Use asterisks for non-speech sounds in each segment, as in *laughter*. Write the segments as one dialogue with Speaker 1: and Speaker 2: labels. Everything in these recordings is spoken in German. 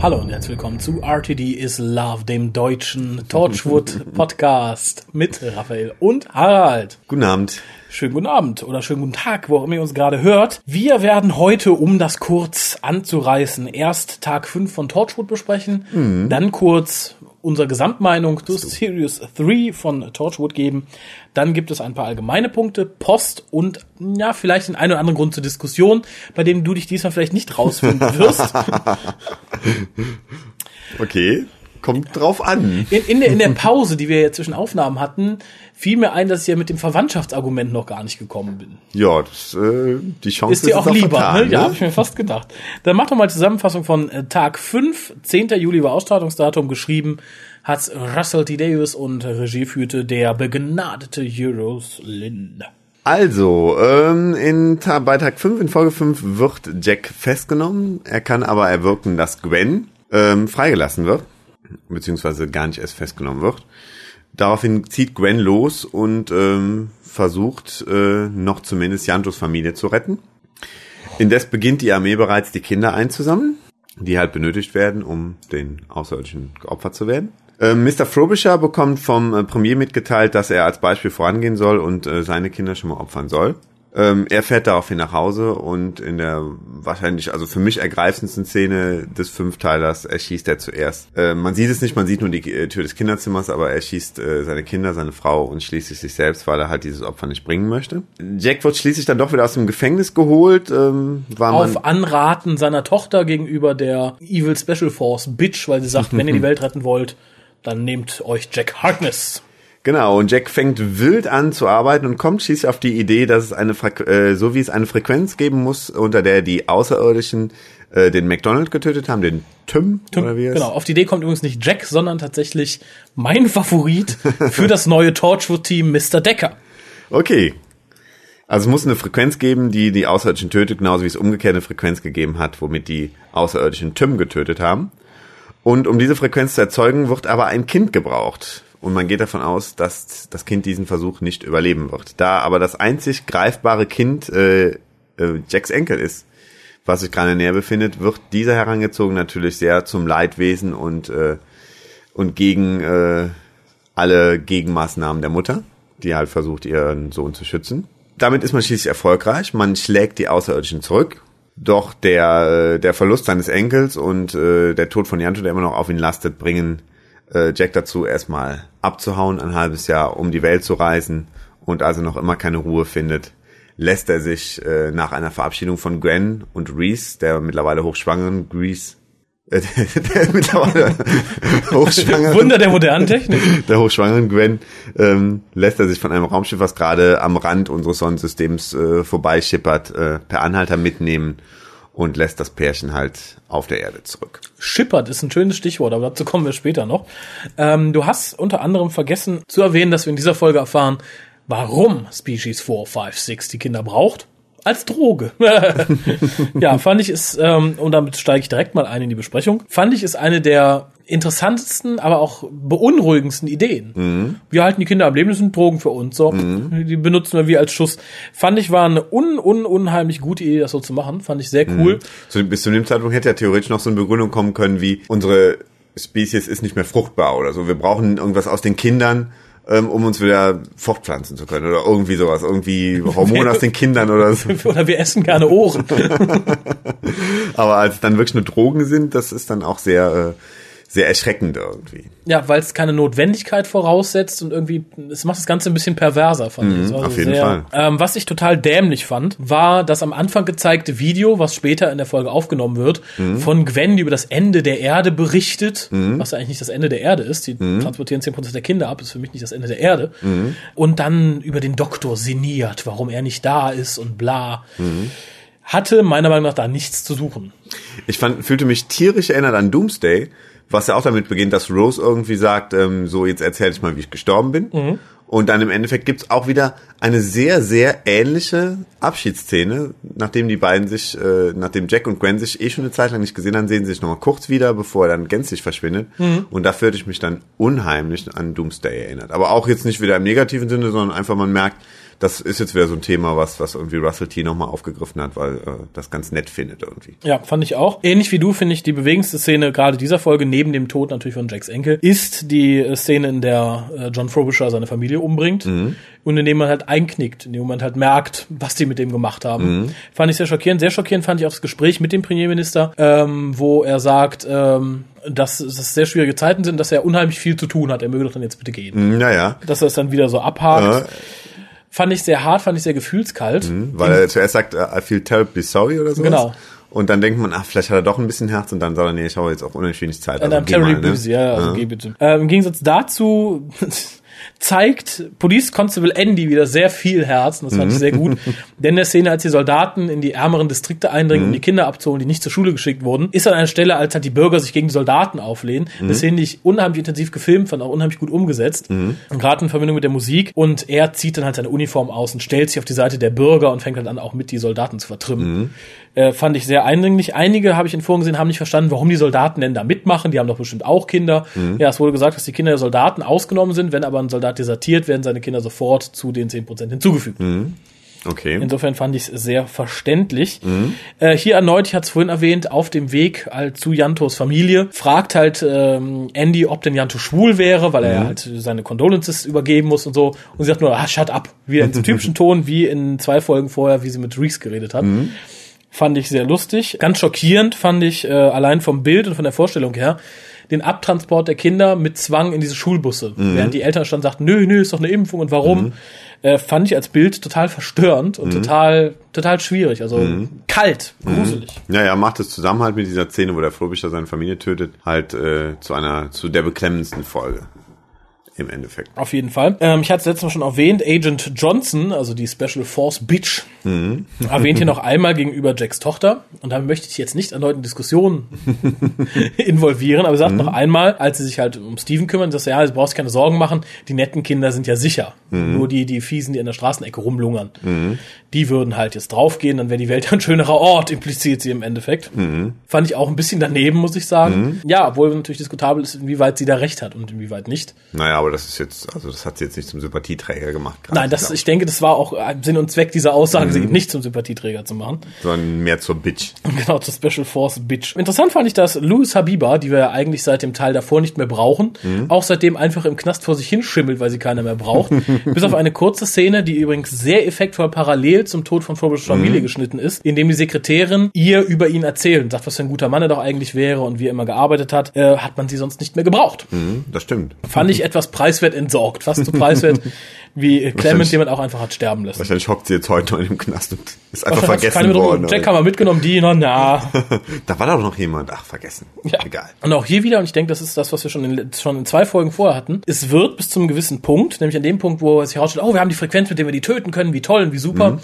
Speaker 1: Hallo und herzlich willkommen zu RTD is Love, dem deutschen Torchwood Podcast mit Raphael und Harald.
Speaker 2: Guten Abend.
Speaker 1: Schönen guten Abend oder schönen guten Tag, wo auch immer ihr uns gerade hört. Wir werden heute, um das kurz anzureißen, erst Tag 5 von Torchwood besprechen,
Speaker 2: Mhm.
Speaker 1: dann kurz unsere Gesamtmeinung zu Series 3 von Torchwood geben. Dann gibt es ein paar allgemeine Punkte, Post und ja, vielleicht den einen oder anderen Grund zur Diskussion, bei dem du dich diesmal vielleicht nicht rausfinden *laughs* wirst.
Speaker 2: Okay, kommt drauf an.
Speaker 1: In, in, der, in der Pause, die wir ja zwischen Aufnahmen hatten, fiel mir ein, dass ich ja mit dem Verwandtschaftsargument noch gar nicht gekommen bin.
Speaker 2: Ja, das, äh, die Chance
Speaker 1: Ist dir auch lieber,
Speaker 2: vertan,
Speaker 1: ne? Ja, habe ich mir fast gedacht. Dann mach doch mal Zusammenfassung von äh, Tag 5, 10. Juli war Ausstrahlungsdatum, geschrieben hat Russell T. Davis und Regie führte der begnadete Euros Lynn.
Speaker 2: Also, ähm, in, bei Tag 5 in Folge 5 wird Jack festgenommen. Er kann aber erwirken, dass Gwen ähm, freigelassen wird, beziehungsweise gar nicht erst festgenommen wird. Daraufhin zieht Gwen los und ähm, versucht äh, noch zumindest Jantos Familie zu retten. Indes beginnt die Armee bereits, die Kinder einzusammeln, die halt benötigt werden, um den Außerirdischen geopfert zu werden. Ähm, Mr. Frobisher bekommt vom äh, Premier mitgeteilt, dass er als Beispiel vorangehen soll und äh, seine Kinder schon mal opfern soll. Ähm, er fährt daraufhin nach Hause und in der wahrscheinlich, also für mich ergreifendsten Szene des Fünfteilers erschießt er zuerst. Äh, man sieht es nicht, man sieht nur die äh, Tür des Kinderzimmers, aber er schießt äh, seine Kinder, seine Frau und schließlich sich selbst, weil er halt dieses Opfer nicht bringen möchte. Jack wird schließlich dann doch wieder aus dem Gefängnis geholt. Ähm, war man
Speaker 1: Auf Anraten seiner Tochter gegenüber der Evil Special Force Bitch, weil sie sagt, wenn ihr die *laughs* Welt retten wollt, dann nehmt euch Jack Harkness.
Speaker 2: Genau, und Jack fängt wild an zu arbeiten und kommt schließlich auf die Idee, dass es eine, Frequ äh, so wie es eine Frequenz geben muss, unter der die Außerirdischen äh, den McDonald getötet haben, den Tim, oder wie es?
Speaker 1: Genau, auf die Idee kommt übrigens nicht Jack, sondern tatsächlich mein Favorit für das neue Torchwood-Team, Mr. Decker.
Speaker 2: Okay. Also es muss eine Frequenz geben, die die Außerirdischen tötet, genauso wie es umgekehrt eine Frequenz gegeben hat, womit die Außerirdischen Tim getötet haben. Und um diese Frequenz zu erzeugen, wird aber ein Kind gebraucht. Und man geht davon aus, dass das Kind diesen Versuch nicht überleben wird. Da aber das einzig greifbare Kind äh, äh, Jacks Enkel ist, was sich gerade näher befindet, wird dieser herangezogen natürlich sehr zum Leidwesen und, äh, und gegen äh, alle Gegenmaßnahmen der Mutter, die halt versucht, ihren Sohn zu schützen. Damit ist man schließlich erfolgreich. Man schlägt die Außerirdischen zurück. Doch der, äh, der Verlust seines Enkels und äh, der Tod von Janto, der immer noch auf ihn lastet, bringen äh, Jack dazu, erstmal abzuhauen, ein halbes Jahr um die Welt zu reisen und also noch immer keine Ruhe findet, lässt er sich äh, nach einer Verabschiedung von Gwen und Reese, der mittlerweile hochschwangeren Reese, äh, *laughs* der, der mittlerweile hochschwangeren *laughs*
Speaker 1: Wunder der modernen Technik.
Speaker 2: der hochschwangeren Gwen ähm, lässt er sich von einem Raumschiff, was gerade am Rand unseres Sonnensystems äh, vorbeischippert, äh, per Anhalter mitnehmen und lässt das Pärchen halt auf der Erde zurück.
Speaker 1: Schippert ist ein schönes Stichwort, aber dazu kommen wir später noch. Ähm, du hast unter anderem vergessen zu erwähnen, dass wir in dieser Folge erfahren, warum Species 4, 5, 6 die Kinder braucht. Als Droge. *laughs* ja, fand ich es, ähm, und damit steige ich direkt mal ein in die Besprechung, fand ich es eine der interessantesten, aber auch beunruhigendsten Ideen. Wir halten die Kinder am Leben, das sind Drogen für uns. So, die benutzen wir wie als Schuss. Fand ich war eine un, un, unheimlich gute Idee, das so zu machen. Fand ich sehr cool.
Speaker 2: So, bis zu dem Zeitpunkt hätte ja theoretisch noch so eine Begründung kommen können, wie unsere Spezies ist nicht mehr fruchtbar oder so. Wir brauchen irgendwas aus den Kindern, um uns wieder fortpflanzen zu können oder irgendwie sowas. Irgendwie Hormone *laughs* aus den Kindern oder so. *laughs*
Speaker 1: Oder wir essen gerne Ohren. *laughs*
Speaker 2: Aber als es dann wirklich nur Drogen sind, das ist dann auch sehr, äh, sehr erschreckend irgendwie.
Speaker 1: Ja, weil es keine Notwendigkeit voraussetzt und irgendwie, es macht das Ganze ein bisschen perverser, fand ich. Also
Speaker 2: auf jeden Fall.
Speaker 1: Ähm, was ich total dämlich fand, war das am Anfang gezeigte Video, was später in der Folge aufgenommen wird,
Speaker 2: Mhm.
Speaker 1: von Gwen, die über das Ende der Erde berichtet, was ja eigentlich nicht das Ende der Erde ist. Die
Speaker 2: Mhm.
Speaker 1: transportieren 10% der Kinder ab, ist für mich nicht das Ende der Erde. Und dann über den Doktor sinniert, warum er nicht da ist und bla.
Speaker 2: Mhm.
Speaker 1: Hatte meiner Meinung nach da nichts zu suchen.
Speaker 2: Ich fand, fühlte mich tierisch erinnert an Doomsday, was ja auch damit beginnt, dass Rose irgendwie sagt, ähm, so jetzt erzähl ich mal, wie ich gestorben bin.
Speaker 1: Mhm.
Speaker 2: Und dann im Endeffekt gibt's auch wieder eine sehr, sehr ähnliche Abschiedsszene, nachdem die beiden sich, äh, nachdem Jack und Gwen sich eh schon eine Zeit lang nicht gesehen haben, sehen sie sich nochmal kurz wieder, bevor er dann gänzlich verschwindet. Und dafür hätte ich mich dann unheimlich an Doomsday erinnert. Aber auch jetzt nicht wieder im negativen Sinne, sondern einfach man merkt, das ist jetzt wieder so ein Thema, was, was irgendwie Russell T. nochmal aufgegriffen hat, weil äh, das ganz nett findet irgendwie.
Speaker 1: Ja, fand ich auch. Ähnlich wie du finde ich die bewegendste Szene gerade dieser Folge, neben dem Tod natürlich von Jacks Enkel, ist die äh, Szene, in der äh, John Frobisher seine Familie umbringt und in dem man halt einknickt, in dem Moment halt merkt, was die mit dem gemacht haben. Fand ich sehr schockierend. Sehr schockierend fand ich auch das Gespräch mit dem Premierminister, ähm, wo er sagt, ähm, dass es sehr schwierige Zeiten sind, dass er unheimlich viel zu tun hat. Er möge doch dann jetzt bitte gehen.
Speaker 2: Naja,
Speaker 1: Dass er es dann wieder so abhakt.
Speaker 2: Äh.
Speaker 1: Fand ich sehr hart, fand ich sehr gefühlskalt.
Speaker 2: weil er zuerst sagt, äh, I feel terribly sorry oder so.
Speaker 1: Genau.
Speaker 2: Und dann denkt man, ach, vielleicht hat er doch ein bisschen Herz und dann sagt er, nee, ich habe jetzt auch unendlich wenig Zeit. Also geh
Speaker 1: terribly
Speaker 2: mal, ne?
Speaker 1: busy, ja, also geh bitte. Ähm, Im Gegensatz dazu *laughs* zeigt Police Constable Andy wieder sehr viel Herz, und das fand ich sehr gut. *laughs* Denn in der Szene, als die Soldaten in die ärmeren Distrikte eindringen, um die Kinder abzuholen, die nicht zur Schule geschickt wurden, ist an einer Stelle, als halt die Bürger sich gegen die Soldaten auflehnen. Eine Szene, die ich unheimlich intensiv gefilmt fand, auch unheimlich gut umgesetzt. Und Gerade in Verbindung mit der Musik. Und er zieht dann halt seine Uniform aus und stellt sich auf die Seite der Bürger und fängt halt an, auch mit die Soldaten zu vertrimmen. Äh, fand ich sehr eindringlich. Einige, habe ich in Foren gesehen, haben nicht verstanden, warum die Soldaten denn da mitmachen. Die haben doch bestimmt auch Kinder. Ja, es wurde gesagt, dass die Kinder der Soldaten ausgenommen sind. Wenn aber ein Soldat desertiert, werden seine Kinder sofort zu den 10% hinzugefügt.
Speaker 2: Okay.
Speaker 1: Insofern fand ich es sehr verständlich. Äh, hier erneut, ich hatte es vorhin erwähnt, auf dem Weg halt zu Jantos Familie, fragt halt ähm, Andy, ob denn Janto schwul wäre, weil er halt seine Condolences übergeben muss und so. Und sie sagt nur, ah, shut up. Wieder in diesem typischen Ton, wie in zwei Folgen vorher, wie sie mit Reese geredet hat. Fand ich sehr lustig. Ganz schockierend fand ich, äh, allein vom Bild und von der Vorstellung her, den Abtransport der Kinder mit Zwang in diese Schulbusse. Während die Eltern schon sagten, nö, nö, ist doch eine Impfung und warum? Äh, fand ich als Bild total verstörend und total, total schwierig. Also kalt, gruselig.
Speaker 2: Ja, ja, macht es zusammen halt mit dieser Szene, wo der Frobischer seine Familie tötet, halt äh, zu einer, zu der beklemmendsten Folge. Im Endeffekt.
Speaker 1: Auf jeden Fall. Ähm, ich hatte es letztes Mal schon erwähnt, Agent Johnson, also die Special Force Bitch, erwähnt hier *laughs* noch einmal gegenüber Jacks Tochter. Und damit möchte ich jetzt nicht erneut in Diskussionen *laughs* involvieren, aber sagt noch einmal, als sie sich halt um Steven kümmern, sagt sie, ja, du brauchst keine Sorgen machen, die netten Kinder sind ja sicher. Nur die, die Fiesen, die in der Straßenecke rumlungern, die würden halt jetzt draufgehen, dann wäre die Welt *laughs* ein schönerer Ort, impliziert sie im Endeffekt. Fand ich auch ein bisschen daneben, muss ich sagen. Ja, obwohl natürlich diskutabel ist, inwieweit sie da recht hat und inwieweit nicht.
Speaker 2: Naja, aber das ist jetzt, also das hat sie jetzt nicht zum Sympathieträger gemacht. gerade,
Speaker 1: Nein, das,
Speaker 2: glaub
Speaker 1: ich denke, das war auch Sinn und Zweck dieser Aussage, sie eben nicht zum Sympathieträger zu machen.
Speaker 2: Sondern mehr zur Bitch. *laughs*
Speaker 1: Genau, zur Special Force Bitch. Interessant fand ich, dass Louis Habiba, die wir ja eigentlich seit dem Teil davor nicht mehr brauchen, auch seitdem einfach im Knast vor sich hinschimmelt, weil sie keiner mehr braucht. *laughs* Bis auf eine kurze Szene, die übrigens sehr effektvoll parallel zum Tod von Frobishers Familie geschnitten ist, in dem die Sekretärin ihr über ihn erzählt und sagt, was für ein guter Mann er doch eigentlich wäre und wie er immer gearbeitet hat, äh, hat man sie sonst nicht mehr gebraucht.
Speaker 2: Hm, das stimmt.
Speaker 1: Fand ich etwas preiswert entsorgt, fast so preiswert *laughs* wie Clement jemand auch einfach hat sterben lassen.
Speaker 2: Wahrscheinlich hockt sie jetzt heute noch im Knast und ist einfach vergessen worden.
Speaker 1: Jack haben wir mitgenommen, die, na, na. *laughs*
Speaker 2: da war doch noch jemand. Ach, vergessen.
Speaker 1: Ja.
Speaker 2: Egal.
Speaker 1: Und auch hier wieder, und ich denke, das ist das, was wir schon in, schon in zwei Folgen vorher hatten, es wird bis zu einem gewissen Punkt, nämlich an dem Punkt, wo es sich herausstellt, oh, wir haben die Frequenz, mit der wir die töten können, wie toll und wie super,
Speaker 2: Mhm.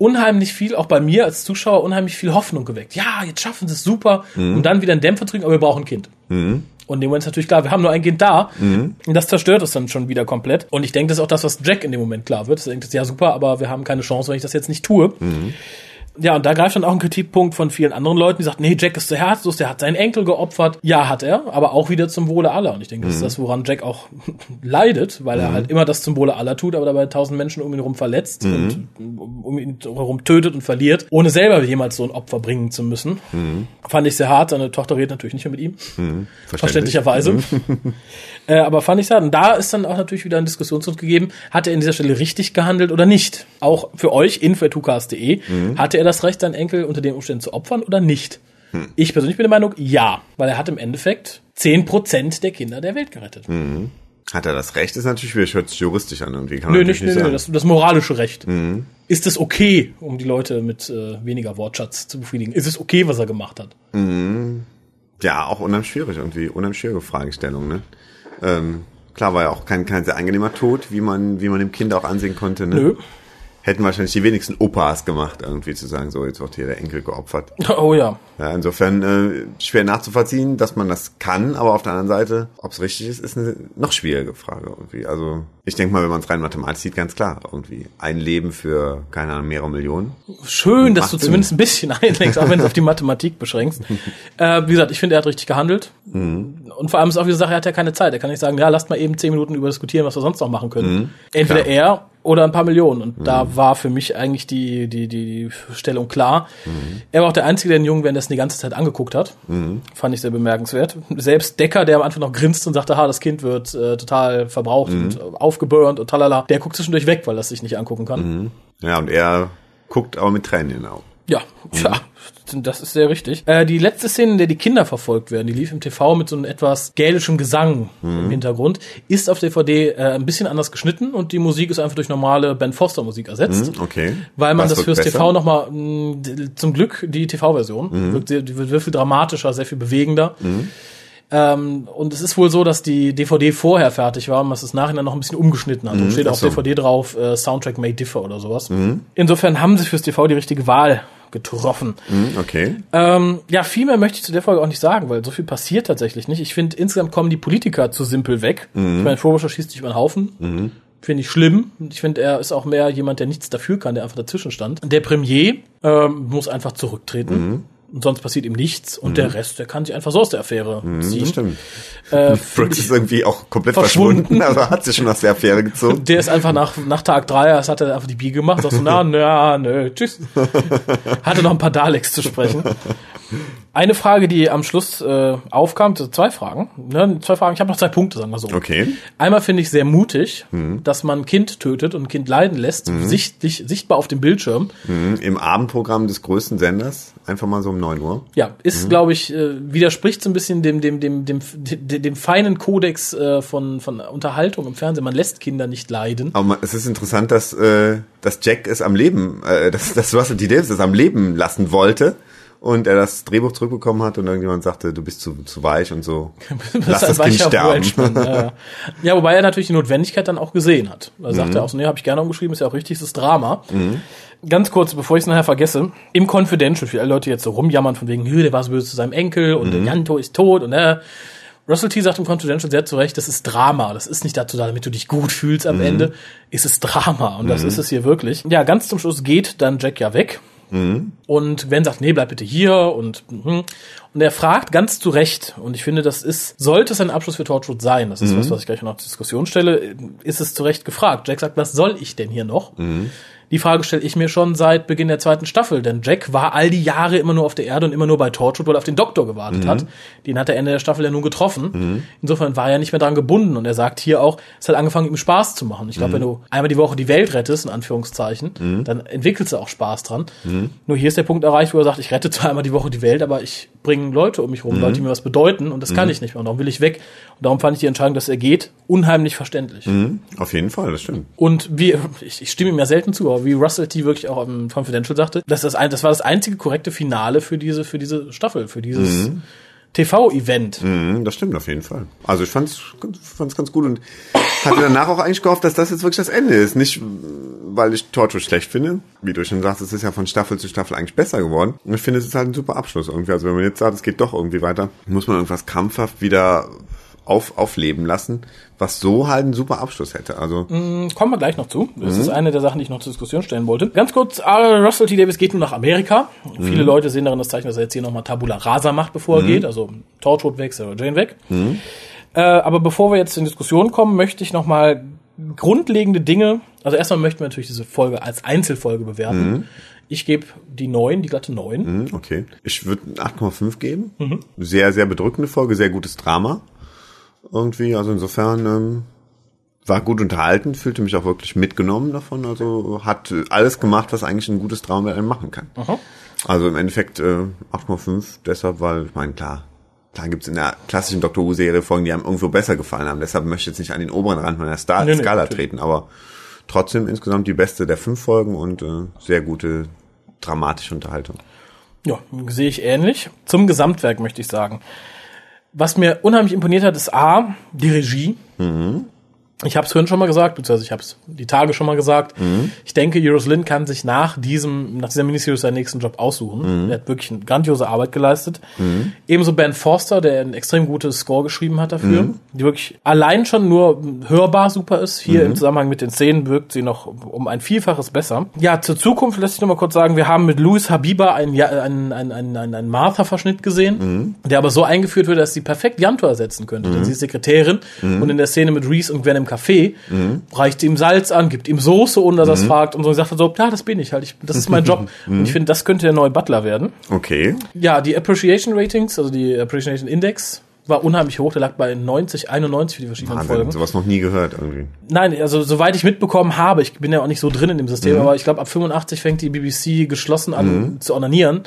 Speaker 1: Unheimlich viel, auch bei mir als Zuschauer, unheimlich viel Hoffnung geweckt. Ja, jetzt schaffen sie es super,
Speaker 2: Mhm.
Speaker 1: und dann wieder einen Dämpfer drücken, aber wir brauchen ein Kind. Und in dem Moment ist natürlich klar, wir haben nur ein Kind da. Und das zerstört es dann schon wieder komplett. Und ich denke, das ist auch das, was Jack in dem Moment klar wird. Er denkt, ja super, aber wir haben keine Chance, wenn ich das jetzt nicht tue. Ja, und da greift dann auch ein Kritikpunkt von vielen anderen Leuten, die sagen, nee, Jack ist zu herzlos, der hat seinen Enkel geopfert. Ja, hat er, aber auch wieder zum Wohle aller. Und ich denke, das ist das, woran Jack auch *laughs* leidet, weil er halt immer das zum Wohle aller tut, aber dabei tausend Menschen um ihn herum verletzt und um ihn herum tötet und verliert, ohne selber jemals so ein Opfer bringen zu müssen. Fand ich sehr hart. Seine Tochter redet natürlich nicht mehr mit ihm.
Speaker 2: Verständlich.
Speaker 1: Verständlicherweise. *laughs* äh, aber fand ich hart. Und da ist dann auch natürlich wieder ein Diskussionspunkt gegeben, hat er in dieser Stelle richtig gehandelt oder nicht? Auch für euch, info.tukas.de, hatte er das Recht, seinen Enkel unter den Umständen zu opfern oder nicht? Ich persönlich bin der Meinung, ja, weil er hat im Endeffekt 10% der Kinder der Welt gerettet.
Speaker 2: Hat er das Recht? Ist natürlich wieder, hört sich juristisch an. Irgendwie kann man
Speaker 1: Nö,
Speaker 2: natürlich
Speaker 1: nicht, nö, nö,
Speaker 2: sagen.
Speaker 1: das, das moralische Recht. Ist es okay, um die Leute mit äh, weniger Wortschatz zu befriedigen? Ist es okay, was er gemacht hat?
Speaker 2: Ja, auch unheimlich schwierig irgendwie. Unheimlich schwierige Fragestellung, ne? Ähm, klar war ja auch kein, kein sehr angenehmer Tod, wie man, wie man dem Kind auch ansehen konnte, ne?
Speaker 1: Nö.
Speaker 2: hätten wahrscheinlich die wenigsten Opas gemacht, irgendwie zu sagen, so, jetzt wird hier der Enkel geopfert. *laughs*
Speaker 1: Oh ja.
Speaker 2: Ja, insofern äh, schwer nachzuvollziehen, dass man das kann, aber auf der anderen Seite, ob es richtig ist, ist eine noch schwierige Frage irgendwie. Also ich denke mal, wenn man es rein mathematisch sieht, ganz klar, irgendwie ein Leben für, keine Ahnung, mehrere Millionen.
Speaker 1: Schön, dass du
Speaker 2: Sinn.
Speaker 1: zumindest ein bisschen *laughs* einlenkst, auch wenn du es auf die Mathematik beschränkst. *laughs* äh, wie gesagt, ich finde, er hat richtig gehandelt.
Speaker 2: Mhm.
Speaker 1: Und vor allem ist auch wieder Sache, er hat ja keine Zeit. Er kann nicht sagen, ja, lasst mal eben zehn Minuten über diskutieren, was wir sonst noch machen können.
Speaker 2: Mhm.
Speaker 1: Entweder
Speaker 2: Klar.
Speaker 1: er oder ein paar Millionen. Und da war für mich eigentlich die, die, die Stellung klar.
Speaker 2: Mhm.
Speaker 1: Er war auch der Einzige, der den Jungen währenddessen die ganze Zeit angeguckt hat.
Speaker 2: Mhm.
Speaker 1: Fand ich sehr bemerkenswert. Selbst Decker, der am Anfang noch grinste und sagte, ha, das Kind wird äh, total verbraucht
Speaker 2: Mhm.
Speaker 1: und äh, aufgeburnt und talala, der guckt zwischendurch weg, weil er sich nicht angucken kann.
Speaker 2: Mhm. Ja, und er guckt aber mit Tränen in den Augen.
Speaker 1: Ja, tja, das ist sehr richtig. Äh, die letzte Szene, in der die Kinder verfolgt werden, die lief im TV mit so einem etwas gälischem Gesang im Hintergrund, ist auf DVD äh, ein bisschen anders geschnitten und die Musik ist einfach durch normale Ben Foster Musik ersetzt.
Speaker 2: Hm, Okay.
Speaker 1: Weil man
Speaker 2: Was
Speaker 1: das fürs
Speaker 2: besser?
Speaker 1: TV nochmal, zum Glück die TV-Version, wird, sehr- die wird sehr viel dramatischer, sehr viel bewegender. Ähm, und es ist wohl so, dass die DVD vorher fertig war und man es nachher noch ein bisschen umgeschnitten hat. Und steht auf
Speaker 2: so.
Speaker 1: DVD drauf, äh, Soundtrack may differ oder sowas. Insofern haben sie fürs TV die richtige Wahl getroffen.
Speaker 2: Hm, Okay.
Speaker 1: Ähm, ja, viel mehr möchte ich zu der Folge auch nicht sagen, weil so viel passiert tatsächlich nicht. Ich finde, insgesamt kommen die Politiker zu simpel weg. Ich meine, Frobisher schießt sich über den Haufen. Finde ich schlimm. Ich finde, er ist auch mehr jemand, der nichts dafür kann, der einfach dazwischen stand. Der Premier ähm, muss einfach zurücktreten. Und sonst passiert ihm nichts. Und der Rest, der kann sich einfach so aus der Affäre ziehen.
Speaker 2: Das stimmt.
Speaker 1: Äh, *laughs*
Speaker 2: Brooks ist irgendwie auch komplett
Speaker 1: Verschwunden.
Speaker 2: verschwunden, also hat sich schon aus der Affäre gezogen.
Speaker 1: Der ist einfach nach, nach Tag drei, das hat er einfach die Biege gemacht. Sagst du, na, na, nö, tschüss. *laughs* Hatte noch ein paar Daleks zu sprechen. Eine Frage, die am Schluss äh, aufkam, zwei Fragen. Ne, zwei Fragen, ich habe noch zwei Punkte, sagen wir so.
Speaker 2: Okay.
Speaker 1: Einmal finde ich sehr mutig, dass man ein Kind tötet und ein Kind leiden lässt, sichtlich, sichtbar auf dem Bildschirm.
Speaker 2: Hm, Im Abendprogramm des größten Senders, einfach mal so um 9 Uhr.
Speaker 1: Ja, ist, glaube ich, äh, widerspricht so ein bisschen dem, dem, dem, dem, dem, dem feinen Kodex äh, von, von Unterhaltung im Fernsehen. Man lässt Kinder nicht leiden.
Speaker 2: Aber man- es ist interessant, dass, äh, dass Jack es am Leben, äh, dass, dass Russell T. Davis es am Leben lassen wollte und er das Drehbuch zurückbekommen hat und irgendjemand sagte, du bist zu, zu weich und so. *laughs* Lass das Kind sterben.
Speaker 1: Ja. *laughs* ja, wobei er natürlich die Notwendigkeit dann auch gesehen hat. Da
Speaker 2: Mhm.
Speaker 1: sagt er auch so, nee, habe ich gerne umgeschrieben, ist ja auch richtig, es ist Drama. Ganz kurz, bevor ich es nachher vergesse, im Confidential, für alle Leute jetzt so rumjammern von wegen, Hü, der war so böse zu seinem Enkel und
Speaker 2: Mhm.
Speaker 1: Janto ist tot und äh, Russell T. sagt im Confidential sehr zu Recht, das ist Drama. Das ist nicht dazu da, damit du dich gut fühlst
Speaker 2: Mhm.
Speaker 1: am Ende. Es ist Drama. Und das ist es hier wirklich. Ja, ganz zum Schluss geht dann Jack ja weg. Und Gwen sagt, nee, bleib bitte hier und mhm. und er fragt ganz zu Recht und ich finde, das ist sollte es ein Abschluss für Torchwood sein, das ist was, was ich gleich noch zur Diskussion stelle, ist es zu Recht gefragt. Jack sagt, was soll ich denn hier noch? Die Frage stelle ich mir schon seit Beginn der zweiten Staffel, denn Jack war all die Jahre immer nur auf der Erde und immer nur bei Torchwood, weil er auf den Doktor gewartet hat. Den hat er Ende der Staffel ja nun getroffen. Insofern war er nicht mehr dran gebunden und er sagt hier auch, es hat angefangen, ihm Spaß zu machen. Ich glaube, wenn du einmal die Woche die Welt rettest, in Anführungszeichen, dann entwickelst du auch Spaß dran. Nur hier ist der Punkt erreicht, wo er sagt, ich rette zwar einmal die Woche die Welt, aber ich bringe Leute um mich rum, Leute, die mir was bedeuten und das kann ich nicht mehr und darum will ich weg. Und darum fand ich die Entscheidung, dass er geht, unheimlich verständlich.
Speaker 2: Auf jeden Fall, das stimmt.
Speaker 1: Und wie, ich, ich stimme ihm ja selten zu, aber wie Russell T. wirklich auch im Confidential sagte, das, ist das, ein, das war das einzige korrekte Finale für diese, für diese Staffel, für dieses TV-Event.
Speaker 2: Mhm, das stimmt auf jeden Fall. Also ich fand's, fand's ganz gut und hatte danach auch eigentlich gehofft, dass das jetzt wirklich das Ende ist. Nicht, weil ich Torchwood schlecht finde. Wie du schon sagst, es ist ja von Staffel zu Staffel eigentlich besser geworden. Und ich finde, es ist halt ein super Abschluss irgendwie. Also wenn man jetzt sagt, es geht doch irgendwie weiter, muss man irgendwas krampfhaft wieder auf, aufleben lassen, was so halt einen super Abschluss hätte. Also
Speaker 1: Kommen wir gleich noch zu. Das ist eine der Sachen, die ich noch zur Diskussion stellen wollte. Ganz kurz, äh, Russell T. Davis geht nun nach Amerika. Viele Leute sehen darin das Zeichen, dass er jetzt hier nochmal Tabula Rasa macht, bevor er geht. Also Torchwood weg, Sarah Jane weg. Äh, aber bevor wir jetzt in Diskussion kommen, möchte ich nochmal grundlegende Dinge, also erstmal möchten wir natürlich diese Folge als Einzelfolge bewerten. Ich gebe die 9, die glatte 9.
Speaker 2: Hm, Okay. Ich würde 8,5 geben. Sehr, sehr bedrückende Folge, sehr gutes Drama. Irgendwie, also insofern ähm, war gut unterhalten, fühlte mich auch wirklich mitgenommen davon. Also hat alles gemacht, was eigentlich ein gutes Drama mit einem machen kann. Also im Endeffekt äh, 8,5, deshalb, weil, ich meine, klar, klar gibt's in der klassischen Doctor Who-Serie Folgen, die einem irgendwo besser gefallen haben. Deshalb möchte ich jetzt nicht an den oberen Rand meiner Star
Speaker 1: Nee, nee,
Speaker 2: Skala
Speaker 1: natürlich.
Speaker 2: treten, aber trotzdem insgesamt die beste der fünf Folgen und äh, sehr gute dramatische Unterhaltung.
Speaker 1: Ja, sehe ich ähnlich. Zum Gesamtwerk möchte ich sagen. Was mir unheimlich imponiert hat, ist A, die Regie. Ich habe es vorhin schon mal gesagt, beziehungsweise ich habe es die Tage schon mal gesagt. Ich denke, Euros Lynn kann sich nach diesem, nach dieser Miniseries seinen nächsten Job aussuchen. Er hat wirklich eine grandiose Arbeit geleistet. Ebenso Ben Forster, der ein extrem gutes Score geschrieben hat dafür, die wirklich allein schon nur hörbar super ist. Hier im Zusammenhang mit den Szenen wirkt sie noch um ein Vielfaches besser. Ja, zur Zukunft lässt sich noch mal kurz sagen, wir haben mit Louis Habiba einen, Ja- einen, einen, einen, einen, einen Martha-Verschnitt gesehen, der aber so eingeführt wird, dass sie perfekt Janto ersetzen könnte. Denn sie ist Sekretärin und in der Szene mit Reese und Gwen im Café reicht ihm Salz an, gibt ihm Soße, ohne dass er es fragt und so und sagt er so, ja, das bin ich halt, ich, das ist mein *laughs* Job. Und ich finde, das könnte der neue Butler werden.
Speaker 2: Okay.
Speaker 1: Ja, die Appreciation Ratings, also die Appreciation Index, war unheimlich hoch. Der lag bei 90, 91 für die verschiedenen
Speaker 2: Wahnsinn,
Speaker 1: Folgen.
Speaker 2: sowas noch nie gehört irgendwie.
Speaker 1: Nein, also soweit ich mitbekommen habe, ich bin ja auch nicht so drin in dem System,
Speaker 2: Mhm.
Speaker 1: aber ich glaube ab 85 fängt die BBC geschlossen an zu onanieren.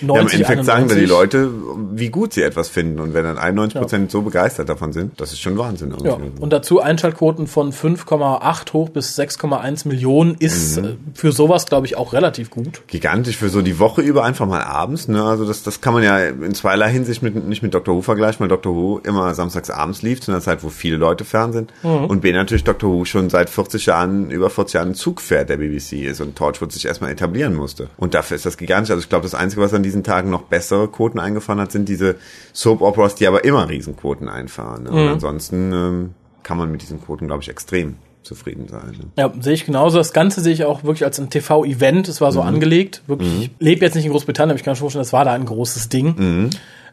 Speaker 1: 90,
Speaker 2: Ja, im Endeffekt sagen da die
Speaker 1: 91.
Speaker 2: Leute, wie gut sie etwas finden. Und wenn dann 91% so begeistert davon sind, das ist schon Wahnsinn.
Speaker 1: Ja,
Speaker 2: Irgendwie.
Speaker 1: und dazu Einschaltquoten von 5,8 hoch bis 6,1 Millionen ist
Speaker 2: Mhm.
Speaker 1: äh, für sowas, glaube ich, auch relativ gut.
Speaker 2: Gigantisch für so die Woche über einfach mal abends. Ne? Also das, das kann man ja in zweierlei Hinsicht mit, nicht mit Dr. Who vergleichen, weil Dr. Who immer samstags abends lief, zu einer Zeit, wo viele Leute fern sind. Und B natürlich Dr. Who schon seit 40 Jahren, über 40 Jahren Zugpferd der BBC ist und Torchwood sich erstmal etablieren musste. Und dafür ist das gigantisch. Also ich glaube, das Einzige, was an diesen Tagen noch bessere Quoten eingefahren hat, sind diese Soap-Operas, die aber immer Riesenquoten einfahren. Ne? Und ansonsten ähm, kann man mit diesen Quoten, glaube ich, extrem zufrieden sein. Ne?
Speaker 1: Ja, sehe ich genauso. Das Ganze sehe ich auch wirklich als ein TV-Event. Es war
Speaker 2: Mhm.
Speaker 1: so angelegt. Wirklich, ich lebe jetzt nicht in Großbritannien, aber ich kann mir schon vorstellen, das war da ein großes Ding.
Speaker 2: Mhm.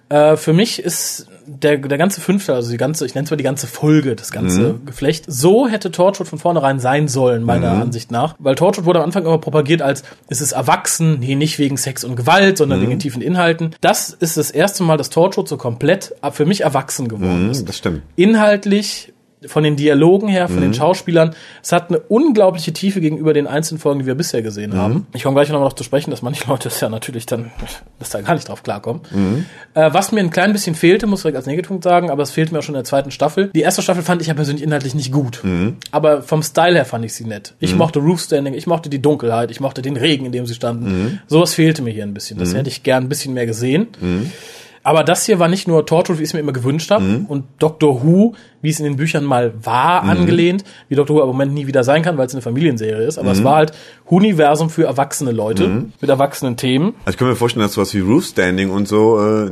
Speaker 1: Äh, für mich ist der, der ganze fünfte, also die ganze, ich nenne es mal die ganze Folge, das ganze
Speaker 2: Mhm.
Speaker 1: Geflecht, so hätte Torchwood von vornherein sein sollen, meiner
Speaker 2: Mhm.
Speaker 1: Ansicht nach. Weil Torchwood wurde am Anfang immer propagiert als, es ist erwachsen, nee, nicht wegen Sex und Gewalt,
Speaker 2: Mhm.
Speaker 1: sondern wegen tiefen Inhalten. Das ist das erste Mal, dass Torchwood so komplett für mich erwachsen geworden ist
Speaker 2: Mhm, das stimmt.
Speaker 1: inhaltlich, von den Dialogen her, von den
Speaker 2: Mhm.
Speaker 1: Schauspielern, es hat eine unglaubliche Tiefe gegenüber den einzelnen Folgen, die wir bisher gesehen
Speaker 2: Mhm.
Speaker 1: haben. Ich komme gleich noch mal darauf zu sprechen, dass manche *laughs* Leute es ja natürlich dann, dass da gar nicht drauf klarkommen.
Speaker 2: Mhm.
Speaker 1: Äh, was mir ein klein bisschen fehlte, muss ich als Negativpunkt sagen, aber es fehlte mir auch schon in der zweiten Staffel. Die erste Staffel fand ich ja persönlich inhaltlich nicht gut.
Speaker 2: Mhm.
Speaker 1: Aber vom Style her fand ich sie nett. Ich mochte Roof Standing, ich mochte die Dunkelheit, ich mochte den Regen, in dem sie standen.
Speaker 2: Mhm.
Speaker 1: Sowas fehlte mir hier ein bisschen. Das hätte ich gern ein bisschen mehr gesehen. Aber das hier war nicht nur Torchwood, wie ich es mir immer gewünscht habe,
Speaker 2: Mhm.
Speaker 1: und Doctor Who, wie es in den Büchern mal war, angelehnt, wie Doctor Who aber im Moment nie wieder sein kann, weil es eine Familienserie ist. Aber
Speaker 2: Mhm.
Speaker 1: es war halt Universum für erwachsene Leute mit erwachsenen Themen.
Speaker 2: Also ich kann mir vorstellen, dass sowas wie Roof Standing und so äh,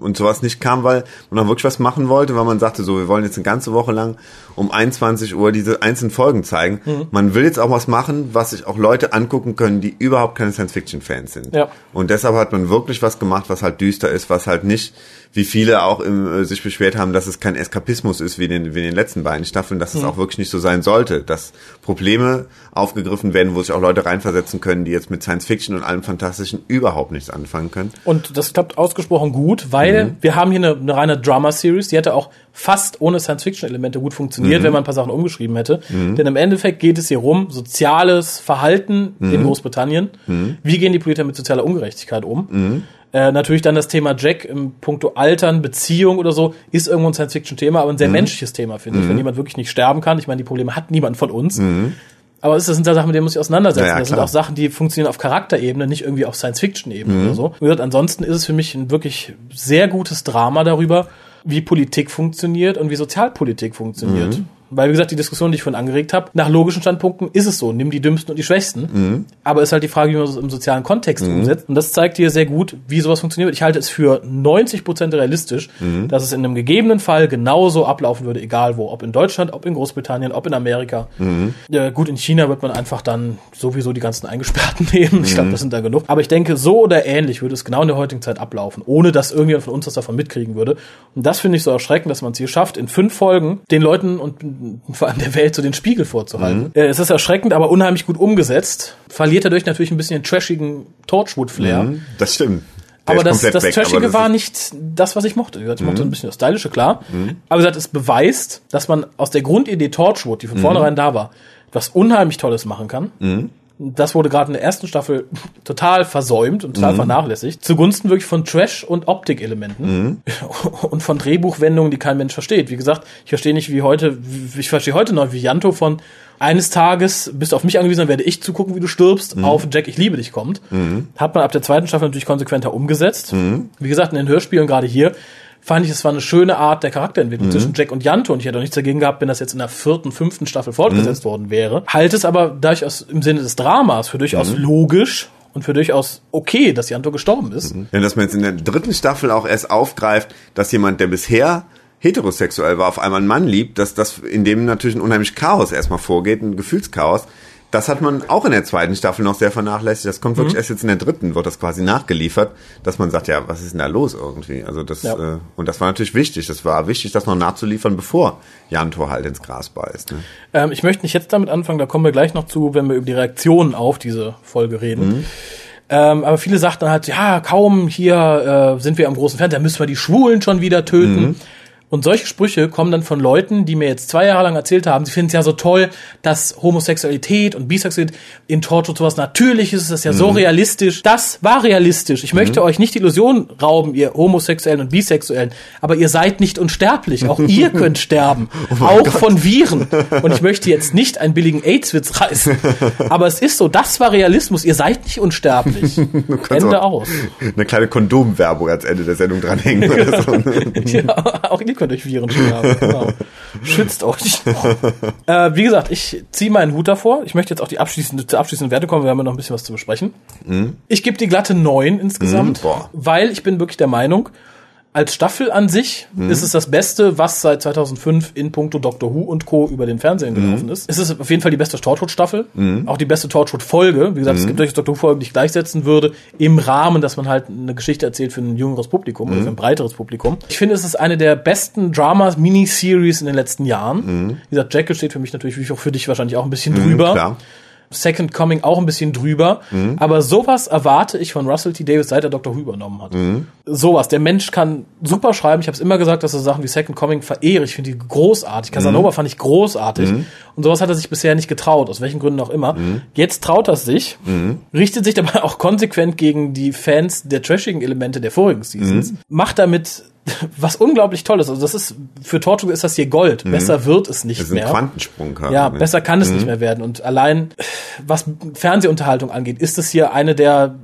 Speaker 2: und sowas nicht kam, weil man dann wirklich was machen wollte, weil man sagte so, wir wollen jetzt eine ganze Woche lang um 21 Uhr diese einzelnen Folgen zeigen.
Speaker 1: Mhm.
Speaker 2: Man will jetzt auch was machen, was sich auch Leute angucken können, die überhaupt keine Science-Fiction-Fans sind.
Speaker 1: Ja.
Speaker 2: Und deshalb hat man wirklich was gemacht, was halt düster ist, was halt nicht, wie viele auch im, äh, sich beschwert haben, dass es kein Eskapismus ist wie in den, wie in den letzten beiden Staffeln, dass es
Speaker 1: Mhm.
Speaker 2: auch wirklich nicht so sein sollte, dass Probleme aufgegriffen werden, wo sich auch Leute reinversetzen können, die jetzt mit Science-Fiction und allem Fantastischen überhaupt nichts anfangen können.
Speaker 1: Und das klappt ausgesprochen gut, weil wir haben hier eine, eine reine Drama-Series, die hätte auch fast ohne Science-Fiction-Elemente gut funktioniert, wenn man ein paar Sachen umgeschrieben hätte. Denn im Endeffekt geht es hier rum, soziales Verhalten in Großbritannien. Wie gehen die Politiker mit sozialer Ungerechtigkeit um? Äh, natürlich dann das Thema Jack im Puncto Altern, Beziehung oder so, ist irgendwo ein Science-Fiction-Thema, aber ein sehr menschliches Thema, finde ich. Wenn jemand wirklich nicht sterben kann, ich meine, die Probleme hat niemand von uns. Aber es sind da Sachen, mit denen muss ich auseinandersetzen.
Speaker 2: Ja,
Speaker 1: das sind auch Sachen, die funktionieren auf Charakterebene, nicht irgendwie auf Science-Fiction-Ebene oder so. Gesagt, ansonsten ist es für mich ein wirklich sehr gutes Drama darüber, wie Politik funktioniert und wie Sozialpolitik funktioniert. Weil, wie gesagt, die Diskussion, die ich vorhin angeregt habe, nach logischen Standpunkten ist es so, nimm die Dümmsten und die Schwächsten. Aber ist halt die Frage, wie man das im sozialen Kontext umsetzt. Und das zeigt dir sehr gut, wie sowas funktioniert. Ich halte es für 90 Prozent realistisch, dass es in einem gegebenen Fall genauso ablaufen würde, egal wo. Ob in Deutschland, ob in Großbritannien, ob in Amerika. Ja, gut, in China wird man einfach dann sowieso die ganzen Eingesperrten *laughs* nehmen. Ich glaube, das sind da genug. Aber ich denke, so oder ähnlich würde es genau in der heutigen Zeit ablaufen, ohne dass irgendjemand von uns was davon mitkriegen würde. Und das finde ich so erschreckend, dass man es hier schafft, in fünf Folgen den Leuten und vor allem der Welt so den Spiegel vorzuhalten. Äh, Es ist erschreckend, aber unheimlich gut umgesetzt. Verliert dadurch natürlich ein bisschen den trashigen Torchwood-Flair.
Speaker 2: Mhm, Das stimmt. Der
Speaker 1: Aber das, das
Speaker 2: weg,
Speaker 1: Trashige
Speaker 2: das
Speaker 1: war nicht das, was ich mochte. Ich mochte ein bisschen das Stylische, klar. Aber wie gesagt, es beweist, dass man aus der Grundidee Torchwood, die von vornherein da war, was unheimlich Tolles machen kann. Das wurde gerade in der ersten Staffel *laughs* total versäumt und total vernachlässigt. Zugunsten wirklich von Trash- und Optikelementen *laughs* und von Drehbuchwendungen, die kein Mensch versteht. Wie gesagt, ich verstehe nicht, wie heute, wie- ich verstehe heute noch, wie Janto von eines Tages bist du auf mich angewiesen, dann werde ich zugucken, wie du stirbst, auf Jack, ich liebe dich kommt. Hat man ab der zweiten Staffel natürlich konsequenter umgesetzt. Wie gesagt, in den Hörspielen gerade hier fand ich, es war eine schöne Art der Charakterentwicklung mhm. zwischen Jack und Janto und ich hätte auch nichts dagegen gehabt, wenn das jetzt in der vierten, fünften Staffel fortgesetzt mhm. worden wäre. Halte es aber durchaus im Sinne des Dramas für durchaus mhm. logisch, und für durchaus okay, dass Janto gestorben ist. Mhm.
Speaker 2: Ja, dass man jetzt in der dritten Staffel auch erst aufgreift, dass jemand, der bisher heterosexuell war, auf einmal einen Mann liebt, dass das in dem natürlich ein unheimlich Chaos erstmal vorgeht, ein Gefühlschaos. Das hat man auch in der zweiten Staffel noch sehr vernachlässigt. Das kommt wirklich mhm. erst jetzt in der dritten, wird das quasi nachgeliefert, dass man sagt, ja, was ist denn da los irgendwie? Also das ja. äh, und das war natürlich wichtig. Das war wichtig, das noch nachzuliefern, bevor Jantor halt ins Gras beißt. Ne?
Speaker 1: Ähm, ich möchte nicht jetzt damit anfangen. Da kommen wir gleich noch zu, wenn wir über die Reaktionen auf diese Folge reden. Mhm. Ähm, aber viele sagten halt, ja, kaum hier äh, sind wir am großen Fernseher, müssen wir die Schwulen schon wieder töten. Mhm. Und solche Sprüche kommen dann von Leuten, die mir jetzt zwei Jahre lang erzählt haben, sie finden es ja so toll, dass Homosexualität und Bisexualität in Torture sowas Natürliches ist, das ist ja mhm. so realistisch. Das war realistisch. Ich mhm. möchte euch nicht die Illusion rauben, ihr Homosexuellen und Bisexuellen, aber ihr seid nicht unsterblich. Auch *laughs* ihr könnt sterben. Oh auch Gott. von Viren. Und ich *laughs* möchte jetzt nicht einen billigen AIDS-Witz reißen. Aber es ist so, das war Realismus. Ihr seid nicht unsterblich. *laughs* Ende aus.
Speaker 2: Eine kleine Kondomwerbung als Ende der Sendung dranhängen. Oder so.
Speaker 1: ja, auch könnt euch Viren sterben. *laughs* Genau. Schützt euch. äh, wie gesagt, ich ziehe meinen Hut davor. Ich möchte jetzt auch die abschließende, zur abschließenden Werte kommen. Wir haben ja noch ein bisschen was zu besprechen. Mhm. Ich gebe die glatte 9 insgesamt, mhm, weil ich bin wirklich der Meinung, als Staffel an sich mhm. ist es das Beste, was seit 2005 in puncto Doctor Who und Co. über den Fernsehen mhm. gelaufen ist. Es ist auf jeden Fall die beste Torchwood-Staffel, mhm. auch die beste Torchwood-Folge. Wie gesagt, es mhm. gibt durchaus Doctor Who-Folgen, die ich gleichsetzen würde, im Rahmen, dass man halt eine Geschichte erzählt für ein jüngeres Publikum, also für ein breiteres Publikum. Ich finde, es ist eine der besten Dramas-Miniseries in den letzten Jahren. Mhm. Wie gesagt, Jekyll steht für mich natürlich, wie auch für dich wahrscheinlich auch ein bisschen mhm, drüber. Klar. Second Coming auch ein bisschen drüber. Mhm. Aber sowas erwarte ich von Russell T. Davis, seit er Dr. Who übernommen hat. Mhm. Sowas. Der Mensch kann super schreiben. Ich habe es immer gesagt, dass er Sachen wie Second Coming verehre. Ich finde die großartig. Casanova mhm. fand ich großartig. Mhm. Und sowas hat er sich bisher nicht getraut, aus welchen Gründen auch immer. Mhm. Jetzt traut er sich, mhm. richtet sich dabei *laughs* auch konsequent gegen die Fans der trashigen Elemente der vorigen Seasons, macht damit was unglaublich toll ist. Also das ist für Tortuga ist das hier Gold. Mhm. Besser wird es nicht das ist mehr.
Speaker 2: Ein Quantensprung.
Speaker 1: Halt, ja, ne? besser kann es mhm. nicht mehr werden. Und allein was Fernsehunterhaltung angeht, ist es hier eine der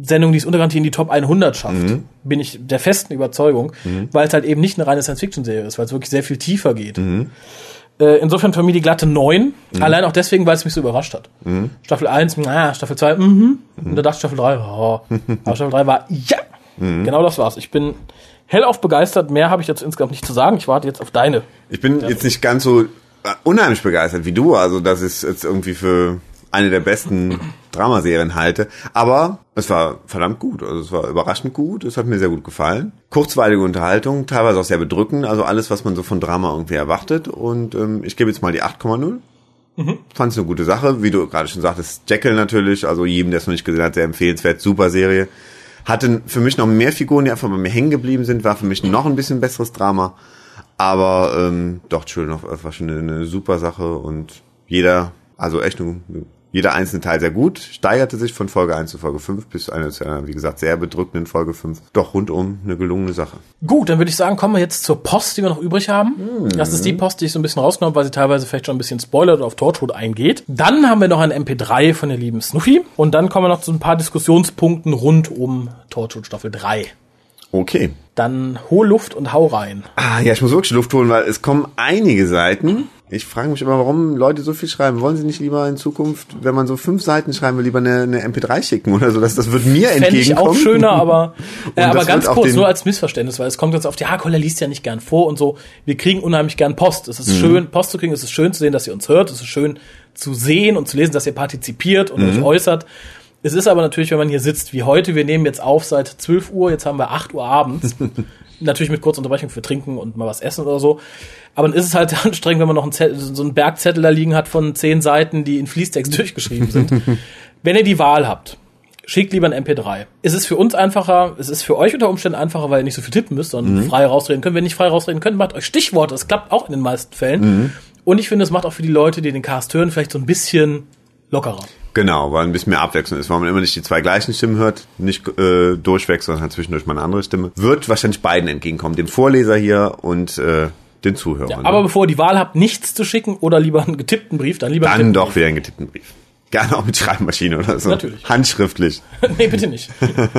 Speaker 1: Sendungen, die es untergarantie in die Top 100 schafft. Mhm. Bin ich der festen Überzeugung, mhm. weil es halt eben nicht eine reine Science-Fiction-Serie ist, weil es wirklich sehr viel tiefer geht. Mhm. Äh, insofern für mich die glatte 9. Mhm. Allein auch deswegen, weil es mich so überrascht hat. Staffel 1, naja, Staffel 2, mhm. Und dann dachte ich Staffel 3, oh. *laughs* Aber Staffel 3 war, ja! Genau das war's. Ich bin hellauf begeistert. Mehr habe ich jetzt insgesamt nicht zu sagen. Ich warte jetzt auf deine.
Speaker 2: Ich bin jetzt nicht ganz so äh, unheimlich begeistert wie du. Also, das ist jetzt irgendwie für eine der besten *clears throat* Dramaserien halte. Aber es war verdammt gut. Also es war überraschend gut. Es hat mir sehr gut gefallen. Kurzweilige Unterhaltung, teilweise auch sehr bedrückend. Also alles, was man so von Drama irgendwie erwartet. Und ähm, ich gebe jetzt mal die 8,0. Mhm. Fand es eine gute Sache. Wie du gerade schon sagtest, Jekyll natürlich. Also jedem, der es noch nicht gesehen hat, sehr empfehlenswert. Super Serie hatte für mich noch mehr Figuren, die einfach bei mir hängen geblieben sind, war für mich noch ein bisschen besseres Drama. Aber ähm, doch, Children of Earth war schon eine, eine super Sache und jeder, also echt eine, jeder einzelne Teil sehr gut, steigerte sich von Folge 1 zu Folge 5 bis eine, wie gesagt, sehr bedrückenden Folge 5. Doch rundum eine gelungene Sache.
Speaker 1: Gut, dann würde ich sagen, kommen wir jetzt zur Post, die wir noch übrig haben. Mhm. Das ist die Post, die ich so ein bisschen rausgenommen weil sie teilweise vielleicht schon ein bisschen spoilert oder auf Torchwood eingeht. Dann haben wir noch ein MP3 von der lieben Snuffy. Und dann kommen wir noch zu ein paar Diskussionspunkten rund um Torchwood Staffel 3.
Speaker 2: Okay.
Speaker 1: Dann hol Luft und hau rein.
Speaker 2: Ah, ja, ich muss wirklich Luft holen, weil es kommen einige Seiten. Ich frage mich immer, warum Leute so viel schreiben. Wollen sie nicht lieber in Zukunft, wenn man so fünf Seiten schreiben will, lieber eine, eine MP3 schicken oder so? Das, das wird mir Fänd entgegenkommen.
Speaker 1: ich auch schöner, aber, *laughs* äh, aber ganz kurz, nur als Missverständnis, weil es kommt jetzt auf, ja, Koller liest ja nicht gern vor und so. Wir kriegen unheimlich gern Post. Es ist mhm. schön, Post zu kriegen, es ist schön zu sehen, dass ihr uns hört. Es ist schön zu sehen und zu lesen, dass ihr partizipiert und mhm. euch äußert. Es ist aber natürlich, wenn man hier sitzt wie heute, wir nehmen jetzt auf seit 12 Uhr, jetzt haben wir 8 Uhr abends. *laughs* natürlich mit kurzer Unterbrechung für Trinken und mal was essen oder so. Aber dann ist es halt *laughs* anstrengend, wenn man noch einen Zettel, so einen Bergzettel da liegen hat von zehn Seiten, die in Fließtext *laughs* durchgeschrieben sind. wenn ihr die Wahl habt, schickt lieber ein MP3. Es ist für uns einfacher, es ist für euch unter Umständen einfacher, weil ihr nicht so viel tippen müsst, sondern mhm. frei rausreden könnt. Wenn ihr nicht frei rausreden könnt, macht euch Stichworte. Das klappt auch in den meisten Fällen. Mhm. Und ich finde, es macht auch für die Leute, die den Cast hören, vielleicht so ein bisschen lockerer.
Speaker 2: Genau, weil ein bisschen mehr Abwechslung ist, weil man immer nicht die zwei gleichen Stimmen hört, nicht äh, durchweg, sondern halt zwischendurch mal eine andere Stimme. Wird wahrscheinlich beiden entgegenkommen, dem Vorleser hier und äh, den Zuhörern. Ja,
Speaker 1: aber ne? bevor ihr die Wahl habt, nichts zu schicken oder lieber einen getippten Brief, dann lieber
Speaker 2: Dann doch Brief. wieder einen getippten Brief. Gerne auch mit Schreibmaschine oder so.
Speaker 1: Natürlich.
Speaker 2: Handschriftlich. *laughs*
Speaker 1: nee, bitte nicht.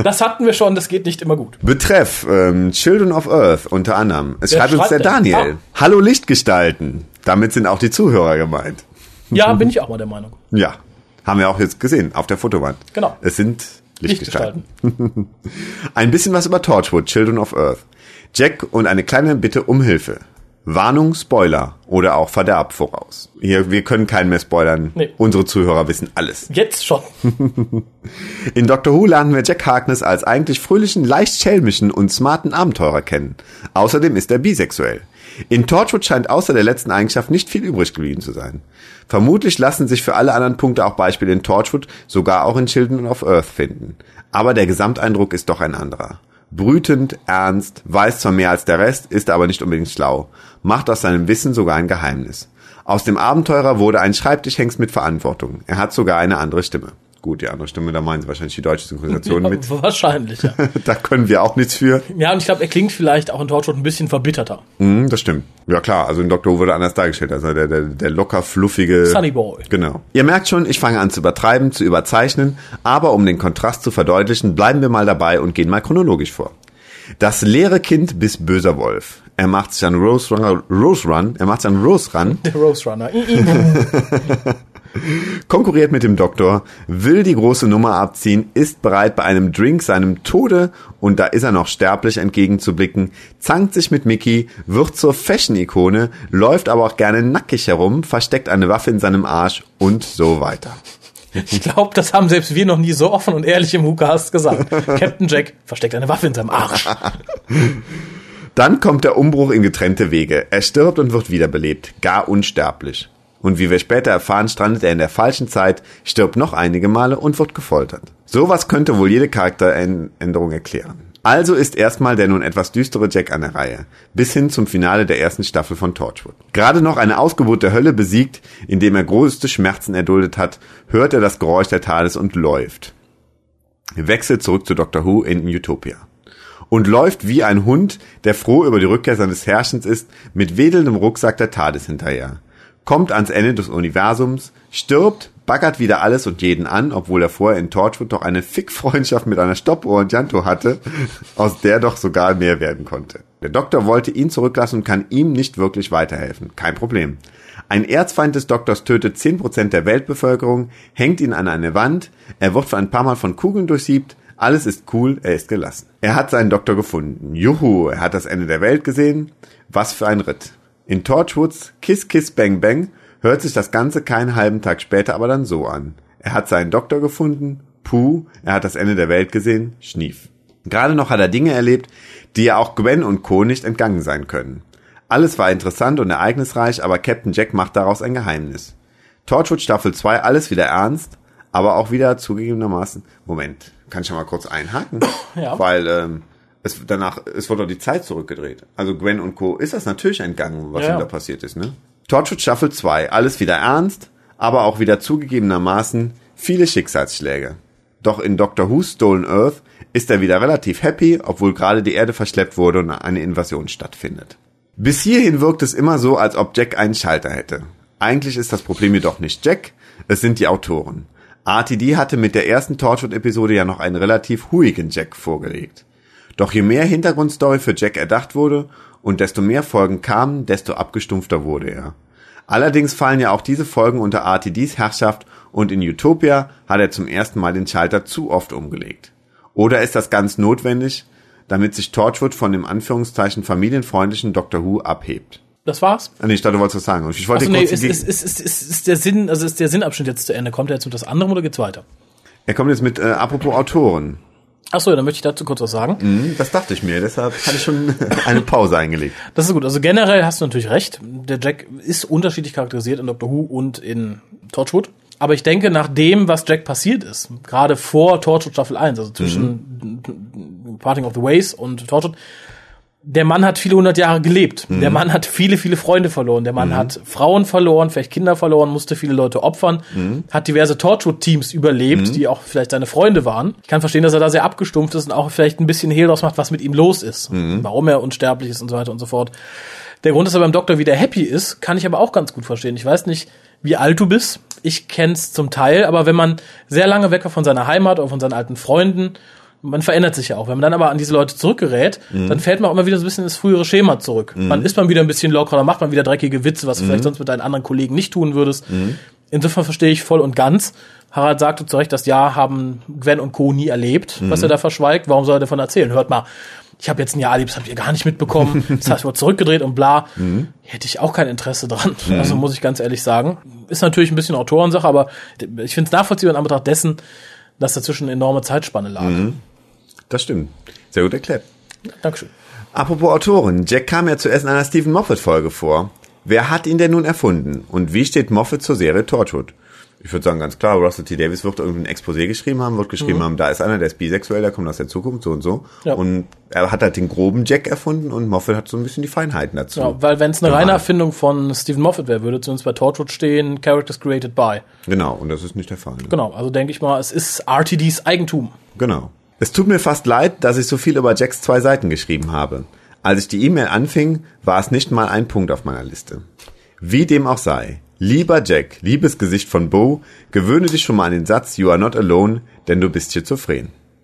Speaker 1: Das hatten wir schon, das geht nicht immer gut.
Speaker 2: Betreff ähm, Children of Earth unter anderem. Es
Speaker 1: Wer
Speaker 2: schreibt uns der
Speaker 1: schreibt?
Speaker 2: Daniel. Hallo Lichtgestalten. Damit sind auch die Zuhörer gemeint.
Speaker 1: Ja, *laughs* bin ich auch mal der Meinung.
Speaker 2: Ja, haben wir auch jetzt gesehen auf der Fotowand.
Speaker 1: Genau.
Speaker 2: Es sind Lichtgestalten.
Speaker 1: Lichtgestalten. *laughs*
Speaker 2: Ein bisschen was über Torchwood, Children of Earth. Jack und eine kleine Bitte um Hilfe. Warnung, Spoiler oder auch Verderb voraus. Hier, wir können keinen mehr spoilern.
Speaker 1: Nee.
Speaker 2: Unsere Zuhörer wissen alles.
Speaker 1: Jetzt schon. *laughs*
Speaker 2: In Doctor Who lernen wir Jack Harkness als eigentlich fröhlichen, leicht schelmischen und smarten Abenteurer kennen. Außerdem ist er bisexuell. In Torchwood scheint außer der letzten Eigenschaft nicht viel übrig geblieben zu sein. Vermutlich lassen sich für alle anderen Punkte auch Beispiele in Torchwood, sogar auch in Children of Earth finden. Aber der Gesamteindruck ist doch ein anderer. Brütend, ernst, weiß zwar mehr als der Rest, ist aber nicht unbedingt schlau, macht aus seinem Wissen sogar ein Geheimnis. Aus dem Abenteurer wurde ein Schreibtischhengst mit Verantwortung. Er hat sogar eine andere Stimme. Gut, die andere Stimme, da meinen sie wahrscheinlich die deutsche Synchronisation *laughs* mit.
Speaker 1: Wahrscheinlich, ja. *laughs*
Speaker 2: Da können wir auch nichts für.
Speaker 1: Ja, und ich glaube, er klingt vielleicht auch in Torchwood ein bisschen verbitterter.
Speaker 2: Mhm, das stimmt. Ja klar, also in Doctor Who wurde anders dargestellt. Also der, der, der locker fluffige...
Speaker 1: Sunny Boy.
Speaker 2: Genau. Ihr merkt schon, ich fange an zu übertreiben, zu überzeichnen, aber um den Kontrast zu verdeutlichen, bleiben wir mal dabei und gehen mal chronologisch vor. Das leere Kind bis böser Wolf. Er macht sich an Rose Run, Rose Run, er macht sich an Rose Run,
Speaker 1: Der Rose Runner. *laughs*
Speaker 2: Konkurriert mit dem Doktor, will die große Nummer abziehen, ist bereit bei einem Drink seinem Tode und da ist er noch sterblich entgegenzublicken, zankt sich mit Mickey, wird zur Fashion-Ikone, läuft aber auch gerne nackig herum, versteckt eine Waffe in seinem Arsch und so weiter.
Speaker 1: Ich glaube, das haben selbst wir noch nie so offen und ehrlich im WhoCast gesagt. Captain Jack versteckt eine Waffe in seinem Arsch.
Speaker 2: Dann kommt der Umbruch in getrennte Wege. Er stirbt und wird wiederbelebt, gar unsterblich. Und wie wir später erfahren, strandet er in der falschen Zeit, stirbt noch einige Male und wird gefoltert. Sowas könnte wohl jede Charakteränderung erklären. Also ist erstmal der nun etwas düstere Jack an der Reihe, bis hin zum Finale der ersten Staffel von Torchwood. Gerade noch eine Ausgeburt der Hölle besiegt, indem er größte Schmerzen erduldet hat, hört er das Geräusch der Tades und läuft. Wechselt zurück zu Doctor Who in Utopia und läuft wie ein Hund, der froh über die Rückkehr seines Herrschens ist, mit wedelndem Rucksack der TARDIS hinterher. Kommt ans Ende des Universums, stirbt, baggert wieder alles und jeden an, obwohl er vorher in Torchwood doch eine Fick-Freundschaft mit einer Stoppuhr und Janto hatte, aus der doch sogar mehr werden konnte. Der Doktor wollte ihn zurücklassen und kann ihm nicht wirklich weiterhelfen. Kein Problem. Ein Erzfeind des Doktors tötet 10% der Weltbevölkerung, hängt ihn an eine Wand, er wird für ein paar Mal von Kugeln durchsiebt, alles ist cool, er ist gelassen. Er hat seinen Doktor gefunden. Juhu, er hat das Ende der Welt gesehen. Was für ein Ritt. In Torchwoods Kiss Kiss Bang Bang hört sich das Ganze keinen halben Tag später aber dann so an. Er hat seinen Doktor gefunden. Puh, er hat das Ende der Welt gesehen. Schnief. Gerade noch hat er Dinge erlebt, die ja auch Gwen und Co. nicht entgangen sein können. Alles war interessant und ereignisreich, aber Captain Jack macht daraus ein Geheimnis. Torchwood Staffel 2, alles wieder ernst, aber auch wieder zugegebenermaßen. Moment, kann ich ja mal kurz einhaken?
Speaker 1: Ja.
Speaker 2: Weil ähm, es danach, es wurde doch die Zeit zurückgedreht. Also Gwen und Co. ist das natürlich entgangen, was
Speaker 1: Ja,
Speaker 2: da passiert ist, ne? Torchwood Staffel 2, alles wieder ernst, aber auch wieder zugegebenermaßen viele Schicksalsschläge. Doch in Doctor Who Stolen Earth ist er wieder relativ happy, obwohl gerade die Erde verschleppt wurde und eine Invasion stattfindet. Bis hierhin wirkt es immer so, als ob Jack einen Schalter hätte. Eigentlich ist das Problem jedoch nicht Jack, es sind die Autoren. RTD hatte mit der ersten Torchwood-Episode ja noch einen relativ huigen Jack vorgelegt. Doch je mehr Hintergrundstory für Jack erdacht wurde und desto mehr Folgen kamen, desto abgestumpfter wurde er. Allerdings fallen ja auch diese Folgen unter RTDs Herrschaft und in Utopia hat er zum ersten Mal den Schalter zu oft umgelegt. Oder ist das ganz notwendig, damit sich Torchwood von dem Anführungszeichen familienfreundlichen Doctor Who abhebt?
Speaker 1: Das war's.
Speaker 2: Ah, nee, ich dachte, du wolltest was sagen. Ich wollte
Speaker 1: Also nee, ist, ist, ist, ist, ist, ist der Sinn, also ist der Sinnabschnitt jetzt zu Ende? Kommt er jetzt mit das andere oder geht's weiter?
Speaker 2: er kommt jetzt mit, äh, apropos Autoren.
Speaker 1: Ach so, dann möchte ich dazu kurz was sagen.
Speaker 2: Hm, Das dachte ich mir, deshalb hatte ich schon *laughs* eine Pause eingelegt.
Speaker 1: Das ist gut. Also generell hast du natürlich recht. Der Jack ist unterschiedlich charakterisiert in Doctor Who und in Torchwood. Aber ich denke, nach dem, was Jack passiert ist, gerade vor Torchwood Staffel 1, also zwischen Parting of the Ways und Torchwood, der Mann hat viele hundert Jahre gelebt. Der Mann hat viele, viele Freunde verloren. Der Mann hat Frauen verloren, vielleicht Kinder verloren, musste viele Leute opfern, hat diverse Torchwood-Teams überlebt, die auch vielleicht seine Freunde waren. Ich kann verstehen, dass er da sehr abgestumpft ist und auch vielleicht ein bisschen Hehl draus macht, was mit ihm los ist. Warum er unsterblich ist und so weiter und so fort. Der Grund, dass er beim Doktor wieder happy ist, kann ich aber auch ganz gut verstehen. Ich weiß nicht, wie alt du bist. Ich kenn's zum Teil, aber wenn man sehr lange weg war von seiner Heimat oder von seinen alten Freunden, man verändert sich ja auch. Wenn man dann aber an diese Leute zurückgerät, mhm. dann fällt man auch immer wieder so ein bisschen ins frühere Schema zurück. Mhm. Man ist man wieder ein bisschen lockerer, dann macht man wieder dreckige Witze, was du vielleicht sonst mit deinen anderen Kollegen nicht tun würdest. Insofern verstehe ich voll und ganz. Harald sagte zu Recht, das Jahr haben Gwen und Co. nie erlebt, was er da verschweigt. Warum soll er davon erzählen? Hört mal, ich habe jetzt ein Jahr erlebt, das habt ihr gar nicht mitbekommen. *laughs* Das heißt, ich wurde zurückgedreht und bla. Mhm. Hätte ich auch kein Interesse dran. Mhm. Also muss ich ganz ehrlich sagen. Ist natürlich ein bisschen Autorensache, aber ich finde es nachvollziehbar in Anbetracht dessen, dass dazwischen eine enorme Zeitspanne lag. Mhm.
Speaker 2: Das stimmt. Sehr gut erklärt.
Speaker 1: Dankeschön.
Speaker 2: Apropos Autoren. Jack kam ja zuerst in einer Stephen Moffat-Folge vor. Wer hat ihn denn nun erfunden? Und wie steht Moffat zur Serie Torchwood? ich würde sagen, ganz klar, Russell T. Davis wird irgendein Exposé geschrieben haben, wird geschrieben mhm. haben, da ist einer, der ist bisexuell, der kommt aus der Zukunft, so und so. Ja. Und er hat halt den groben Jack erfunden und Moffat hat so ein bisschen die Feinheiten dazu. Ja,
Speaker 1: weil wenn es eine reine Erfindung von Stephen Moffat wäre, würde zumindest bei Torchwood stehen, Characters created by.
Speaker 2: Genau, und das ist nicht der Fall. Ne?
Speaker 1: Genau, also denke ich mal, es ist RTDs Eigentum.
Speaker 2: Genau. Es tut mir fast leid, dass ich so viel über Jacks zwei Seiten geschrieben habe. Als ich die E-Mail anfing, war es nicht mal ein Punkt auf meiner Liste. Wie dem auch sei. Lieber Jack, liebes Gesicht von Bo, gewöhne dich schon mal an den Satz You are not alone, denn du bist schizophren. *laughs*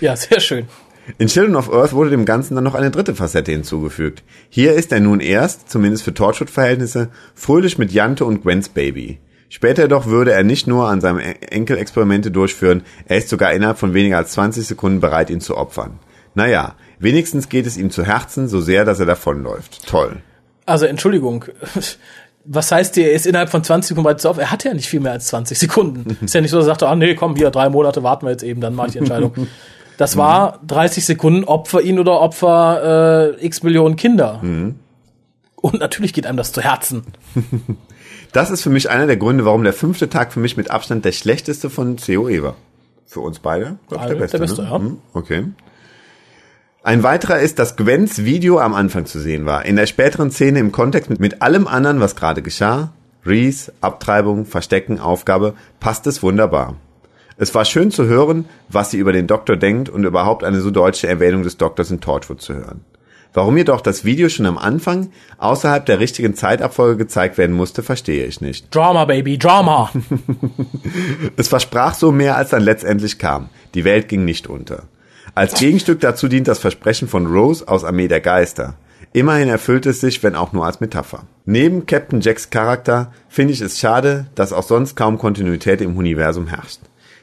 Speaker 1: ja, sehr schön.
Speaker 2: In Children of Earth wurde dem Ganzen dann noch eine dritte Facette hinzugefügt. Hier ist er nun erst, zumindest für Torchwood-Verhältnisse, fröhlich mit Jante und Gwens Baby. Später jedoch würde er nicht nur an seinem Enkel Experimente durchführen, er ist sogar innerhalb von weniger als 20 Sekunden bereit, ihn zu opfern. Naja, wenigstens geht es ihm zu Herzen so sehr, dass er davonläuft. Toll.
Speaker 1: Also Entschuldigung, *laughs* was heißt der, er ist innerhalb von 20 Sekunden bereit zu auf? Er hat ja nicht viel mehr als 20 Sekunden. ist ja nicht so, dass er sagte, ah nee, komm, hier, drei Monate warten wir jetzt eben, dann mache ich die Entscheidung. *laughs* Das war 30 Sekunden Opfer ihn oder Opfer äh, x Millionen Kinder. Mhm. Und natürlich geht einem das zu Herzen. *laughs*
Speaker 2: Das ist für mich einer der Gründe, warum der fünfte Tag für mich mit Abstand der schlechteste von COE war. Für uns beide,
Speaker 1: glaube ich, der beste. Der beste, ne? ja.
Speaker 2: Mhm, okay. Ein weiterer ist, dass Gwens Video am Anfang zu sehen war. In der späteren Szene im Kontext mit, mit allem anderen, was gerade geschah, Reese, Abtreibung, Verstecken, Aufgabe, passt es wunderbar. Es war schön zu hören, was sie über den Doktor denkt und überhaupt eine so deutsche Erwähnung des Doktors in Torchwood zu hören. Warum jedoch das Video schon am Anfang außerhalb der richtigen Zeitabfolge gezeigt werden musste, verstehe ich nicht.
Speaker 1: Drama, Baby, Drama! *laughs*
Speaker 2: es versprach so mehr, als dann letztendlich kam. Die Welt ging nicht unter. Als Gegenstück dazu dient das Versprechen von Rose aus Armee der Geister. Immerhin erfüllt es sich, wenn auch nur als Metapher. Neben Captain Jacks Charakter finde ich es schade, dass auch sonst kaum Kontinuität im Universum herrscht.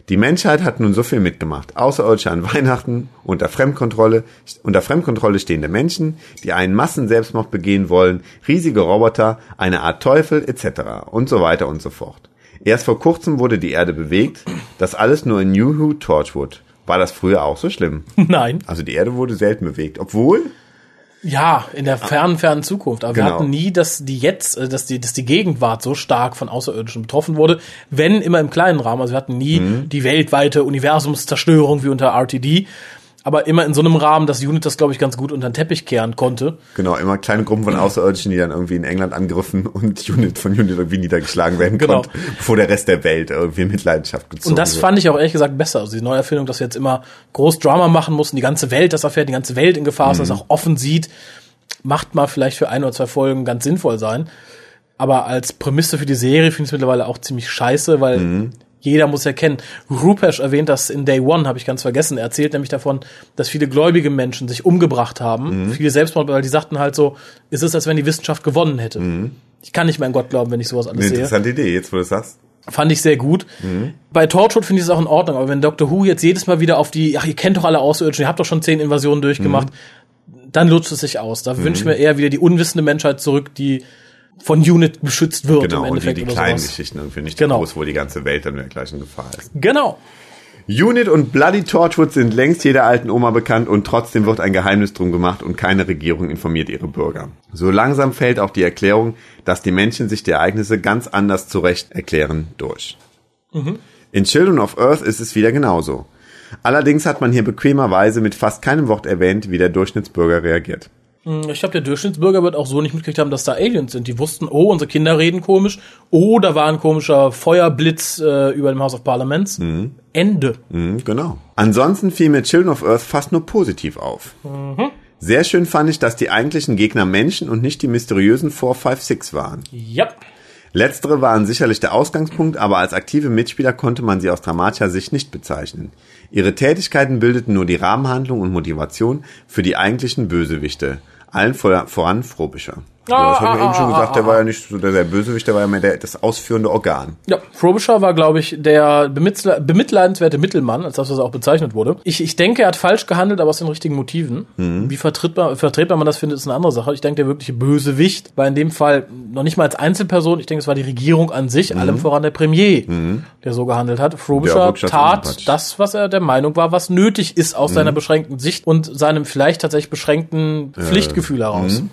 Speaker 2: Die Menschheit hat nun so viel mitgemacht. Außerirdische an Weihnachten, unter Fremdkontrolle, unter Fremdkontrolle stehende Menschen, die einen Massenselbstmord begehen wollen, riesige Roboter, eine Art Teufel etc. und so weiter und so fort. Erst vor kurzem wurde die Erde bewegt, das alles nur in New Who Torchwood. War das früher auch so schlimm? *laughs*
Speaker 1: Nein.
Speaker 2: Also die Erde wurde selten bewegt, obwohl
Speaker 1: ja, in der fernen, fernen Zukunft. Aber genau. wir hatten nie, dass die jetzt, äh, dass die, dass die Gegenwart so stark von Außerirdischen betroffen wurde, wenn immer im kleinen Rahmen. Also wir hatten nie mhm. die weltweite Universumszerstörung wie unter RTD aber immer in so einem Rahmen, dass Unit das, glaube ich, ganz gut unter den Teppich kehren konnte.
Speaker 2: Genau, immer kleine Gruppen von Außerirdischen, die dann irgendwie in England angegriffen *laughs* und Unit von Unit irgendwie niedergeschlagen werden genau. konnte, bevor der Rest der Welt irgendwie in Mitleidenschaft gezogen
Speaker 1: Und das wird. fand ich auch ehrlich gesagt besser. Also die Neuerfindung, dass wir jetzt immer groß Drama machen mussten, die ganze Welt das erfährt, die ganze Welt in Gefahr ist, mhm. das auch offen sieht, macht mal vielleicht für ein oder zwei Folgen ganz sinnvoll sein. Aber als Prämisse für die Serie finde ich es mittlerweile auch ziemlich scheiße, weil mhm jeder muss erkennen. Rupesh erwähnt das in Day One, habe ich ganz vergessen. Er erzählt nämlich davon, dass viele gläubige Menschen sich umgebracht haben. Mhm. Viele Selbstmord, weil die sagten halt so, ist es, als wenn die Wissenschaft gewonnen hätte. Mhm. Ich kann nicht mehr an Gott glauben, wenn ich sowas alles
Speaker 2: sehe. Interessante Idee, jetzt wo du es sagst.
Speaker 1: Fand ich sehr gut. Mhm. Bei Torchwood finde ich es auch in Ordnung, aber wenn Doctor Who jetzt jedes Mal wieder auf die, ach, ihr kennt doch alle Außerirdischen, ihr habt doch schon zehn Invasionen durchgemacht, mhm. dann lutscht es sich aus. Da mhm. wünsche ich mir eher wieder die unwissende Menschheit zurück, die von Unit beschützt wird.
Speaker 2: Genau, und die, die kleinen sowas. Geschichten irgendwie nicht
Speaker 1: genau.
Speaker 2: groß, wo die ganze Welt dann in der gleichen Gefahr ist.
Speaker 1: Genau.
Speaker 2: Unit und Bloody Torchwood sind längst jeder alten Oma bekannt und trotzdem wird ein Geheimnis drum gemacht und keine Regierung informiert ihre Bürger. So langsam fällt auch die Erklärung, dass die Menschen sich die Ereignisse ganz anders zurecht erklären durch. Mhm. In Children of Earth ist es wieder genauso. Allerdings hat man hier bequemerweise mit fast keinem Wort erwähnt, wie der Durchschnittsbürger reagiert.
Speaker 1: Hm, ich glaube, der Durchschnittsbürger wird auch so nicht mitgekriegt haben, dass da Aliens sind. Die wussten, oh, unsere Kinder reden komisch. Oh, da war ein komischer Feuerblitz äh, über dem House of Parliaments. Mhm. Ende.
Speaker 2: Mhm, genau. Ansonsten fiel mir Children of Earth fast nur positiv auf. Mhm. Sehr schön fand ich, dass die eigentlichen Gegner Menschen und nicht die mysteriösen 456 waren.
Speaker 1: Ja.
Speaker 2: Letztere waren sicherlich der Ausgangspunkt, aber als aktive Mitspieler konnte man sie aus dramatischer Sicht nicht bezeichnen. Ihre Tätigkeiten bildeten nur die Rahmenhandlung und Motivation für die eigentlichen Bösewichte, allen vor, voran Frobischer. Ja, das haben wir eben schon gesagt, der war ja nicht so der, der Bösewicht, der war ja mehr der, das ausführende Organ.
Speaker 1: Ja, Frobisher war, glaube ich, der bemittle bemitleidenswerte Mittelmann, als das, was auch bezeichnet wurde. Ich, ich denke, er hat falsch gehandelt, aber aus den richtigen Motiven. Mhm. Wie vertretbar, vertretbar man das findet, ist eine andere Sache. Ich denke, der wirkliche Bösewicht war in dem Fall noch nicht mal als Einzelperson. Ich denke, es war die Regierung an sich, mhm. allem voran der Premier, mhm. der so gehandelt hat. Frobisher tat das, was er der Meinung war, was nötig ist aus seiner mhm. beschränkten Sicht und seinem vielleicht tatsächlich beschränkten Pflichtgefühl heraus.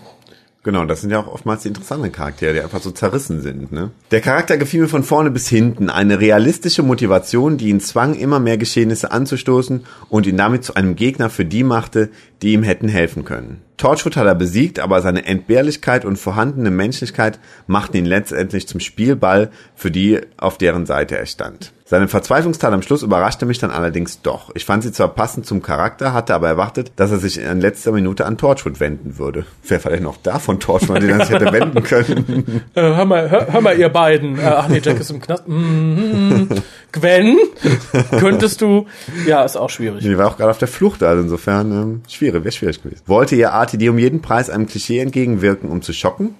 Speaker 2: Genau, das sind ja auch oftmals die interessanten Charaktere, die einfach so zerrissen sind. Ne? Der Charakter gefiel mir von vorne bis hinten. Eine realistische Motivation, die ihn zwang, immer mehr Geschehnisse anzustoßen und ihn damit zu einem Gegner für die machte, die ihm hätten helfen können. Torchwood hat er besiegt, aber seine Entbehrlichkeit und vorhandene Menschlichkeit machten ihn letztendlich zum Spielball für die, auf deren Seite er stand. Seine Verzweiflungstat am Schluss überraschte mich dann allerdings doch. Ich fand sie zwar passend zum Charakter, hatte aber erwartet, dass er sich in letzter Minute an Torchwood wenden würde. Wer denn noch da von Torchwood, den er sich hätte *laughs* wenden können?
Speaker 1: Äh, hör, mal, hör, hör, mal, ihr beiden. Äh, ach nee, Jack ist im Knast. Mm, Gwen, könntest du... Ja, ist auch schwierig.
Speaker 2: Die war auch gerade auf der Flucht, also insofern ähm, schwierig, wäre schwierig gewesen. Wollte ihr RTD um jeden Preis einem Klischee entgegenwirken, um zu schocken?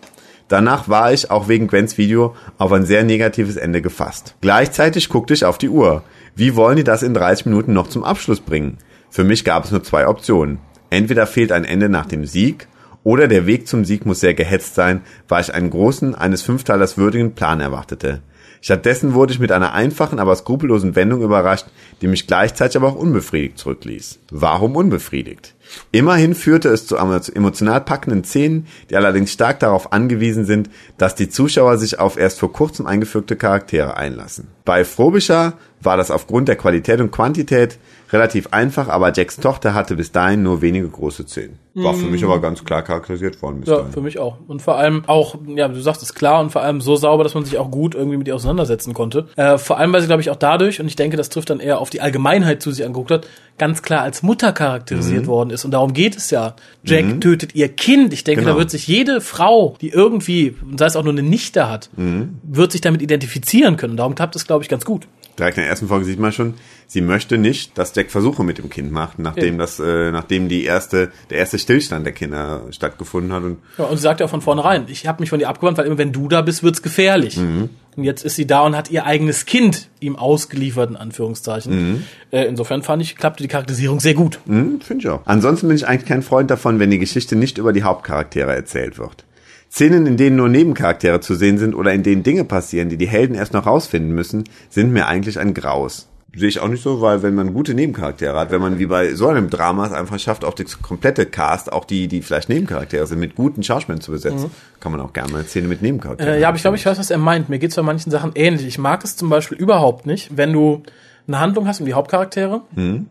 Speaker 2: Danach war ich auch wegen Gwens Video auf ein sehr negatives Ende gefasst. Gleichzeitig guckte ich auf die Uhr. Wie wollen die das in 30 Minuten noch zum Abschluss bringen? Für mich gab es nur zwei Optionen. Entweder fehlt ein Ende nach dem Sieg oder der Weg zum Sieg muss sehr gehetzt sein, weil ich einen großen, eines Fünfteilers würdigen Plan erwartete. Stattdessen wurde ich mit einer einfachen, aber skrupellosen Wendung überrascht, die mich gleichzeitig aber auch unbefriedigt zurückließ. Warum unbefriedigt? Immerhin führte es zu emotional packenden Szenen, die allerdings stark darauf angewiesen sind, dass die Zuschauer sich auf erst vor kurzem eingefügte Charaktere einlassen. Bei Frobisher war das aufgrund der Qualität und Quantität relativ einfach, aber Jacks Tochter hatte bis dahin nur wenige große Szenen. War für mich aber ganz klar charakterisiert worden bis
Speaker 1: ja,
Speaker 2: dahin.
Speaker 1: für mich auch. Und vor allem auch, ja, du sagst es klar und vor allem so sauber, dass man sich auch gut irgendwie mit ihr auseinandersetzen konnte. Äh, vor allem, weil sie, glaube ich, auch dadurch, und ich denke, das trifft dann eher auf die Allgemeinheit zu sich angeguckt hat, ganz klar als Mutter charakterisiert mhm. worden ist. Und darum geht es ja. Jack mhm. tötet ihr Kind. Ich denke, genau. da wird sich jede Frau, die irgendwie, sei es auch nur eine Nichte hat, mhm. wird sich damit identifizieren können. Darum klappt es, glaube ich, ganz gut
Speaker 2: direkt in der ersten Folge sieht man schon, sie möchte nicht, dass Versuche mit dem Kind macht, nachdem ja. das, äh, nachdem die erste, der erste Stillstand der Kinder stattgefunden hat. Und,
Speaker 1: ja, und sie sagt ja auch von vornherein, ich habe mich von dir abgewandt, weil immer wenn du da bist, wird's gefährlich. Mhm. Und jetzt ist sie da und hat ihr eigenes Kind ihm ausgeliefert, in Anführungszeichen. Mhm. Äh, insofern fand ich, klappte die Charakterisierung sehr gut.
Speaker 2: Mhm, Finde ich auch. Ansonsten bin ich eigentlich kein Freund davon, wenn die Geschichte nicht über die Hauptcharaktere erzählt wird. Szenen, in denen nur Nebencharaktere zu sehen sind oder in denen Dinge passieren, die die Helden erst noch rausfinden müssen, sind mir eigentlich ein Graus. Sehe ich auch nicht so, weil wenn man gute Nebencharaktere hat, wenn man wie bei so einem Drama es einfach schafft, auch das komplette Cast, auch die, die vielleicht Nebencharaktere sind, mit guten Schauspielern zu besetzen, mhm. kann man auch gerne mal eine Szene mit Nebencharakteren.
Speaker 1: Äh, ja, aber ich glaube, ich weiß, was er meint. Mir geht es bei manchen Sachen ähnlich. Ich mag es zum Beispiel überhaupt nicht, wenn du eine Handlung hast um die Hauptcharaktere. Mhm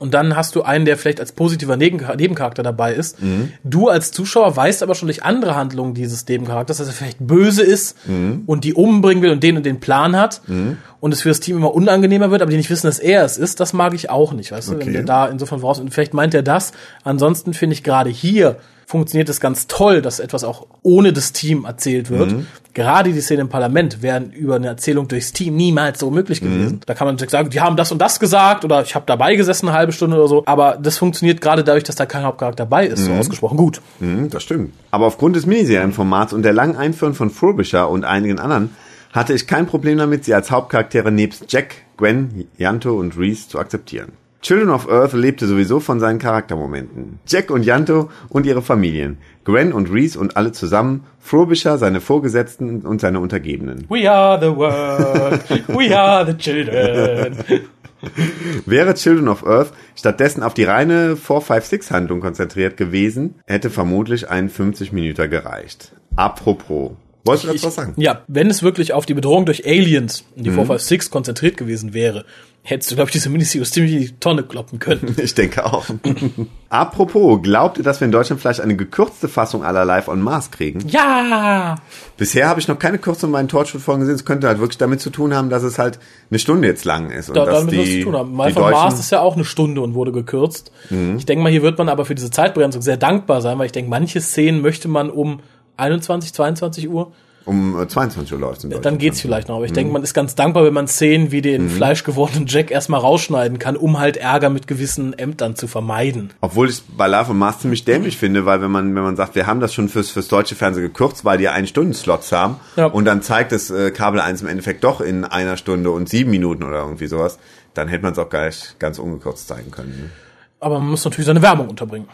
Speaker 1: und dann hast du einen, der vielleicht als positiver Nebencharakter dabei ist. Mhm. Du als Zuschauer weißt aber schon durch andere Handlungen dieses Nebencharakters, dass er vielleicht böse ist mhm. und die umbringen will und den und den Plan hat mhm. und es für das Team immer unangenehmer wird, aber die nicht wissen, dass er es ist. Das mag ich auch nicht, weißt okay. du? Wenn der da insofern voraus und vielleicht meint er das. Ansonsten finde ich gerade hier funktioniert es ganz toll, dass etwas auch ohne das Team erzählt wird. Mhm. Gerade die Szene im Parlament wären über eine Erzählung durchs Team niemals so möglich gewesen. Mhm. Da kann man sagen, die haben das und das gesagt oder ich habe dabei gesessen eine halbe Stunde oder so. Aber das funktioniert gerade dadurch, dass da kein Hauptcharakter dabei ist, mhm. so ausgesprochen gut.
Speaker 2: Mhm, das stimmt. Aber aufgrund des Miniserienformats und der langen Einführung von Frobisher und einigen anderen hatte ich kein Problem damit, sie als Hauptcharaktere nebst Jack, Gwen, Yanto und Reese zu akzeptieren. Children of Earth lebte sowieso von seinen Charaktermomenten. Jack und Yanto und ihre Familien. Gwen und Reese und alle zusammen. Frobisher, seine Vorgesetzten und seine Untergebenen.
Speaker 1: We are the world. We are the children.
Speaker 2: Wäre Children of Earth stattdessen auf die reine 456-Handlung konzentriert gewesen, hätte vermutlich ein 50 Minuten gereicht. Apropos. Wolltest du dazu was sagen?
Speaker 1: Ja, wenn es wirklich auf die Bedrohung durch Aliens in die 456 konzentriert gewesen wäre, hättest du, glaube ich, diese Miniseries ziemlich in die Tonne kloppen können. *laughs*
Speaker 2: Ich denke auch. Apropos, glaubt ihr, dass wir in Deutschland vielleicht eine gekürzte Fassung aller Live on Mars kriegen?
Speaker 1: Ja!
Speaker 2: Bisher habe ich noch keine Kürzung bei den Torchwood-Folgen gesehen. Es könnte halt wirklich damit zu tun haben, dass es halt eine Stunde jetzt lang ist. Und
Speaker 1: Da,
Speaker 2: dass
Speaker 1: damit
Speaker 2: die,
Speaker 1: zu tun haben. Mal
Speaker 2: die
Speaker 1: von
Speaker 2: Deutschen, Mhm.
Speaker 1: Mars ist ja auch eine Stunde und wurde gekürzt. Ich denke mal, hier wird man aber für diese Zeitbegrenzung sehr dankbar sein, weil ich denke, manche Szenen möchte man um 21, 22 Uhr,
Speaker 2: um äh, 22 Uhr läuft in
Speaker 1: dann geht's vielleicht noch. Aber
Speaker 2: Mhm.
Speaker 1: ich denke, man ist ganz dankbar, wenn man Szenen wie den fleischgewordenen Jack erstmal rausschneiden kann, um halt Ärger mit gewissen Ämtern zu vermeiden.
Speaker 2: Obwohl ich bei Live on Mars ziemlich dämlich finde, weil wenn man, wenn man sagt, wir haben das schon fürs, fürs deutsche Fernsehen gekürzt, weil die ja einen Stunden-Slots haben
Speaker 1: Ja.
Speaker 2: und dann zeigt es äh, Kabel 1 im Endeffekt doch in einer Stunde und sieben Minuten oder irgendwie sowas, dann hätte man es auch gleich ganz ungekürzt zeigen können. Ne?
Speaker 1: Aber man muss natürlich seine Werbung unterbringen.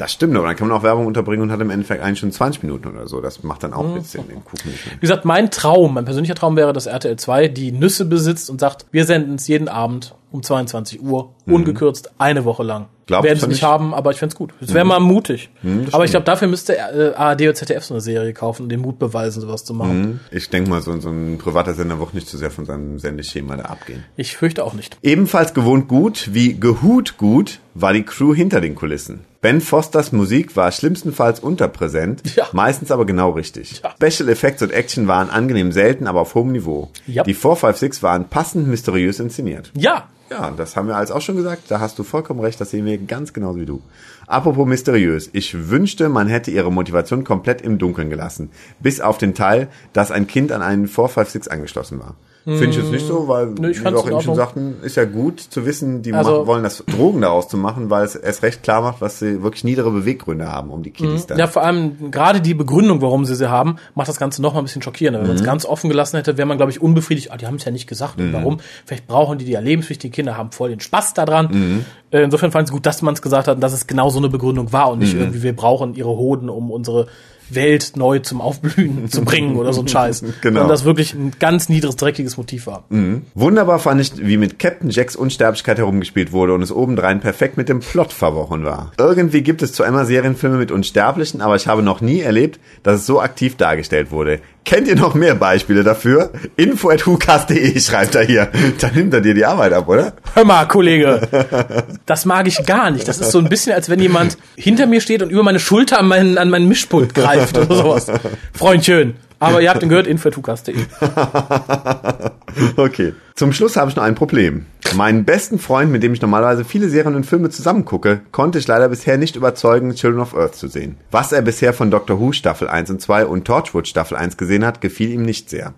Speaker 2: Das stimmt, aber dann kann man auch Werbung unterbringen und hat im Endeffekt eigentlich schon 20 Minuten oder so. Das macht dann auch
Speaker 1: Mhm.
Speaker 2: ein bisschen den Kuchen.
Speaker 1: Wie gesagt, mein Traum, mein persönlicher Traum wäre, dass RTL 2 die Nüsse besitzt und sagt, wir senden es jeden Abend um 22 Uhr, ungekürzt, eine Woche lang.
Speaker 2: Glaub,
Speaker 1: Werden
Speaker 2: fand
Speaker 1: nicht
Speaker 2: ich-
Speaker 1: haben, aber ich fänd's gut. Es wäre mal mutig. aber ich glaube, dafür müsste äh, ARD oder ZDF so eine Serie kaufen und den Mut beweisen, sowas zu machen.
Speaker 2: Ich denke mal, so, so ein privater Sender wird nicht zu sehr von seinem Sendeschema da abgehen.
Speaker 1: Ich fürchte auch nicht.
Speaker 2: Ebenfalls gewohnt gut wie gehut gut war die Crew hinter den Kulissen. Ben Fosters Musik war schlimmstenfalls unterpräsent,
Speaker 1: Ja.
Speaker 2: meistens aber genau richtig.
Speaker 1: Ja.
Speaker 2: Special Effects und Action waren angenehm selten, aber auf hohem Niveau.
Speaker 1: Ja.
Speaker 2: Die 456 waren passend mysteriös inszeniert.
Speaker 1: Ja,
Speaker 2: Ja, das haben wir alles auch schon gesagt. Da hast du vollkommen recht. Das sehen wir ganz genauso wie du. Apropos mysteriös. Ich wünschte, man hätte ihre Motivation komplett im Dunkeln gelassen. Bis auf den Teil, dass ein Kind an einen 456 angeschlossen war. Finde ich jetzt nicht so, weil,
Speaker 1: Nö, ich
Speaker 2: wie wir auch
Speaker 1: in
Speaker 2: eben schon sagten, ist ja gut zu wissen, die
Speaker 1: Also-
Speaker 2: machen, wollen das Drogen daraus zu machen, weil es erst recht klar macht, was sie wirklich niedere Beweggründe haben, um die Kiddies dann.
Speaker 1: ja, vor allem gerade die Begründung, warum sie sie haben, macht das Ganze noch mal ein bisschen schockierender. Wenn man es ganz offen gelassen hätte, wäre man, glaube ich, unbefriedigt. Ah, die haben es ja nicht gesagt. Und warum? Vielleicht brauchen die die ja lebenswichtige Kinder, haben voll den Spaß daran. Äh, Insofern fand ich es gut, dass man es gesagt hat und dass es genau so eine Begründung war und nicht irgendwie, wir brauchen ihre Hoden, um unsere Welt neu zum Aufblühen *laughs* zu bringen oder so ein Scheiß.
Speaker 2: Genau.
Speaker 1: Und das wirklich ein ganz niedriges, dreckiges Motiv war.
Speaker 2: Wunderbar fand ich, wie mit Captain Jacks Unsterblichkeit herumgespielt wurde und es obendrein perfekt mit dem Plot verworren war. Irgendwie gibt es zwar immer Serienfilme mit Unsterblichen, aber ich habe noch nie erlebt, dass es so aktiv dargestellt wurde. Kennt ihr noch mehr Beispiele dafür? Info at hukas.de schreibt er hier. Dann nimmt er dir die Arbeit ab, oder?
Speaker 1: Hör mal, Kollege, das mag ich gar nicht. Das ist so ein bisschen, als wenn jemand hinter mir steht und über meine Schulter an meinen, an meinen Mischpult greift oder sowas. Freundchen. Aber ihr habt ihn gehört, info.tukas.de. *laughs*
Speaker 2: Okay. Zum Schluss habe ich noch ein Problem. Meinen besten Freund, mit dem ich normalerweise viele Serien und Filme zusammen gucke, konnte ich leider bisher nicht überzeugen, Children of Earth zu sehen. Was er bisher von Doctor Who Staffel 1 und 2 und Torchwood Staffel 1 gesehen hat, gefiel ihm nicht sehr.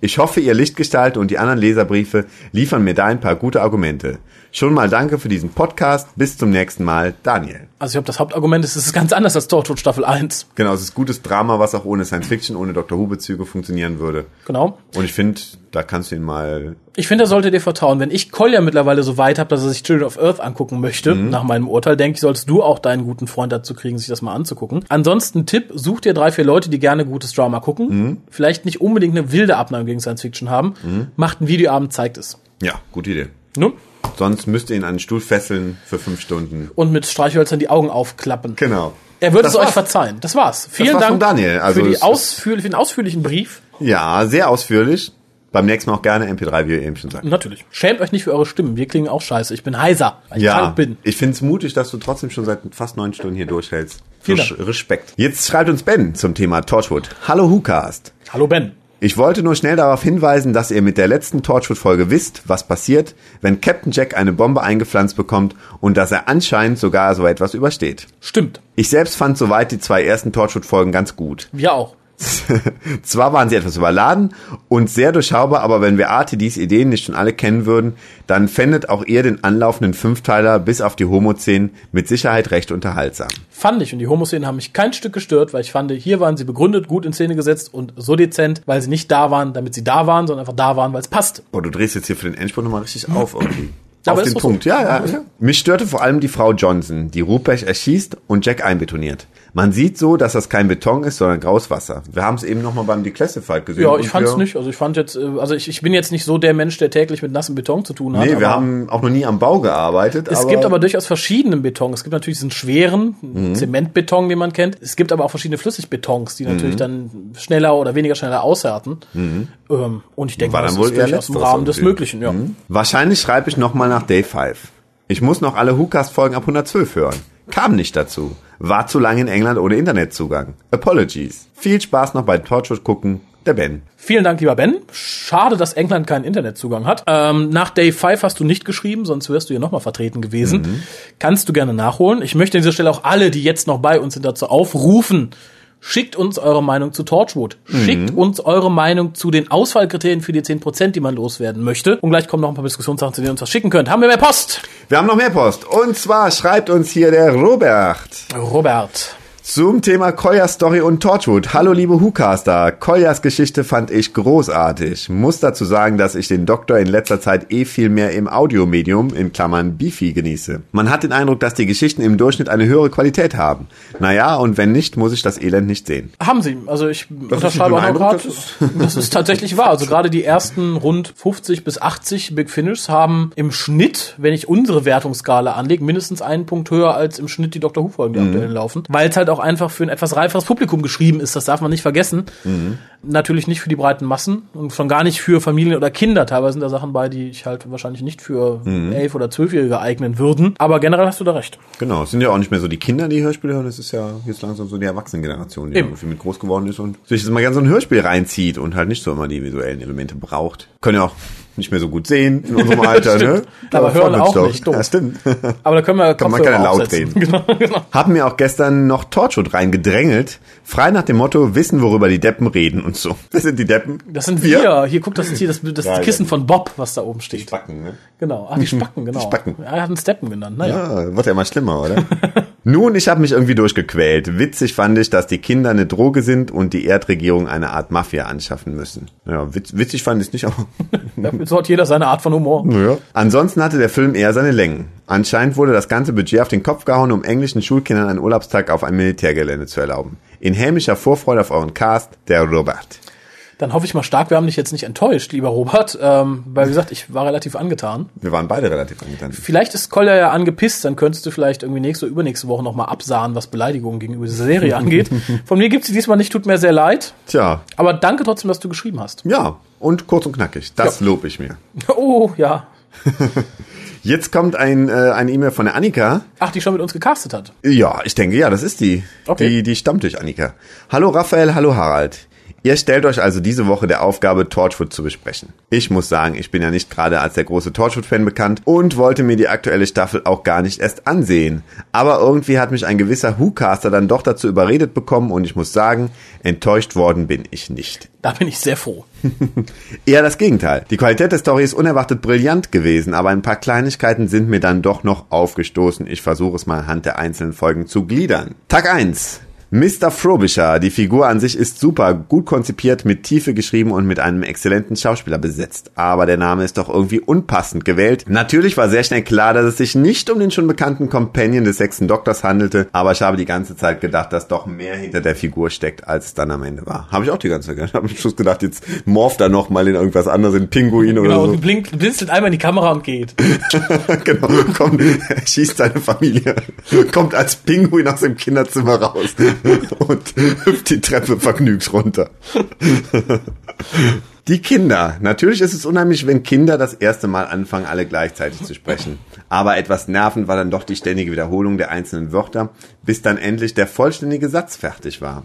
Speaker 2: Ich hoffe, ihr Lichtgestalte und die anderen Leserbriefe liefern mir da ein paar gute Argumente. Schon mal danke für diesen Podcast. Bis zum nächsten Mal, Daniel.
Speaker 1: Also ich glaube, das Hauptargument ist, es ist ganz anders als Torchwood Staffel 1.
Speaker 2: Genau, es ist gutes Drama, was auch ohne Science Fiction, ohne Doctor Who Bezüge funktionieren würde.
Speaker 1: Genau.
Speaker 2: Und ich finde, da kannst du ihn mal
Speaker 1: Ich finde, er sollte dir vertrauen. Wenn ich Kolja mittlerweile so weit habe, dass er sich Children of Earth angucken möchte, nach meinem Urteil, denke ich, solltest du auch deinen guten Freund dazu kriegen, sich das mal anzugucken. Ansonsten Tipp, such dir drei, vier Leute, die gerne gutes Drama gucken. Vielleicht nicht unbedingt eine wilde Abnahme gegen Science Fiction haben. Macht einen Videoabend, zeigt es.
Speaker 2: Ja, gute Idee.
Speaker 1: Ne?
Speaker 2: Sonst müsst ihr ihn an einen Stuhl fesseln für fünf Stunden.
Speaker 1: Und mit Streichhölzern die Augen aufklappen.
Speaker 2: Genau.
Speaker 1: Er wird
Speaker 2: Das
Speaker 1: es euch verzeihen. Das war's. Vielen
Speaker 2: war's
Speaker 1: Dank
Speaker 2: Daniel. Also
Speaker 1: für, die ausführlich, für den ausführlichen Brief.
Speaker 2: Ja, sehr ausführlich. Beim nächsten Mal auch gerne MP3, wie ihr eben schon sagt.
Speaker 1: Natürlich. Schämt euch nicht für eure Stimmen. Wir klingen auch scheiße. Ich bin heiser, weil ich
Speaker 2: Ja,
Speaker 1: krank bin.
Speaker 2: ich finde es mutig, dass du trotzdem schon seit fast neun Stunden hier durchhältst.
Speaker 1: Vielen
Speaker 2: Res- Respekt. Jetzt schreibt uns Ben zum Thema Torchwood. Hallo WhoCast.
Speaker 1: Hallo Ben.
Speaker 2: Ich wollte nur schnell darauf hinweisen, dass ihr mit der letzten Torchwood-Folge wisst, was passiert, wenn Captain Jack eine Bombe eingepflanzt bekommt und dass er anscheinend sogar so etwas übersteht.
Speaker 1: Stimmt.
Speaker 2: Ich selbst fand soweit die zwei ersten Torchwood-Folgen ganz gut.
Speaker 1: Wir auch. *laughs*
Speaker 2: Zwar waren sie etwas überladen und sehr durchschaubar, aber wenn wir RTDs Ideen nicht schon alle kennen würden, dann fändet auch ihr den anlaufenden Fünfteiler bis auf die Homo-Szenen mit Sicherheit recht unterhaltsam.
Speaker 1: Fand ich. Und die Homoszenen haben mich kein Stück gestört, weil ich fand, hier waren sie begründet, gut in Szene gesetzt und so dezent, weil sie nicht da waren, damit sie da waren, sondern einfach da waren, weil es passte.
Speaker 2: Oh, du drehst jetzt hier für den Endspurt nochmal richtig auf *clears throat* irgendwie.
Speaker 1: Aber
Speaker 2: auf
Speaker 1: ist
Speaker 2: den
Speaker 1: doch so.
Speaker 2: Punkt. Ja, ja, ja. Mich störte vor allem die Frau Johnson, die Ruprecht erschießt und Jack einbetoniert. Man sieht so, dass das kein Beton ist, sondern graues Wasser. Wir haben es eben nochmal beim Declassified gesehen.
Speaker 1: Ja, ich fand's
Speaker 2: wir,
Speaker 1: nicht. Also ich fand jetzt, äh, also ich, ich bin jetzt nicht so der Mensch, der täglich mit nassem Beton zu tun hat.
Speaker 2: Nee, wir
Speaker 1: aber
Speaker 2: haben auch noch nie am Bau gearbeitet.
Speaker 1: es gibt aber durchaus verschiedenen Beton. Es gibt natürlich diesen schweren Zementbeton, den man kennt. Es gibt aber auch verschiedene Flüssigbetons, die natürlich dann schneller oder weniger schneller aushärten. Ähm, und ich denke, das ist durchaus im Rahmen des. Möglichen. Ja.
Speaker 2: Wahrscheinlich schreibe ich nochmal nach Day 5. Ich muss noch alle WhoCast-Folgen ab 112 hören. Kam nicht dazu. War zu lange in England ohne Internetzugang. Apologies. Viel Spaß noch bei Torchwood gucken. Der Ben.
Speaker 1: Vielen Dank, lieber Ben. Schade, dass England keinen Internetzugang hat. Ähm, nach Day 5 hast du nicht geschrieben, sonst wärst du hier nochmal vertreten gewesen. Kannst du gerne nachholen. Ich möchte an dieser Stelle auch alle, die jetzt noch bei uns sind, dazu aufrufen. Schickt uns eure Meinung zu Torchwood. Schickt uns eure Meinung zu den Auswahlkriterien für die 10%, die man loswerden möchte. Und gleich kommen noch ein paar Diskussionssachen, zu denen ihr uns was schicken könnt. Haben wir mehr Post?
Speaker 2: Wir haben noch mehr Post. Und zwar schreibt uns hier der Robert.
Speaker 1: Robert.
Speaker 2: Zum Thema Koyas Story und Torchwood. Hallo liebe Hucaster. Koyas Geschichte fand ich großartig. Muss dazu sagen, dass ich den Doktor in letzter Zeit eh viel mehr im Audiomedium, in Klammern Bifi, genieße. Man hat den Eindruck, dass die Geschichten im Durchschnitt eine höhere Qualität haben. Naja, und wenn nicht, muss ich das Elend nicht sehen.
Speaker 1: Haben sie. Also ich unterschreibe
Speaker 2: ein
Speaker 1: auch gerade.
Speaker 2: das
Speaker 1: Das ist tatsächlich wahr. Also gerade die ersten rund 50 bis 80 Big Finish haben im Schnitt, wenn ich unsere Wertungsskala anlege, mindestens einen Punkt höher als im Schnitt die Dr. Who-Folgen, die aktuell laufen. Weil es halt auch einfach für ein etwas reiferes Publikum geschrieben ist. Das darf man nicht vergessen. Natürlich nicht für die breiten Massen und schon gar nicht für Familien oder Kinder. Teilweise sind da Sachen bei, die ich halt wahrscheinlich nicht für elf oder zwölfjährige eignen würden. Aber generell hast du da recht.
Speaker 2: Genau, es sind ja auch nicht mehr so die Kinder, die Hörspiele hören, es ist ja jetzt langsam so die Erwachsenengeneration, die irgendwie mit groß geworden ist und sich jetzt mal gerne so ein Hörspiel reinzieht und halt nicht so immer die visuellen Elemente braucht. Können ja auch nicht mehr so gut sehen in unserem *laughs* Alter, ne?
Speaker 1: Aber hören
Speaker 2: freut uns
Speaker 1: auch
Speaker 2: doch.
Speaker 1: nicht, doof.
Speaker 2: Ja, stimmt. *laughs*
Speaker 1: Aber da können wir
Speaker 2: Kann man keine laut reden. *laughs*
Speaker 1: Genau, genau.
Speaker 2: Haben mir auch gestern noch Torchwood reingedrängelt, frei nach dem Motto, wissen, worüber die Deppen reden und so. Wer sind die Deppen?
Speaker 1: Das sind wir. Hier, guck, das ist hier das, das
Speaker 2: Ja,
Speaker 1: Kissen
Speaker 2: ja.
Speaker 1: von Bob, was da oben steht.
Speaker 2: Spacken, ne?
Speaker 1: Genau. Ach, die Spacken, genau.
Speaker 2: Spacken.
Speaker 1: Ja, er hat einen Steppen genannt. Naja.
Speaker 2: Ja, wird ja immer schlimmer, oder? Nun, ich habe mich irgendwie durchgequält. Witzig fand ich, dass die Kinder eine Droge sind und die Erdregierung eine Art Mafia anschaffen müssen. Ja, witz, witzig fand ich es nicht, aber *laughs*
Speaker 1: So hat jeder seine Art von Humor.
Speaker 2: ja. Ansonsten hatte der Film eher seine Längen. Anscheinend wurde das ganze Budget auf den Kopf gehauen, um englischen Schulkindern einen Urlaubstag auf einem Militärgelände zu erlauben. In hämischer Vorfreude auf euren Cast, der Robert.
Speaker 1: Dann hoffe ich mal stark, wir haben dich jetzt nicht enttäuscht, lieber Robert. Ähm, weil, wie gesagt, ich war relativ angetan.
Speaker 2: Wir waren beide relativ angetan.
Speaker 1: Vielleicht ist Kolja ja angepisst, dann könntest du vielleicht irgendwie nächste oder übernächste Woche nochmal absahen, was Beleidigungen gegenüber dieser Serie angeht. *laughs* Von mir gibt's sie diesmal nicht, tut mir sehr leid.
Speaker 2: Tja,
Speaker 1: Aber danke trotzdem, dass du geschrieben hast.
Speaker 2: ja, und kurz und knackig. Das lob ich mir. *laughs*
Speaker 1: Oh, ja. *laughs*
Speaker 2: Jetzt kommt ein, äh, eine E-Mail von der Annika.
Speaker 1: Ach, die schon mit uns gecastet hat.
Speaker 2: Ja, ich denke, ja, das ist die.
Speaker 1: Okay.
Speaker 2: Die, die Stammtisch, Annika. Hallo Raphael, hallo Harald. Ihr stellt euch also diese Woche der Aufgabe, Torchwood zu besprechen. Ich muss sagen, ich bin ja nicht gerade als der große Torchwood-Fan bekannt und wollte mir die aktuelle Staffel auch gar nicht erst ansehen. Aber irgendwie hat mich ein gewisser Who-Caster dann doch dazu überredet bekommen und ich muss sagen, enttäuscht worden bin ich nicht. *laughs*
Speaker 1: Da bin ich sehr froh.
Speaker 2: Eher das Gegenteil. Die Qualität der Story ist unerwartet brillant gewesen, aber ein paar Kleinigkeiten sind mir dann doch noch aufgestoßen. Ich versuche es mal anhand der einzelnen Folgen zu gliedern. Tag 1. Mr. Frobisher, die Figur an sich ist super, gut konzipiert, mit Tiefe geschrieben und mit einem exzellenten Schauspieler besetzt. Aber der Name ist doch irgendwie unpassend gewählt. Natürlich war sehr schnell klar, dass es sich nicht um den schon bekannten Companion des sechsten Doktors handelte, aber ich habe die ganze Zeit gedacht, dass doch mehr hinter der Figur steckt, als es dann am Ende war. Habe ich auch die ganze Zeit gedacht. Habe am Schluss gedacht, jetzt morpht er noch mal in irgendwas anderes, in Pinguin oder
Speaker 1: Genau,
Speaker 2: so.
Speaker 1: blinkt, blinzelt einmal in die Kamera und geht. *laughs*
Speaker 2: genau, kommt, er schießt seine Familie, *laughs* kommt als Pinguin aus dem Kinderzimmer raus *laughs* und hüpft die Treppe vergnügt runter. *laughs* Die Kinder. Natürlich ist es unheimlich, wenn Kinder das erste Mal anfangen, alle gleichzeitig zu sprechen. Aber etwas nervend war dann doch die ständige Wiederholung der einzelnen Wörter, bis dann endlich der vollständige Satz fertig war.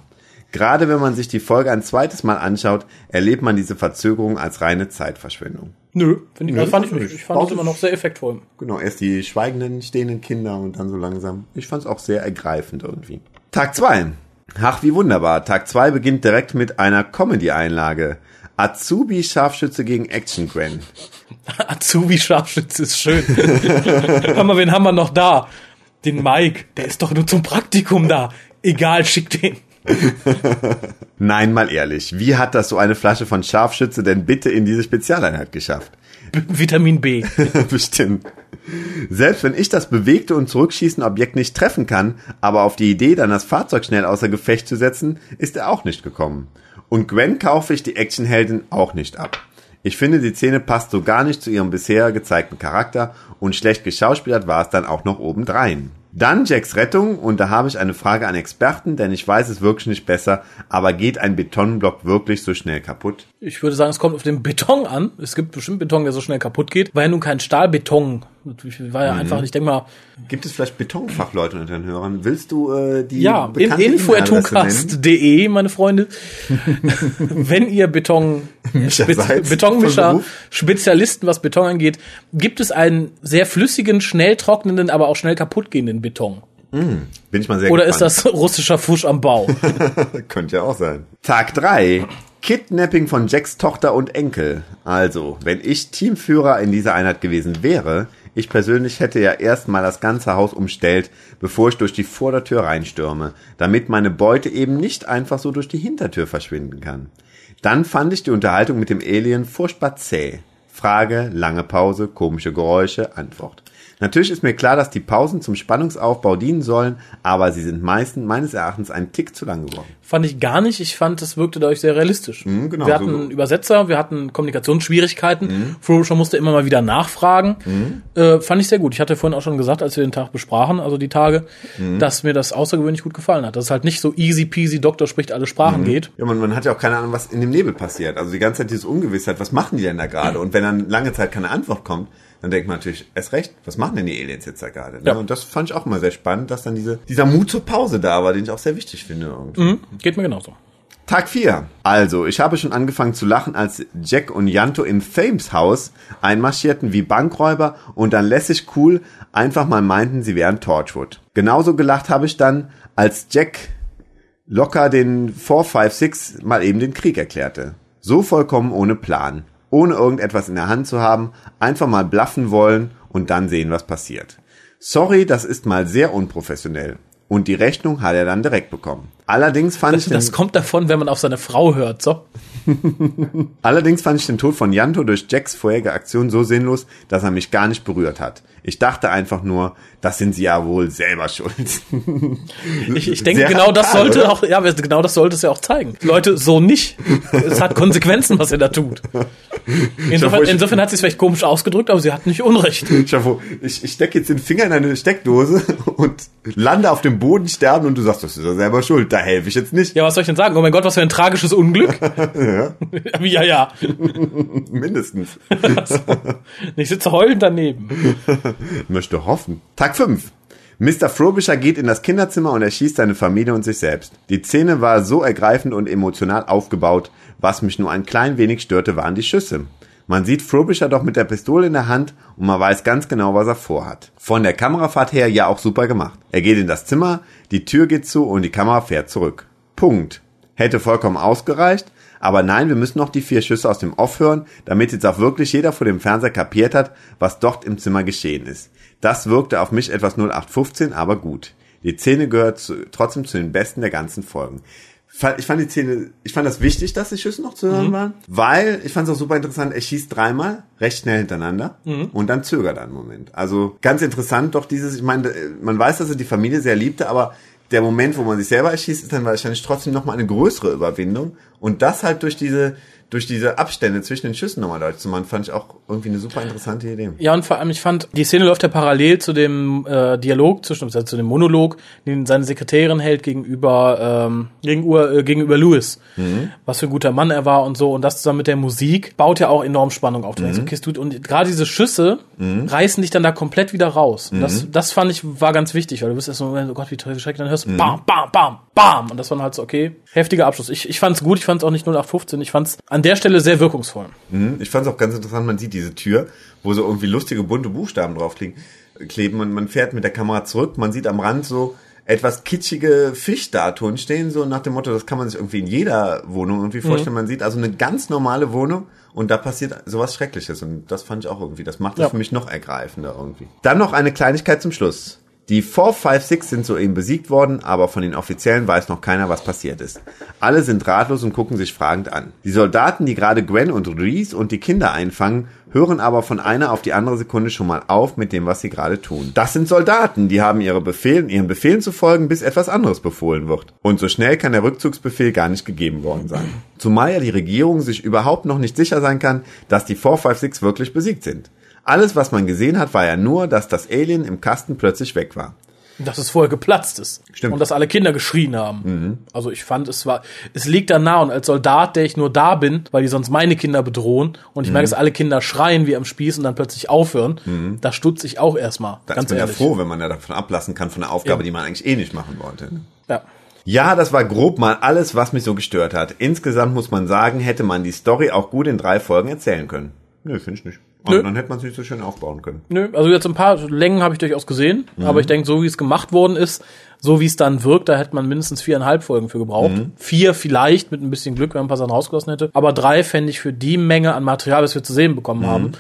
Speaker 2: Gerade wenn man sich die Folge ein zweites Mal anschaut, erlebt man diese Verzögerung als reine Zeitverschwendung.
Speaker 1: Nö, finde ich,
Speaker 2: Nö,
Speaker 1: das fand ich
Speaker 2: nicht.
Speaker 1: Ich fand das immer noch sehr effektvoll.
Speaker 2: Genau, erst die schweigenden, stehenden Kinder und dann so langsam. Ich fand es auch sehr ergreifend irgendwie. Tag zwei. Ach, wie wunderbar. Tag zwei beginnt direkt mit einer Comedy-Einlage. Azubi Scharfschütze gegen Action Gwen. *laughs*
Speaker 1: Azubi-Scharfschütze ist schön. *laughs* Hör mal, wen haben wir noch da? Den Mike. Der ist doch nur zum Praktikum da. Egal, schick den. *laughs*
Speaker 2: Nein, mal ehrlich, wie hat das so eine Flasche von Scharfschütze denn bitte in diese Spezialeinheit geschafft? *laughs*
Speaker 1: Vitamin B. *laughs*
Speaker 2: Bestimmt. Selbst wenn ich das bewegte und zurückschießende Objekt nicht treffen kann, aber auf die Idee, dann das Fahrzeug schnell außer Gefecht zu setzen, ist er auch nicht gekommen. Und Gwen kaufe ich die Actionheldin auch nicht ab. Ich finde, die Szene passt so gar nicht zu ihrem bisher gezeigten Charakter und schlecht geschauspielert war es dann auch noch obendrein. Dann Jacks Rettung und da habe ich eine Frage an Experten, denn ich weiß es wirklich nicht besser, aber geht ein Betonblock wirklich so schnell kaputt?
Speaker 1: Ich würde sagen, es kommt auf den Beton an. Es gibt bestimmt Beton, der so schnell kaputt geht. War ja nun kein Stahlbeton. War ja mhm. einfach, ich denke mal.
Speaker 2: Gibt es vielleicht Betonfachleute unter den Hörern? Willst du äh, die
Speaker 1: Ja, in info.tucast.de, meine Freunde. *laughs* Wenn ihr Beton, Spitz, Betonmischer, Spezialisten, was Beton angeht, gibt es einen sehr flüssigen, schnell trocknenden, aber auch schnell kaputtgehenden Beton.
Speaker 2: Mm, bin ich mal sehr
Speaker 1: Oder gespannt. ist das russischer Fusch am Bau? *laughs*
Speaker 2: Könnte ja auch sein. Tag drei. Kidnapping von Jacks Tochter und Enkel. Also, wenn ich Teamführer in dieser Einheit gewesen wäre, ich persönlich hätte ja erstmal das ganze Haus umstellt, bevor ich durch die Vordertür reinstürme, damit meine Beute eben nicht einfach so durch die Hintertür verschwinden kann. Dann fand ich die Unterhaltung mit dem Alien furchtbar zäh. Frage, lange Pause, komische Geräusche, Antwort. Natürlich ist mir klar, dass die Pausen zum Spannungsaufbau dienen sollen, aber sie sind meistens meines Erachtens ein Tick zu lang geworden.
Speaker 1: Fand ich gar nicht. Ich fand, es wirkte dadurch sehr realistisch.
Speaker 2: Mhm, genau,
Speaker 1: wir hatten so. Übersetzer, wir hatten Kommunikationsschwierigkeiten. Mhm. Frobisher musste immer mal wieder nachfragen. Mhm. Äh, fand ich sehr gut. Ich hatte vorhin auch schon gesagt, als wir den Tag besprachen, also die Tage, mhm. dass mir das außergewöhnlich gut gefallen hat. Dass es halt nicht so easy peasy, Doktor spricht alle Sprachen mhm. geht.
Speaker 2: Ja, man, man hat ja auch keine Ahnung, was in dem Nebel passiert. Also die ganze Zeit dieses Ungewissheit, was machen die denn da gerade? Und wenn dann lange Zeit keine Antwort kommt, dann denkt man natürlich, erst recht, was machen denn die Aliens jetzt da gerade? Ne? Ja. Und das fand ich auch immer sehr spannend, dass dann diese, dieser Mut zur Pause da war, den ich auch sehr wichtig finde.
Speaker 1: Mhm, geht mir genauso.
Speaker 2: Tag 4. Also, ich habe schon angefangen zu lachen, als Jack und Janto im Thames Haus einmarschierten wie Bankräuber und dann lässig cool einfach mal meinten, sie wären Torchwood. Genauso gelacht habe ich dann, als Jack locker den 456 mal eben den Krieg erklärte. So vollkommen ohne Plan ohne irgendetwas in der Hand zu haben, einfach mal bluffen wollen und dann sehen, was passiert. Sorry, das ist mal sehr unprofessionell. Und die Rechnung hat er dann direkt bekommen. Allerdings fand
Speaker 1: das,
Speaker 2: ich
Speaker 1: den, Das kommt davon, wenn man auf seine Frau hört, so. *laughs*
Speaker 2: Allerdings fand ich den Tod von Janto durch Jacks vorherige Aktion so sinnlos, dass er mich gar nicht berührt hat. Ich dachte einfach nur, das sind sie ja wohl selber schuld. *laughs*
Speaker 1: ich, ich denke, Sehr genau das sollte auch, ja, genau das sollte es ja auch zeigen. Leute, so nicht. Es hat Konsequenzen, was er da tut. *laughs* Insofern, insofern hat sie es vielleicht komisch ausgedrückt, aber sie hat nicht Unrecht.
Speaker 2: Ich, ich stecke jetzt den Finger in eine Steckdose und lande auf dem Boden sterben und du sagst, das ist ja selber schuld, da helfe ich jetzt nicht.
Speaker 1: Ja, was soll ich denn sagen? Oh mein Gott, was für ein tragisches Unglück. *laughs* *laughs* ja. ja, ja. *laughs*
Speaker 2: Mindestens.
Speaker 1: ich sitze heulend daneben.
Speaker 2: Möchte hoffen. Tag 5. Mr. Frobisher geht in das Kinderzimmer und erschießt seine Familie und sich selbst. Die Szene war so ergreifend und emotional aufgebaut, was mich nur ein klein wenig störte, waren die Schüsse. Man sieht Frobisher doch mit der Pistole in der Hand und man weiß ganz genau, was er vorhat. Von der Kamerafahrt her ja auch super gemacht. Er geht in das Zimmer, die Tür geht zu und die Kamera fährt zurück. Punkt. Hätte vollkommen ausgereicht, aber nein, wir müssen noch die vier Schüsse aus dem Off hören, damit jetzt auch wirklich jeder vor dem Fernseher kapiert hat, was dort im Zimmer geschehen ist. Das wirkte auf mich etwas 0815, aber gut. Die Szene gehört zu, trotzdem zu den besten der ganzen Folgen. Ich fand die Szene, ich fand das wichtig, dass die Schüsse noch zu hören mhm. waren, weil ich fand es auch super interessant, er schießt dreimal recht schnell hintereinander mhm. und dann zögert er einen Moment. Also ganz interessant doch dieses, ich meine, man weiß, dass er die Familie sehr liebte, aber der Moment, wo man sich selber erschießt, ist dann wahrscheinlich trotzdem nochmal eine größere Überwindung. Und das halt durch diese, durch diese Abstände zwischen den Schüssen nochmal deutlich zu machen, fand ich auch irgendwie eine super interessante Idee.
Speaker 1: Ja, und vor allem, ich fand, die Szene läuft ja parallel zu dem äh, Dialog, zwischen, also zu dem Monolog, den seine Sekretärin hält gegenüber, ähm, gegenüber, äh, gegenüber Louis. Mhm. Was für ein guter Mann er war und so. Und das zusammen mit der Musik baut ja auch enorm Spannung auf. Mhm. Okay, und gerade diese Schüsse mhm. reißen dich dann da komplett wieder raus. Und das, mhm. das fand ich, war ganz wichtig, weil du bist erst so, oh Gott, wie schrecklich, dann hörst du mhm. bam, bam, bam, bam. Und das war halt so, okay, heftiger Abschluss. Ich, ich fand's gut, ich fand's auch nicht 0815, ich fand's an der Stelle sehr wirkungsvoll.
Speaker 2: Mhm, ich fand es auch ganz interessant, man sieht diese Tür, wo so irgendwie lustige bunte Buchstaben drauf kleben und man fährt mit der Kamera zurück, man sieht am Rand so etwas kitschige Fischstatuen stehen, so nach dem Motto, das kann man sich irgendwie in jeder Wohnung irgendwie vorstellen. Mhm. Man sieht also eine ganz normale Wohnung und da passiert sowas Schreckliches und das fand ich auch irgendwie, das macht das ja. für mich noch ergreifender irgendwie. Dann noch eine Kleinigkeit zum Schluss. Die 456 sind soeben besiegt worden, aber von den Offiziellen weiß noch keiner, was passiert ist. Alle sind ratlos und gucken sich fragend an. Die Soldaten, die gerade Gwen und Reese und die Kinder einfangen, hören aber von einer auf die andere Sekunde schon mal auf mit dem, was sie gerade tun. Das sind Soldaten, die haben ihre Befehlen, ihren Befehlen zu folgen, bis etwas anderes befohlen wird. Und so schnell kann der Rückzugsbefehl gar nicht gegeben worden sein. Zumal ja die Regierung sich überhaupt noch nicht sicher sein kann, dass die 456 wirklich besiegt sind. Alles, was man gesehen hat, war ja nur, dass das Alien im Kasten plötzlich weg war.
Speaker 1: Dass es vorher geplatzt ist.
Speaker 2: Stimmt.
Speaker 1: Und dass alle Kinder geschrien haben. Also ich fand, es war, es liegt da nah und als Soldat, der ich nur da bin, weil die sonst meine Kinder bedrohen und ich merke, dass alle Kinder schreien wie am Spieß und dann plötzlich aufhören, da stutze ich auch erstmal.
Speaker 2: Da
Speaker 1: ganz
Speaker 2: ist man
Speaker 1: ehrlich.
Speaker 2: ja froh, wenn man ja davon ablassen kann von einer Aufgabe,
Speaker 1: Ja.
Speaker 2: die man eigentlich eh nicht machen wollte.
Speaker 1: Ja.
Speaker 2: Ja, das war grob mal alles, was mich so gestört hat. Insgesamt muss man sagen, hätte man die Story auch gut in drei Folgen erzählen können. Nö, finde ich nicht. Also
Speaker 1: Nö.
Speaker 2: dann hätte man nicht so schön aufbauen können.
Speaker 1: Nö, also jetzt ein paar Längen habe ich durchaus gesehen,
Speaker 2: Mhm.
Speaker 1: aber ich denke, so wie es gemacht worden ist, so wie es dann wirkt, da hätte man mindestens viereinhalb Folgen für gebraucht.
Speaker 2: Mhm.
Speaker 1: Vier vielleicht mit ein bisschen Glück, wenn man ein paar Sachen rausgelassen hätte. Aber drei fände ich für die Menge an Material, das wir zu sehen bekommen
Speaker 2: Mhm.
Speaker 1: haben,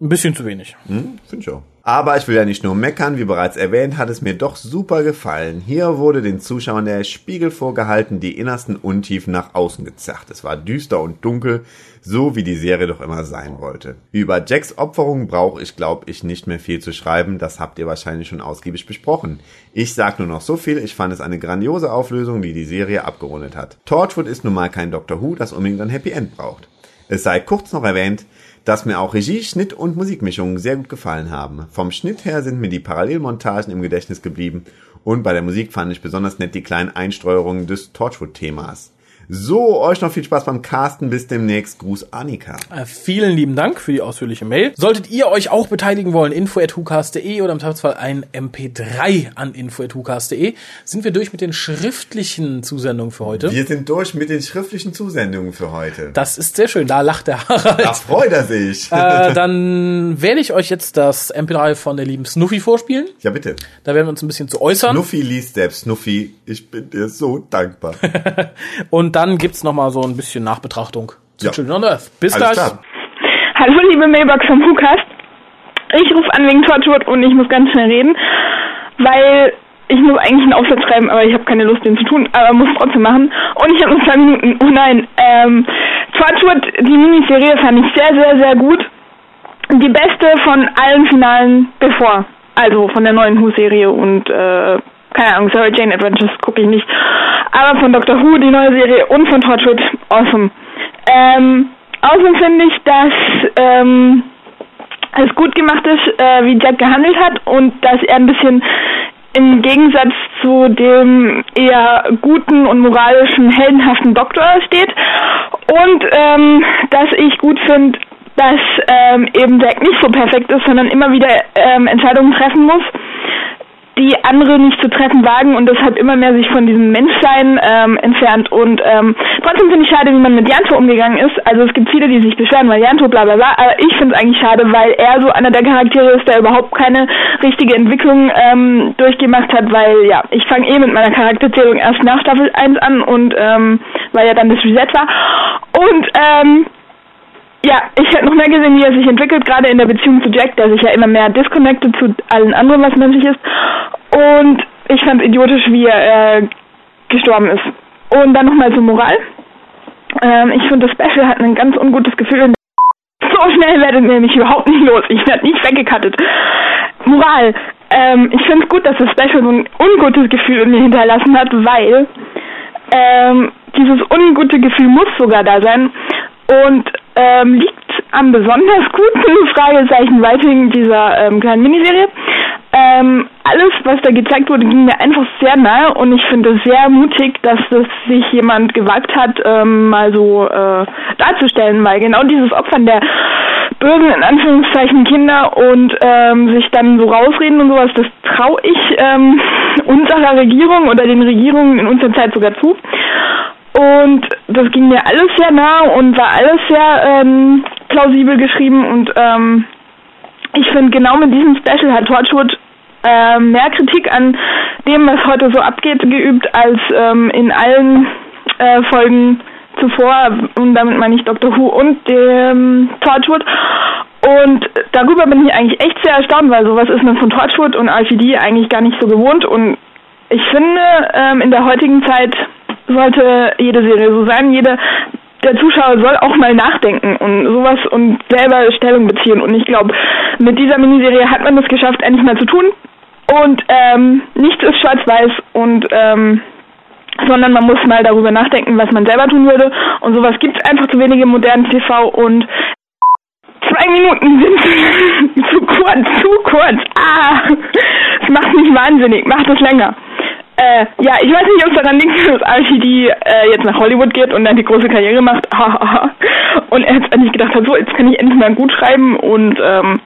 Speaker 1: ein bisschen zu wenig.
Speaker 2: Finde ich auch. Aber ich will ja nicht nur meckern, wie bereits erwähnt, hat es mir doch super gefallen. Hier wurde den Zuschauern der Spiegel vorgehalten, die innersten Untiefen nach außen gezerrt. Es war düster und dunkel, so wie die Serie doch immer sein wollte. Über Jacks Opferung brauche ich, glaube ich, nicht mehr viel zu schreiben. Das habt ihr wahrscheinlich schon ausgiebig besprochen. Ich sag nur noch so viel, ich fand es eine grandiose Auflösung, die die Serie abgerundet hat. Torchwood ist nun mal kein Doctor Who, das unbedingt ein Happy End braucht. Es sei kurz noch erwähnt, dass mir auch Regie, Schnitt und Musikmischungen sehr gut gefallen haben. Vom Schnitt her sind mir die Parallelmontagen im Gedächtnis geblieben und bei der Musik fand ich besonders nett die kleinen Einstreuerungen des Torchwood-Themas. So, euch noch viel Spaß beim Casten. Bis demnächst. Gruß Annika.
Speaker 1: Äh, vielen lieben Dank für die ausführliche Mail. Solltet ihr euch auch beteiligen wollen, info.hucast.de oder im Zweifelsfall ein MP3 an info.hucast.de, sind wir durch mit den schriftlichen Zusendungen für heute.
Speaker 2: Wir sind durch mit den schriftlichen Zusendungen für heute.
Speaker 1: Das ist sehr schön, da lacht der Harald.
Speaker 2: Da freut er sich.
Speaker 1: Äh, dann werde ich euch jetzt das MP3 von der lieben Snuffy vorspielen.
Speaker 2: ja, bitte.
Speaker 1: Da werden wir uns ein bisschen zu äußern.
Speaker 2: Snuffy liest selbst. Snuffy, ich bin dir so dankbar. *laughs*
Speaker 1: Und dann gibt's noch mal so ein bisschen Nachbetrachtung zu
Speaker 2: Ja.
Speaker 1: Children on Earth. Bis
Speaker 2: Alles
Speaker 1: gleich.
Speaker 2: klar.
Speaker 3: Hallo liebe Mailbox vom WhoCast. Ich rufe an wegen Torchwood und ich muss ganz schnell reden, weil ich muss eigentlich einen Aufsatz schreiben, aber ich habe keine Lust, den zu tun, aber muss trotzdem machen. Und ich habe nur zwei Minuten. Oh nein. Ähm, Torchwood, die Miniserie fand ich sehr, sehr, sehr gut. Die beste von allen Finalen bevor. Also von der neuen Who-Serie und äh, keine Ahnung, Sarah Jane Adventures gucke ich nicht. Aber von Doctor Who, die neue Serie und von Torchwood, awesome. Ähm, außerdem finde ich, dass ähm, es gut gemacht ist, äh, wie Jack gehandelt hat und dass er ein bisschen im Gegensatz zu dem eher guten und moralischen, heldenhaften Doktor steht. Und ähm, dass ich gut finde, dass ähm, eben Jack nicht so perfekt ist, sondern immer wieder ähm, Entscheidungen treffen muss, die andere nicht zu treffen wagen und deshalb immer mehr sich von diesem Menschsein ähm, entfernt. Und ähm, trotzdem finde ich schade, wie man mit Janto umgegangen ist. Also es gibt viele, die sich beschweren, weil Janto bla bla bla, aber ich finde es eigentlich schade, weil er so einer der Charaktere ist, der überhaupt keine richtige Entwicklung ähm, durchgemacht hat, weil ja, ich fange eh mit meiner Charakterzählung erst nach Staffel 1 an und ähm, weil ja dann das Reset war. Und ähm, ja, ich hätte noch mehr gesehen, wie er sich entwickelt, gerade in der Beziehung zu Jack, der sich ja immer mehr disconnected zu allen anderen, was menschlich ist. Und ich fand idiotisch, wie er äh, gestorben ist. Und dann nochmal zur Moral. Ähm, ich finde, das Special hat ein ganz ungutes Gefühl. *laughs* So schnell werdet ihr mich überhaupt nicht los. Ich werde nicht weggekattet. Moral. Ähm, ich finde es gut, dass das Special so ein ungutes Gefühl in mir hinterlassen hat, weil ähm, dieses ungute Gefühl muss sogar da sein und ähm, liegt am besonders guten *laughs* Fragezeichen Writing dieser ähm, kleinen Miniserie. Ähm, alles, was da gezeigt wurde, ging mir einfach sehr nahe und ich finde es sehr mutig, dass das sich jemand gewagt hat, ähm, mal so äh, darzustellen, weil genau dieses Opfern der bösen, in Anführungszeichen, Kinder und ähm, sich dann so rausreden und sowas, das traue ich ähm, *laughs* unserer Regierung oder den Regierungen in unserer Zeit sogar zu. Und das ging mir alles sehr nah und war alles sehr ähm, plausibel geschrieben und ähm, ich finde genau mit diesem Special hat Torchwood äh, mehr Kritik an dem, was heute so abgeht, geübt, als ähm, in allen äh, Folgen zuvor und damit meine ich Doctor Who und dem Torchwood Und darüber bin ich eigentlich echt sehr erstaunt, weil sowas ist man von Torchwood und RPD eigentlich gar nicht so gewohnt. Und ich finde, ähm, in der heutigen Zeit sollte jede Serie so sein. Jede, der Zuschauer soll auch mal nachdenken und sowas und selber Stellung beziehen. Und ich glaube, mit dieser Miniserie hat man das geschafft, endlich mal zu tun. Und ähm, nichts ist schwarz-weiß und ähm, sondern man muss mal darüber nachdenken, was man selber tun würde. Und sowas gibt es einfach zu wenig im modernen TV und zwei Minuten sind *laughs* zu kurz, zu kurz. Ah, es macht mich wahnsinnig. Macht es länger. Äh, ja, ich weiß nicht, ob es daran liegt, *laughs* dass RTD äh, jetzt nach Hollywood geht und dann die große Karriere macht. *laughs* und er jetzt endlich gedacht hat, so, jetzt kann ich endlich mal gut schreiben und ähm,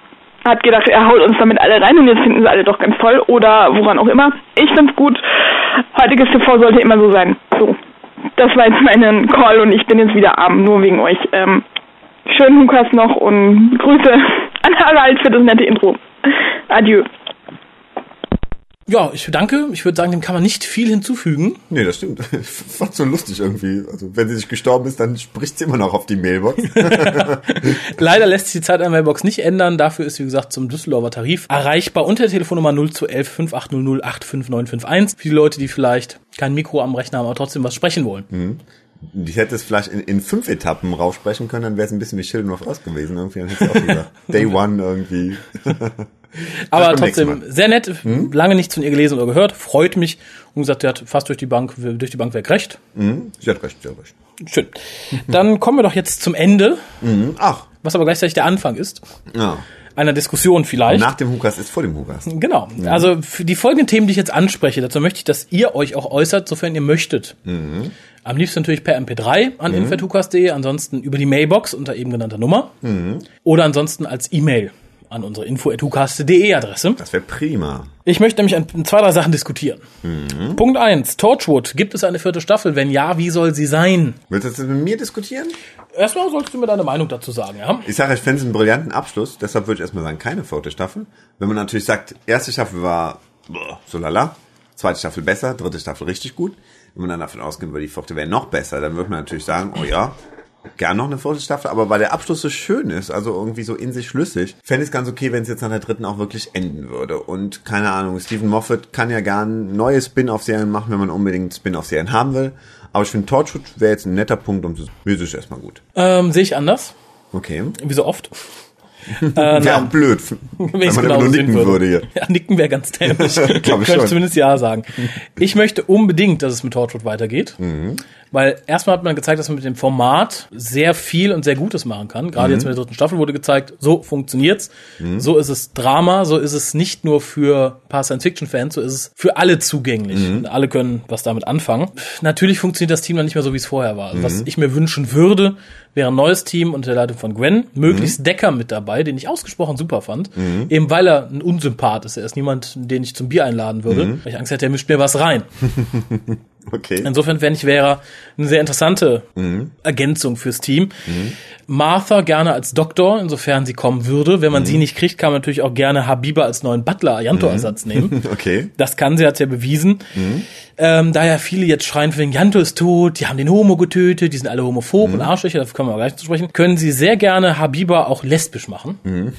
Speaker 3: hat gedacht, er haut uns damit alle rein und jetzt finden sie alle doch ganz toll oder woran auch immer. Ich find's gut. Heutiges TV sollte immer so sein. So. Das war jetzt mein Call und ich bin jetzt wieder arm, nur wegen euch. Ähm, schönen Hukas noch und Grüße an Harald für das nette Intro. Adieu.
Speaker 1: Ja, ich danke. Ich würde sagen, dem kann man nicht viel hinzufügen.
Speaker 2: Nee, das stimmt. *laughs* Ich fand's so lustig irgendwie. Also, wenn sie nicht gestorben ist, dann spricht sie immer noch auf die Mailbox. *laughs*
Speaker 1: Leider lässt sich die Zeit an der Mailbox nicht ändern. Dafür ist, wie gesagt, zum Düsseldorfer Tarif erreichbar unter der Telefonnummer 0 zu 11 5800 85951. Für die Leute, die vielleicht kein Mikro am Rechner haben, aber trotzdem was sprechen wollen.
Speaker 2: Mhm. Ich hätte es vielleicht in, in fünf Etappen raussprechen können, dann wäre es ein bisschen wie Children of Us gewesen. Irgendwie, dann hätte ich auch *laughs* gesagt. Day One irgendwie.
Speaker 1: Aber trotzdem sehr nett, hm? lange nichts von ihr gelesen oder gehört, freut mich und gesagt, sie hat fast durch die Bank durch die Bank weg recht.
Speaker 2: Mhm. Sie hat recht, sie hat recht.
Speaker 1: Schön. Dann kommen wir doch jetzt zum Ende.
Speaker 2: Mhm. Ach.
Speaker 1: Was aber gleichzeitig der Anfang ist.
Speaker 2: Ja.
Speaker 1: Einer Diskussion vielleicht.
Speaker 2: Nach dem Hukas ist vor dem Hukas.
Speaker 1: Genau. Mhm. Also für die folgenden Themen, die ich jetzt anspreche, dazu möchte ich, dass ihr euch auch äußert, sofern ihr möchtet.
Speaker 2: Mhm.
Speaker 1: Am liebsten natürlich per MP3 an mhm. info.hukas.de, ansonsten über die Mailbox unter eben genannter Nummer.
Speaker 2: Mhm.
Speaker 1: Oder ansonsten als E-Mail an unsere info.hucast.de Adresse.
Speaker 2: Das wäre prima.
Speaker 1: Ich möchte nämlich an zwei, drei Sachen diskutieren.
Speaker 2: Mhm.
Speaker 1: Punkt eins: Torchwood. Gibt es eine vierte Staffel? Wenn ja, wie soll sie sein?
Speaker 2: Willst du das mit mir diskutieren?
Speaker 1: Erstmal solltest du mir deine Meinung dazu sagen, ja?
Speaker 2: Ich sage, ich fände es einen brillanten Abschluss. Deshalb würde ich erstmal sagen, keine vierte Staffel. Wenn man natürlich sagt, erste Staffel war so lala, zweite Staffel besser, dritte Staffel richtig gut. Wenn man dann davon ausgehen würde, die vierte wäre noch besser, dann würde man natürlich sagen, oh ja, gern noch eine vierte Staffel, aber weil der Abschluss so schön ist, also irgendwie so in sich schlüssig, fände ich es ganz okay, wenn es jetzt nach der dritten auch wirklich enden würde. Und keine Ahnung, Stephen Moffat kann ja gern neue Spin-off-Serien machen, wenn man unbedingt Spin-off-Serien haben will. Aber ich finde, Torchwood wäre jetzt ein netter Punkt, um zu musisch erstmal gut.
Speaker 1: Ähm, Sehe ich anders.
Speaker 2: Okay.
Speaker 1: Wie so oft. *laughs*
Speaker 2: äh, auch blöd, *laughs* wenn, wenn man genau nur nicken würde. würde hier.
Speaker 1: Ja, nicken wäre ganz dämlich. *laughs*
Speaker 2: Ich
Speaker 1: Könnte
Speaker 2: schon.
Speaker 1: zumindest ja sagen. Ich möchte unbedingt, dass es mit Torchwood weitergeht.
Speaker 2: Mhm.
Speaker 1: Weil erstmal hat man gezeigt, dass man mit dem Format sehr viel und sehr Gutes machen kann. Gerade
Speaker 2: Mhm.
Speaker 1: jetzt mit der dritten Staffel wurde gezeigt, so funktioniert's. So ist es Drama, so ist es nicht nur für ein paar Science-Fiction-Fans, so ist es für alle zugänglich.
Speaker 2: Mhm.
Speaker 1: Alle können was damit anfangen. Natürlich funktioniert das Team dann nicht mehr so, wie es vorher war. Also
Speaker 2: Mhm.
Speaker 1: Was ich mir wünschen würde, wäre ein neues Team unter der Leitung von Gwen. Möglichst
Speaker 2: Mhm.
Speaker 1: Decker mit dabei, den ich ausgesprochen super fand. Eben weil er ein Unsympath ist. Er ist niemand, den ich zum Bier einladen würde.
Speaker 2: Mhm.
Speaker 1: Weil ich Angst hätte, er mischt mir was rein. *laughs*
Speaker 2: Okay.
Speaker 1: Insofern fände ich, wäre eine sehr interessante Ergänzung fürs Team. Martha gerne als Doktor, insofern sie kommen würde. Wenn man sie nicht kriegt, kann man natürlich auch gerne Habiba als neuen Butler-Ayanto-Ersatz nehmen. *laughs*
Speaker 2: Okay.
Speaker 1: Das kann sie, hat sie ja bewiesen. Ähm, da ja viele jetzt schreien, wegen Janto ist tot, die haben den Homo getötet, die sind alle homophob und Arschlöcher, dafür kommen wir gleich zu sprechen, können sie sehr gerne Habiba auch lesbisch machen. *laughs*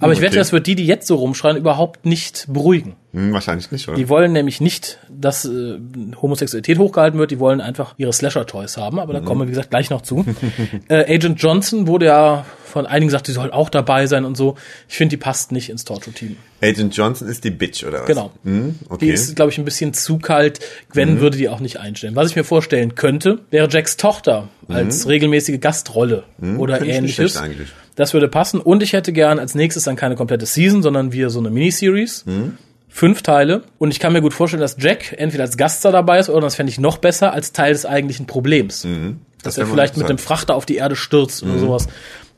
Speaker 1: Aber ich wette,
Speaker 2: Okay.
Speaker 1: das wird die, die jetzt so rumschreien, überhaupt nicht beruhigen.
Speaker 2: Hm, wahrscheinlich nicht, oder?
Speaker 1: Die wollen nämlich nicht, dass äh, Homosexualität hochgehalten wird, die wollen einfach ihre Slasher-Toys haben, aber da kommen wir, wie gesagt, gleich noch zu. *laughs* äh, Agent Johnson wurde ja von einigen gesagt, die soll auch dabei sein und so. Ich finde, die passt nicht ins Torture-Team.
Speaker 2: Agent Johnson ist die Bitch, oder was?
Speaker 1: Genau.
Speaker 2: Hm,
Speaker 1: Die
Speaker 2: okay.
Speaker 1: ist, glaube ich, ein bisschen zu kalt. Gwen würde die auch nicht einstellen. Was ich mir vorstellen könnte, wäre Jacks Tochter als regelmäßige Gastrolle oder
Speaker 2: ich nicht
Speaker 1: ähnliches. Das würde passen. Und ich hätte gern als nächstes dann keine komplette Season, sondern wir so eine Miniseries. Fünf Teile. Und ich kann mir gut vorstellen, dass Jack entweder als Gaststar dabei ist oder das fände ich noch besser als Teil des eigentlichen Problems. Dass
Speaker 2: Das
Speaker 1: er vielleicht mit dem. Frachter auf die Erde stürzt oder sowas.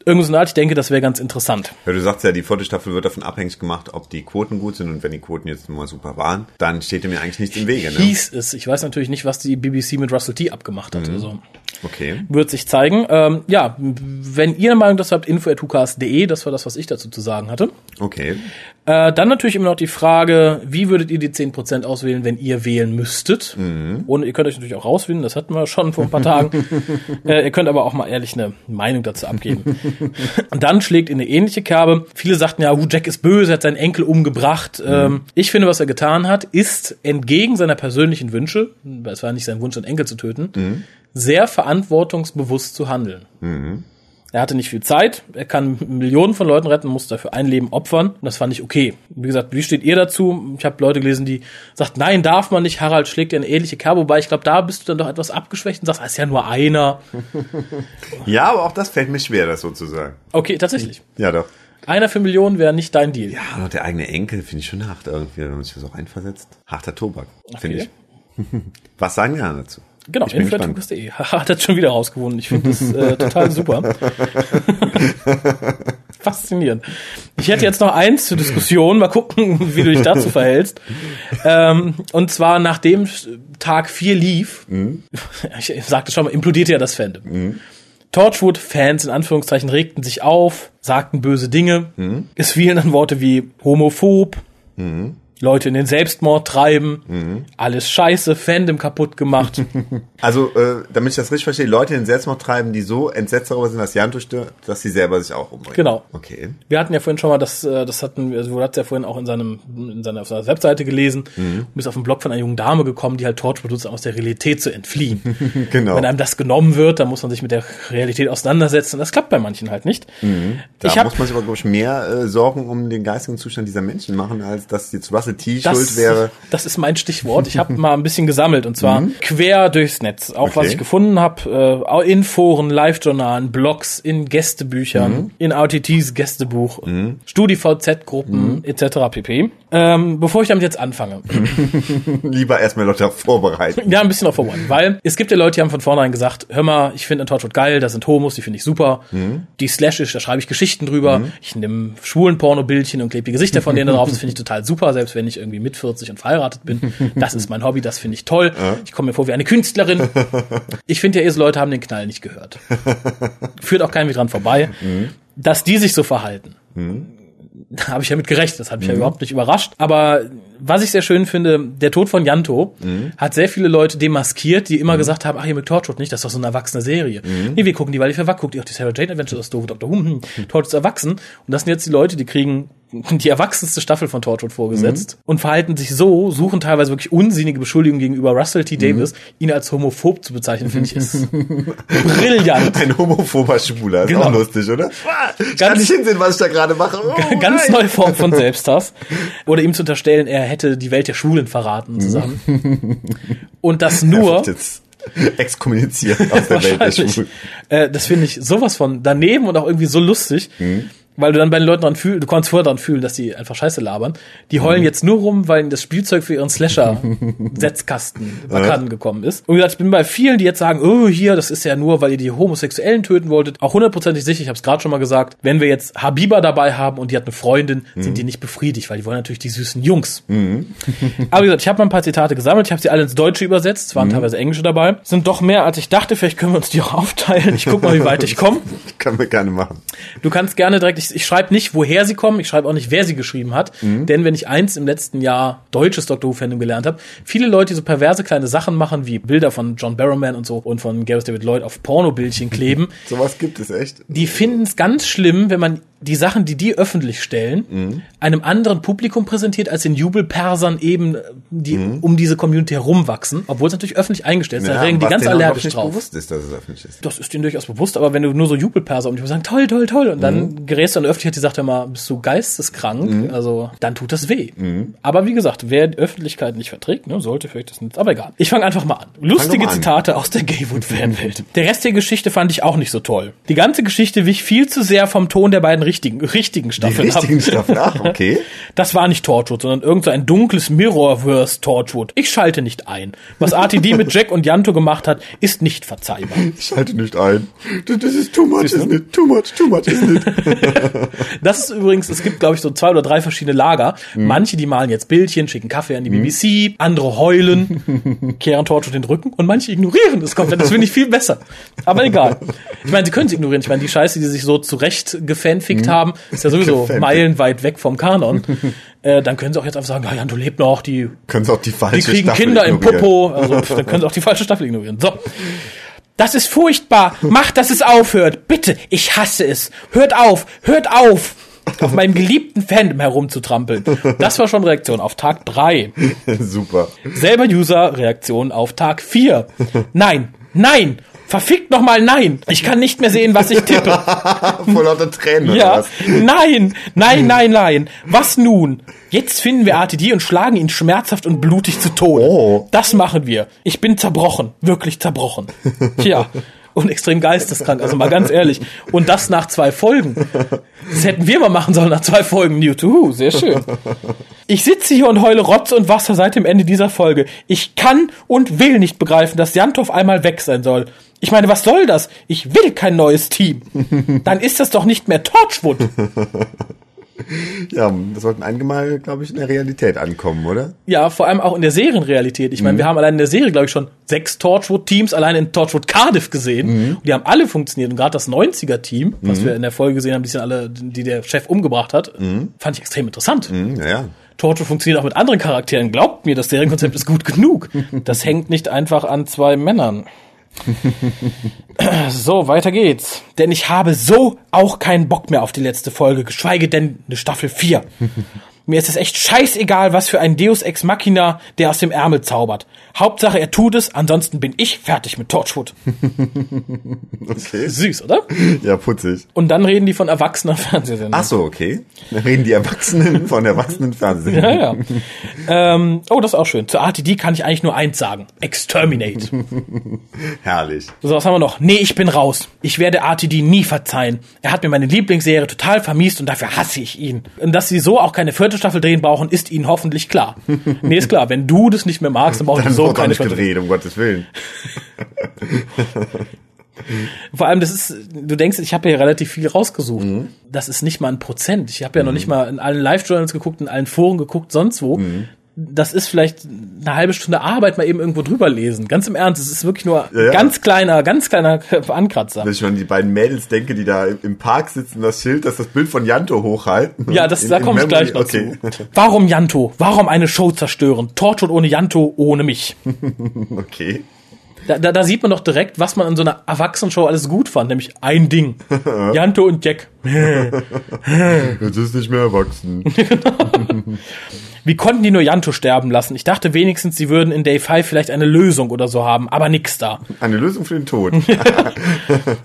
Speaker 1: Irgendwas in der Art, ich denke, das wäre ganz interessant.
Speaker 2: Ja, du sagst ja, die vierte Staffel wird davon abhängig gemacht, ob die Quoten gut sind und wenn die Quoten jetzt mal super waren, dann steht dem ja eigentlich nichts im Wege, ne?
Speaker 1: Hieß es. Ich weiß natürlich nicht, was die BBC mit Russell T abgemacht hat. Also,
Speaker 2: Okay.
Speaker 1: Wird sich zeigen. Ähm, ja, wenn ihr eine Meinung dazu habt, info.tucast.de, das war das, was ich dazu zu sagen hatte.
Speaker 2: Okay.
Speaker 1: Äh, dann natürlich immer noch die Frage, wie würdet ihr die 10% auswählen, wenn ihr wählen müsstet? Und ihr könnt euch natürlich auch rauswählen, das hatten wir schon vor ein paar Tagen. *laughs* äh, ihr könnt aber auch mal ehrlich eine Meinung dazu abgeben. Und *laughs* dann schlägt in eine ähnliche Kerbe. Viele sagten ja, uh, Jack ist böse, er hat seinen Enkel umgebracht. Ähm, ich finde, was er getan hat, ist entgegen seiner persönlichen Wünsche, es war nicht sein Wunsch, seinen Enkel zu töten, sehr verantwortungsbewusst zu handeln. Er hatte nicht viel Zeit, er kann Millionen von Leuten retten, muss dafür ein Leben opfern. Und das fand ich okay. Wie gesagt, wie steht ihr dazu? Ich habe Leute gelesen, die sagt, nein, darf man nicht. Harald schlägt eine ähnliche Kerbe, wobei ich glaube, da bist du dann doch etwas abgeschwächt und sagst, ah, ist ja nur einer. *laughs*
Speaker 2: Ja, aber auch das fällt mir schwer, das so zu sagen.
Speaker 1: Okay, tatsächlich.
Speaker 2: Ja, doch.
Speaker 1: Einer für Millionen wäre nicht dein Deal.
Speaker 2: Ja, und der eigene Enkel finde ich schon hart irgendwie, wenn man sich das auch einversetzt. Harter Tobak, finde
Speaker 1: Okay.
Speaker 2: ich. *laughs* Was sagen die anderen dazu?
Speaker 1: Genau, info.tukas.de. *laughs* Hat das schon wieder rausgewonnen. Ich finde das äh, *laughs* total super. *laughs* Faszinierend. Ich hätte jetzt noch eins zur Diskussion. Mal gucken, wie du dich dazu verhältst. Ähm, und zwar nachdem Tag 4 lief, ich sagte schon mal, implodierte ja das Fandom. Torchwood-Fans in Anführungszeichen regten sich auf, sagten böse Dinge. Es fielen dann Worte wie homophob, Leute in den Selbstmord treiben, alles scheiße, Fandom kaputt gemacht. *laughs*
Speaker 2: Also, äh, damit ich das richtig verstehe, Leute, die den Selbstmord treiben, die so entsetzt darüber sind, dass Jan durchstirbt, dass sie selber sich auch umbringen.
Speaker 1: Genau.
Speaker 2: Okay.
Speaker 1: Wir hatten ja vorhin schon mal das, äh, das hatten, also du hast ja vorhin auch in seinem, in seiner, auf seiner Webseite gelesen,
Speaker 2: Mhm.
Speaker 1: und bist auf einen Blog von einer jungen Dame gekommen, die halt Torch benutzt, um aus der Realität zu entfliehen. *laughs*
Speaker 2: Genau.
Speaker 1: Wenn einem das genommen wird, dann muss man sich mit der Realität auseinandersetzen. Das klappt bei manchen halt nicht.
Speaker 2: Da
Speaker 1: ich hab,
Speaker 2: muss man sich aber, glaube ich, mehr äh, Sorgen um den geistigen Zustand dieser Menschen machen, als dass jetzt Russell T.
Speaker 1: das,
Speaker 2: schuld wäre.
Speaker 1: das ist mein Stichwort. Ich habe mal ein bisschen gesammelt und zwar quer durchs Netz. Auch was
Speaker 2: Mhm. Okay.
Speaker 1: ich gefunden habe, äh, in Foren, Live-Journalen, Blogs, in Gästebüchern,
Speaker 2: Mhm.
Speaker 1: in RTTs Gästebuch, StudiVZ-Gruppen etc. pp. Ähm, bevor ich damit jetzt anfange, *laughs*
Speaker 2: Lieber erstmal Leute vorbereiten.
Speaker 1: ja, ein bisschen auf vorbereiten, weil es gibt ja Leute, die haben von vornherein gesagt, hör mal, ich finde Torchwood geil, da sind Homos, die finde ich super. Die Slashish, da schreibe ich Geschichten drüber. Ich nehme schwulen Porno-Bildchen und klebe die Gesichter von denen drauf. Das finde ich total super, selbst wenn ich irgendwie mit 40 und verheiratet bin. *laughs* Das ist mein Hobby, das finde ich toll. Ich komme mir vor wie eine Künstlerin. *laughs* Ich finde ja, so Leute haben den Knall nicht gehört. Führt auch kein Weg dran vorbei. Dass die sich so verhalten, da habe ich ja mit gerechnet, das hat mich ja überhaupt nicht überrascht. Aber was ich sehr schön finde, der Tod von Janto hat sehr viele Leute demaskiert, die immer gesagt haben, ach, ihr mögt Torchwood nicht, das ist doch so eine erwachsene Serie. Nee, wir gucken die, weil ich verwackt, guckt ihr auch die Sarah Jane Adventures, das doofe Dr. Who, hm, Torchwood ist erwachsen. Und das sind jetzt die Leute, die kriegen die erwachsenste Staffel von Torchwood vorgesetzt und verhalten sich so, suchen teilweise wirklich unsinnige Beschuldigungen gegenüber Russell T. Davis. Ihn als homophob zu bezeichnen, finde ich, ist brillant. *laughs*
Speaker 2: Ein homophober Schwuler. Ist
Speaker 1: Genau.
Speaker 2: auch lustig, oder? Ich kann
Speaker 1: Ganz-
Speaker 2: nicht hinsehen, was ich da gerade mache. Oh,
Speaker 1: ganz neue Form von *laughs* Selbsthass. Oder ihm zu unterstellen, er hätte die Welt der Schwulen verraten zusammen. Und das
Speaker 2: Er
Speaker 1: nur,
Speaker 2: exkommuniziert aus der Welt der Schwulen.
Speaker 1: äh, das finde ich sowas von daneben und auch irgendwie so lustig.
Speaker 2: Mhm.
Speaker 1: Weil du dann bei den Leuten dran fühlst, du kannst vorher dran fühlen, dass die einfach Scheiße labern. Die
Speaker 2: Mhm.
Speaker 1: heulen jetzt nur rum, weil ihnen das Spielzeug für ihren Slasher-Setzkasten *laughs* Bakaden gekommen ist. Und wie gesagt, ich bin bei vielen, die jetzt sagen, oh, hier, das ist ja nur, weil ihr die Homosexuellen töten wolltet. Auch hundertprozentig sicher, ich habe es gerade schon mal gesagt, wenn wir jetzt Habiba dabei haben und die hat eine Freundin,
Speaker 2: Mhm.
Speaker 1: sind die nicht befriedigt, weil die wollen natürlich die süßen Jungs. *laughs* Aber wie gesagt, ich habe mal ein paar Zitate gesammelt, ich habe sie alle ins Deutsche übersetzt, es waren teilweise Englische dabei. Sind doch mehr, als ich dachte, vielleicht können wir uns die auch aufteilen. Ich guck mal, wie weit ich komme. *laughs*
Speaker 2: Können wir gerne machen.
Speaker 1: Du kannst gerne direkt, ich, ich schreibe nicht, woher sie kommen, ich schreibe auch nicht, wer sie geschrieben hat. Denn wenn ich eins im letzten Jahr deutsches Doctor Who-Fandom gelernt habe, viele Leute, die so perverse kleine Sachen machen, wie Bilder von John Barrowman und so und von Gareth David Lloyd auf Pornobildchen kleben, *laughs*
Speaker 2: Sowas gibt es echt.
Speaker 1: die finden es ganz schlimm, wenn man die Sachen, die die öffentlich stellen,
Speaker 2: Mhm.
Speaker 1: einem anderen Publikum präsentiert, als den Jubelpersern eben, die
Speaker 2: Mhm.
Speaker 1: um diese Community herumwachsen, obwohl es natürlich öffentlich eingestellt ist. da reagieren die ganz allergisch
Speaker 2: nicht
Speaker 1: drauf.
Speaker 2: bewusst ist, dass es öffentlich ist.
Speaker 1: Das ist denen durchaus bewusst, aber wenn du nur so Jubelperser um dich sagen, toll, toll, toll, und dann
Speaker 2: Mhm.
Speaker 1: gerätst du an die Öffentlichkeit, die sagt ja mal, bist du geisteskrank,
Speaker 2: Mhm.
Speaker 1: also dann tut das weh. Aber wie gesagt, wer die Öffentlichkeit nicht verträgt, ne, sollte vielleicht das nicht, aber egal. Ich fange einfach mal an. Lustige
Speaker 2: mal an.
Speaker 1: Zitate aus der Gaywood-Fanwelt. der Rest der Geschichte fand ich auch nicht so toll. Die ganze Geschichte wich viel zu sehr vom Ton der beiden richtigen, richtigen
Speaker 2: Die
Speaker 1: Staffeln
Speaker 2: richtigen
Speaker 1: ab.
Speaker 2: Staffeln. Ach, okay. *laughs*
Speaker 1: Das war nicht Torchwood, sondern irgend so ein dunkles Mirrorverse Torchwood. Ich schalte nicht ein. Was RTD mit Jack und Yanto gemacht hat, ist nicht verzeihbar. *laughs*
Speaker 2: Ich schalte nicht ein. Das das ist too much, isn't it? Too much, too much, isn't it? *laughs*
Speaker 1: Das ist übrigens, es gibt, glaube ich, so zwei oder drei verschiedene Lager. Manche, die malen jetzt Bildchen, schicken Kaffee an die BBC, andere heulen, kehren Torchwood den Rücken und manche ignorieren es komplett. Das finde ich viel besser. Aber egal. Ich meine, sie können es ignorieren. Ich meine, die Scheiße, die sich so zurecht gefanfickt haben, ist ja sowieso *laughs* meilenweit weg vom Kanon. *laughs* äh, dann können sie auch jetzt einfach sagen, ja, Janto lebt noch, die
Speaker 2: Können Sie auch die falsche
Speaker 1: Die kriegen
Speaker 2: Staffel
Speaker 1: Kinder im
Speaker 2: ignorieren.
Speaker 1: Popo. *laughs* Also pff, dann können sie auch die falsche Staffel ignorieren. So. Das ist furchtbar. Macht, dass es aufhört. Bitte. Ich hasse es. Hört auf. Hört auf. Auf meinem geliebten Fandom herumzutrampeln. Das war schon Reaktion auf Tag drei.
Speaker 2: Super.
Speaker 1: Selber User Reaktion auf Tag vier. Nein. Nein. Verfickt nochmal nein. Ich kann nicht mehr sehen, was ich tippe. *laughs*
Speaker 2: Vor lauter Tränen oder
Speaker 1: Ja,
Speaker 2: was?
Speaker 1: nein, nein, nein, nein. Was nun? Jetzt finden wir RTD und schlagen ihn schmerzhaft und blutig zu Tode.
Speaker 2: Oh.
Speaker 1: Das machen wir. Ich bin zerbrochen, wirklich zerbrochen. Tja, und extrem geisteskrank, also mal ganz ehrlich. Und das nach zwei Folgen. Das hätten wir mal machen sollen nach zwei Folgen New to Who. Sehr schön. Ich sitze hier und heule Rotze und Wasser seit dem Ende dieser Folge. Ich kann und will nicht begreifen, dass Jantov einmal weg sein soll. Ich meine, was soll das? Ich will kein neues Team. *laughs* Dann ist das doch nicht mehr Torchwood. *laughs*
Speaker 2: Ja, das sollten einige Mal, glaube ich, in der Realität ankommen, oder?
Speaker 1: Ja, vor allem auch in der Serienrealität. Ich meine, wir haben allein in der Serie, glaube ich, schon sechs Torchwood-Teams allein in Torchwood Cardiff gesehen. Und die haben alle funktioniert. Und gerade das 90er-Team, was wir in der Folge gesehen haben, die sind alle, die der Chef umgebracht hat, fand ich extrem interessant.
Speaker 2: Hm, ja, ja.
Speaker 1: Torchwood funktioniert auch mit anderen Charakteren. Glaubt mir, das Serienkonzept ist gut genug. *laughs* Das hängt nicht einfach an zwei Männern. *laughs* So, weiter geht's. Denn ich habe so auch keinen Bock mehr auf die letzte Folge, geschweige denn eine Staffel 4. Mir ist es echt scheißegal, was für ein Deus Ex Machina der aus dem Ärmel zaubert. Hauptsache, er tut es, ansonsten bin ich fertig mit Torchwood. *laughs*
Speaker 2: Okay.
Speaker 1: Süß, oder? *laughs*
Speaker 2: Ja, putzig.
Speaker 1: Und dann reden die von erwachsener Fernsehsendung.
Speaker 2: Ach so, okay. Dann reden die Erwachsenen *laughs* von erwachsenen Fernsehen.
Speaker 1: Ja, ja. ähm, oh, das ist auch schön. Zur RTD kann ich eigentlich nur eins sagen. Exterminate.
Speaker 2: Herrlich.
Speaker 1: So, was haben wir noch? Nee, ich bin raus. Ich werde RTD nie verzeihen. Er hat mir meine Lieblingsserie total vermiest und dafür hasse ich ihn. Und dass sie so auch keine vierte Staffel drehen brauchen, ist ihnen hoffentlich klar. *laughs* nee, ist klar. Wenn du das nicht mehr magst, dann brauchen die so keine
Speaker 2: nicht gedreht, um Gottes Willen. *laughs*
Speaker 1: Vor allem, das ist, du denkst, ich habe ja relativ viel rausgesucht.
Speaker 2: Mhm.
Speaker 1: Das ist nicht mal ein Prozent. Ich habe ja noch nicht mal in allen Live-Journals geguckt, in allen Foren geguckt, sonst wo.
Speaker 2: Mhm.
Speaker 1: Das ist vielleicht eine halbe Stunde Arbeit, mal eben irgendwo drüber lesen. Ganz im Ernst, es ist wirklich nur
Speaker 2: Ja, ja.
Speaker 1: ganz kleiner, ganz kleiner Ankratzer.
Speaker 2: Wenn ich an die beiden Mädels denke, die da im Park sitzen, das Schild, das das Bild von Janto hochhalten.
Speaker 1: Ja, das,
Speaker 2: In-
Speaker 1: da
Speaker 2: in
Speaker 1: komme ich gleich noch
Speaker 2: okay.
Speaker 1: zu. Warum Janto? Warum eine Show zerstören? Torchwood ohne Janto, ohne mich. *laughs*
Speaker 2: Okay.
Speaker 1: Da, da, da sieht man doch direkt, was man an so einer Erwachsenenshow alles gut fand, nämlich ein Ding. *laughs* Janto und Jack. *laughs*
Speaker 2: Jetzt ist nicht mehr erwachsen. *laughs*
Speaker 1: Wie konnten die nur Janto sterben lassen? Ich dachte wenigstens, sie würden in Day 5 vielleicht eine Lösung oder so haben, aber nix da.
Speaker 2: Eine Lösung für den Tod. *laughs*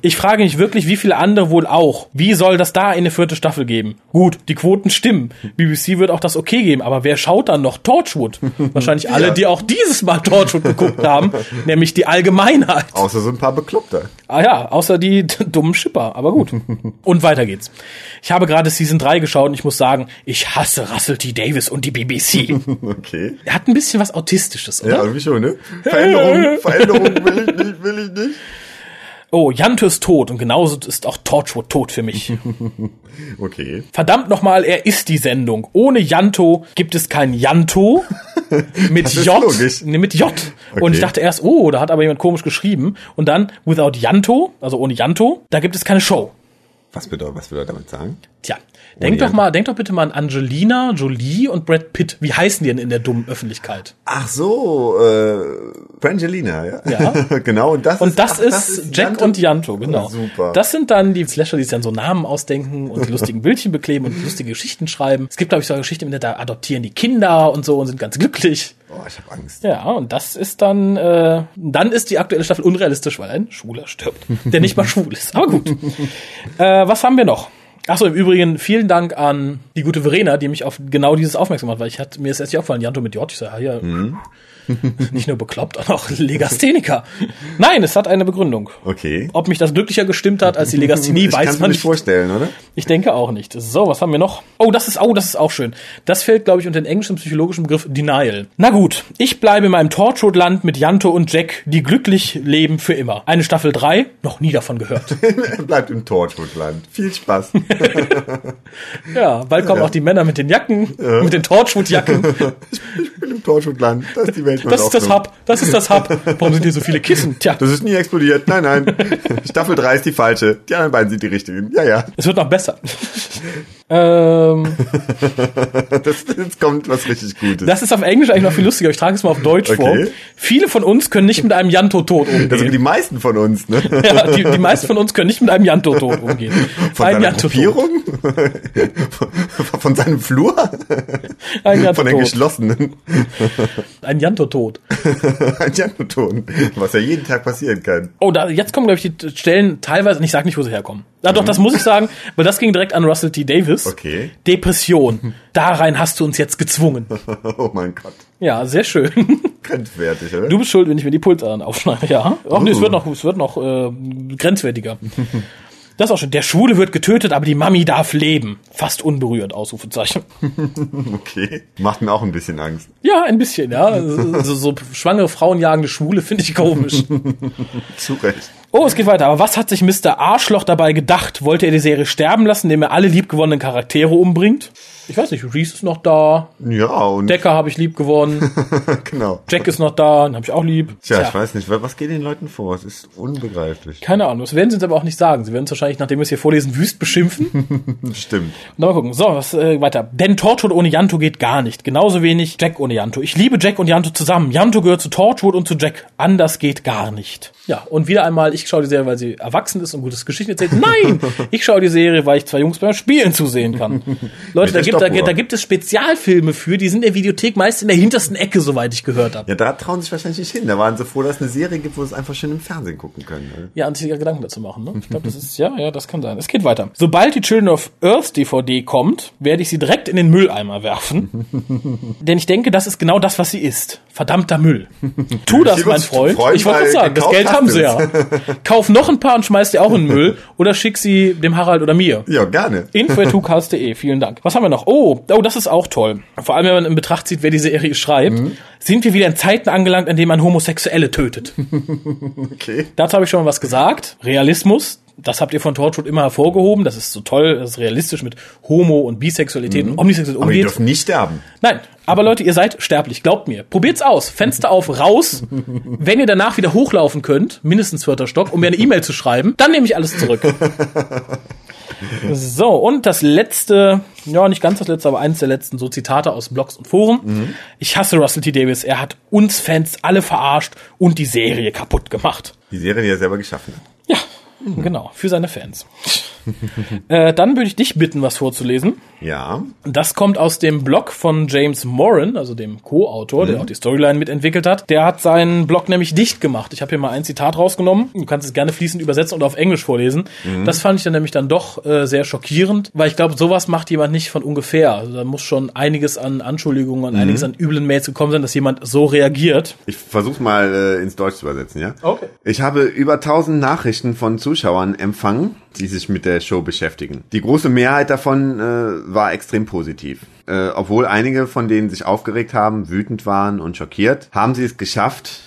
Speaker 1: Ich frage mich wirklich, wie viele andere wohl auch. Wie soll das da eine vierte Staffel geben? Gut, die Quoten stimmen. BBC wird auch das okay geben, aber wer schaut dann noch Torchwood? Wahrscheinlich alle,
Speaker 2: Ja.
Speaker 1: die auch dieses Mal Torchwood geguckt haben, nämlich die Allgemeinheit.
Speaker 2: Außer so ein paar Bekloppte.
Speaker 1: Ah ja, außer die dummen Schipper, aber gut. Und weiter geht's. Ich habe gerade Season 3 geschaut und ich muss sagen, ich hasse Russell T. Davis und die BBC. *laughs*
Speaker 2: Okay.
Speaker 1: Er hat ein bisschen was Autistisches, oder?
Speaker 2: Ja, irgendwie schon, ne? *laughs* Veränderung, Veränderung will ich nicht, will ich nicht.
Speaker 1: Oh, Janto ist tot und genauso ist auch Torchwood tot für mich. *laughs*
Speaker 2: Okay.
Speaker 1: Verdammt nochmal, er ist die Sendung. Ohne Janto gibt es kein Janto mit J. Nee, mit J. Und
Speaker 2: Okay.
Speaker 1: ich dachte erst, oh, da hat aber jemand komisch geschrieben. Und dann, without Janto, also ohne Janto, da gibt es keine Show.
Speaker 2: Was bedeutet, was will damit sagen?
Speaker 1: Tja, denk doch mal, denk doch bitte mal an Angelina Jolie und Brad Pitt. Wie heißen die denn in der dummen Öffentlichkeit?
Speaker 2: Ach so, äh, Brangelina, ja?
Speaker 1: Ja. *laughs*
Speaker 2: genau, und das
Speaker 1: Und
Speaker 2: ist,
Speaker 1: das,
Speaker 2: ach,
Speaker 1: ist, Jack
Speaker 2: Janto?
Speaker 1: und Janto, genau.
Speaker 2: Oh, super.
Speaker 1: Das sind dann die Slasher, die sich dann so Namen ausdenken und die lustigen Bildchen bekleben und lustige Geschichten schreiben. Es gibt, glaube ich, so eine Geschichte, in der da adoptieren die Kinder und so und sind ganz glücklich.
Speaker 2: oh, ich habe Angst.
Speaker 1: Ja, und das ist dann, äh, dann ist die aktuelle Staffel unrealistisch, weil ein Schwuler stirbt, der nicht mal schwul ist. Aber gut. äh, was haben wir noch? Achso, im Übrigen vielen Dank an die gute Verena, die mich auf genau dieses aufmerksam hat, weil ich hatte mir ist erst nicht aufgefallen, Janto mit J, ich sag, ja,
Speaker 2: Mhm. *laughs*
Speaker 1: nicht nur bekloppt, auch noch Legastheniker. Nein, es hat eine Begründung.
Speaker 2: Okay.
Speaker 1: Ob mich das glücklicher gestimmt hat als die Legasthenie, *laughs*
Speaker 2: ich
Speaker 1: weiß
Speaker 2: kann mir
Speaker 1: man
Speaker 2: nicht
Speaker 1: nicht.
Speaker 2: vorstellen, oder?
Speaker 1: Ich denke auch nicht. So, was haben wir noch? Oh, das ist, oh, das ist auch schön. Das fällt, glaube ich, unter den englischen psychologischen Begriff Denial. Na gut, ich bleibe in meinem Torchwood-Land mit Janto und Jack, die glücklich leben für immer. Eine Staffel 3, noch nie davon gehört. *laughs*
Speaker 2: Bleibt im Torchwood-Land. Viel Spaß.
Speaker 1: Ja, bald kommen auch die Männer mit den Jacken, mit den Torchwood-Jacken.
Speaker 2: ich bin im Torchwood-Land. Das ist die Welt.
Speaker 1: Das ist das Hub, das ist das Hub. Warum sind hier so viele Kissen? Tja,
Speaker 2: Das ist nie explodiert. Nein, nein. *laughs* Staffel 3 ist die falsche. Die anderen beiden sind die richtigen. Ja, ja.
Speaker 1: es wird noch besser. Ähm, *laughs*
Speaker 2: Das, jetzt kommt was richtig Gutes.
Speaker 1: das ist auf Englisch eigentlich noch viel lustiger. Ich trage es mal auf Deutsch vor.
Speaker 2: Okay.
Speaker 1: Viele von uns können nicht mit einem Janto-Tod umgehen.
Speaker 2: das sind die meisten von uns, ne? *laughs*
Speaker 1: Ja, die, die meisten von uns können nicht mit einem Janto-Tod umgehen.
Speaker 2: Von
Speaker 1: ein
Speaker 2: seiner
Speaker 1: Janto-Tod.
Speaker 2: Gruppierung? von, *laughs* von seinem Flur?
Speaker 1: Ein
Speaker 2: Von den
Speaker 1: Janto-Tod.
Speaker 2: geschlossenen.
Speaker 1: Ein Janto-Tod.
Speaker 2: Ein Janoton. Was ja jeden Tag passieren kann.
Speaker 1: Oh, da, jetzt kommen, glaube ich, die Stellen teilweise, und ich sage nicht, wo sie herkommen. Ja, doch, das muss ich sagen, weil das ging direkt an Russell T. Davis.
Speaker 2: Okay.
Speaker 1: Depression. Da rein hast du uns jetzt gezwungen. *laughs*
Speaker 2: Oh mein Gott.
Speaker 1: Ja, sehr schön. *laughs*
Speaker 2: Grenzwertig, oder?
Speaker 1: Du bist schuld, wenn ich mir die Pulsadern aufschneide, ja. Ach nee, es wird noch, es wird noch äh, grenzwertiger. Das ist auch schon. Der Schwule wird getötet, aber die Mami darf leben. Fast unberührt, Ausrufezeichen. *laughs*
Speaker 2: Okay. Macht mir auch ein bisschen Angst.
Speaker 1: Ja, ein bisschen, ja. So, so schwangere Frauen jagende Schwule finde ich komisch.
Speaker 2: Zu Recht.
Speaker 1: Oh, es geht weiter. Aber was hat sich Mr. Arschloch dabei gedacht? Wollte er die Serie sterben lassen, indem er alle liebgewonnenen Charaktere umbringt? Ich weiß nicht, Reese ist noch da,
Speaker 2: Ja, und
Speaker 1: Decker habe ich lieb gewonnen, *laughs*
Speaker 2: genau.
Speaker 1: Jack ist noch da, den habe ich auch lieb.
Speaker 2: Tja,
Speaker 1: Tja,
Speaker 2: ich weiß nicht, was geht den Leuten vor? Es ist unbegreiflich.
Speaker 1: keine Ahnung, das werden sie uns aber auch nicht sagen. Sie werden uns wahrscheinlich, nachdem wir es hier vorlesen, wüst beschimpfen. *laughs*
Speaker 2: Stimmt.
Speaker 1: Na, mal gucken. So, was äh, weiter. Denn Torchwood ohne Janto geht gar nicht. Genauso wenig Jack ohne Janto. Ich liebe Jack und Janto zusammen. Janto gehört zu Torchwood und zu Jack. Anders geht gar nicht. Ja, und wieder einmal, ich schaue die Serie, weil sie erwachsen ist und gutes Geschichten erzählt. Nein! *laughs* Ich schaue die Serie, weil ich zwei Jungs beim Spielen zusehen kann. Leute, da gibt, da, da gibt es Spezialfilme für, die sind in der Videothek meist in der hintersten Ecke, soweit ich gehört habe.
Speaker 2: Ja, da trauen sich wahrscheinlich nicht hin. Da waren sie froh, dass es eine Serie gibt, wo sie es einfach schön im Fernsehen gucken können. Ne?
Speaker 1: Ja, an sich Gedanken dazu machen. Ne? Ich glaube, das ist, ja, ja, das kann sein. Es geht weiter. Sobald die Children of Earth DVD kommt, werde ich sie direkt in den Mülleimer werfen. *laughs* Denn ich denke, das ist genau das, was sie ist. Verdammter Müll. Tu das, mein Freund.
Speaker 2: freuen,
Speaker 1: Ich wollte sagen, das Geld haben sie ja. *laughs* Kauf noch ein paar und schmeiß die auch in den Müll oder schick sie dem Harald oder mir.
Speaker 2: Ja, gerne.
Speaker 1: Info.tucast.de, vielen Dank. Was haben wir noch? Oh, oh, das ist auch toll. Vor allem, wenn man in Betracht zieht, wer die Serie schreibt, sind wir wieder in Zeiten angelangt, in denen man Homosexuelle tötet. *laughs*
Speaker 2: Okay.
Speaker 1: Dazu habe ich schon mal was gesagt. Realismus, das habt ihr von Torchwood immer hervorgehoben. Das ist so toll, das ist realistisch mit Homo und Bisexualität und Omnisexualität
Speaker 2: Aber die
Speaker 1: umgeht.
Speaker 2: dürfen nicht sterben.
Speaker 1: Nein, aber Leute, ihr seid sterblich, glaubt mir. Probiert's aus. Fenster auf, raus. *laughs* Wenn ihr danach wieder hochlaufen könnt, mindestens vierter Stock, um mir eine E-Mail zu schreiben, dann nehme ich alles zurück. *laughs* So, und das letzte, ja, nicht ganz das letzte, aber eines der letzten, so Zitate aus Blogs und Foren. Ich hasse Russell T. Davis. Er hat uns Fans alle verarscht und die Serie kaputt gemacht.
Speaker 2: Die Serie, die er selber geschaffen hat.
Speaker 1: Ja, genau, für seine Fans. *laughs* äh, dann würde ich dich bitten, was vorzulesen.
Speaker 2: Ja.
Speaker 1: Das kommt aus dem Blog von James Moran, also dem Co-Autor, der auch die Storyline mitentwickelt hat. Der hat seinen Blog nämlich dicht gemacht. Ich habe hier mal ein Zitat rausgenommen. Du kannst es gerne fließend übersetzen und auf Englisch vorlesen. Das fand ich dann nämlich dann doch äh, sehr schockierend, weil ich glaube, sowas macht jemand nicht von ungefähr. Also da muss schon einiges an Anschuldigungen, an einiges an üblen Mails gekommen sein, dass jemand so reagiert.
Speaker 2: Ich versuch's mal äh, ins Deutsch zu übersetzen, ja?
Speaker 1: Okay.
Speaker 2: Ich habe über 1000 Nachrichten von Zuschauern empfangen, die sich mit der Show beschäftigen. Die große Mehrheit davon äh, war extrem positiv. Äh, obwohl einige von denen sich aufgeregt haben, wütend waren und schockiert, haben sie es geschafft,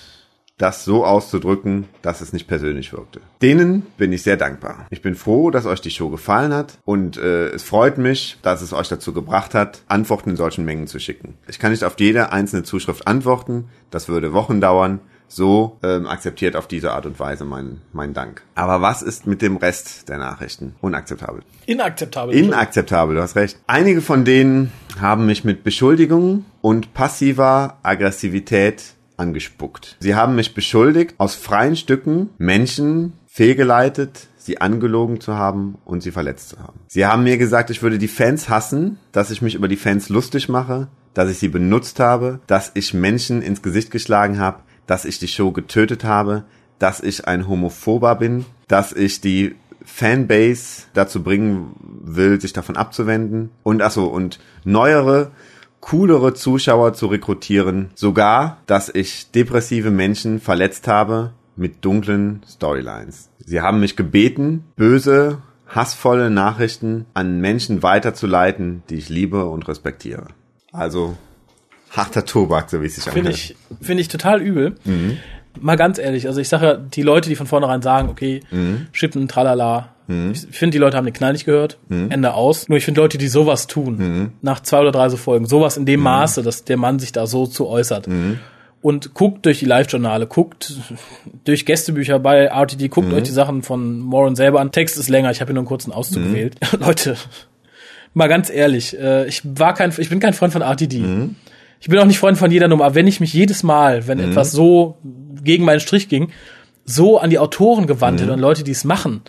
Speaker 2: das so auszudrücken, dass es nicht persönlich wirkte. Denen bin ich sehr dankbar. Ich bin froh, dass euch die Show gefallen hat und äh, es freut mich, dass es euch dazu gebracht hat, Antworten in solchen Mengen zu schicken. Ich kann nicht auf jede einzelne Zuschrift antworten, das würde Wochen dauern. So ähm, akzeptiert auf diese Art und Weise meinen mein Dank. Aber was ist mit dem Rest der Nachrichten? Unakzeptabel.
Speaker 1: Inakzeptabel.
Speaker 2: Inakzeptabel, du hast recht. Einige von denen haben mich mit Beschuldigungen und passiver Aggressivität angespuckt. Sie haben mich beschuldigt, aus freien Stücken Menschen fehlgeleitet, sie angelogen zu haben und sie verletzt zu haben. Sie haben mir gesagt, ich würde die Fans hassen, dass ich mich über die Fans lustig mache, dass ich sie benutzt habe, dass ich Menschen ins Gesicht geschlagen habe, dass ich die Show getötet habe, dass ich ein Homophober bin, dass ich die Fanbase dazu bringen will, sich davon abzuwenden. Und achso, und neuere, coolere Zuschauer zu rekrutieren. Sogar, dass ich depressive Menschen verletzt habe mit dunklen Storylines. Sie haben mich gebeten, böse, hassvolle Nachrichten an Menschen weiterzuleiten, die ich liebe und respektiere. Also harter Tobak, so wie es sich
Speaker 1: Finde
Speaker 2: anhört.
Speaker 1: ich, finde ich total übel. Mal ganz ehrlich, also ich sage ja, die Leute, die von vornherein sagen, okay, Schippen, tralala, ich finde, die Leute haben den Knall nicht gehört, Ende aus. Nur ich finde Leute, die sowas tun, nach zwei oder drei so Folgen, sowas in dem Maße, dass der Mann sich da so zu äußert. Und guckt durch die Live-Journale, guckt durch Gästebücher bei RTD, guckt euch die Sachen von Moran selber an. Text ist länger, ich habe hier nur einen kurzen Auszug gewählt. *laughs* Leute, mal ganz ehrlich, äh, ich war kein, ich bin kein Freund von RTD. Ich bin auch nicht Freund von jeder Nummer, aber wenn ich mich jedes Mal, wenn etwas so gegen meinen Strich ging, so an die Autoren gewandt hätte und Leute, die es machen.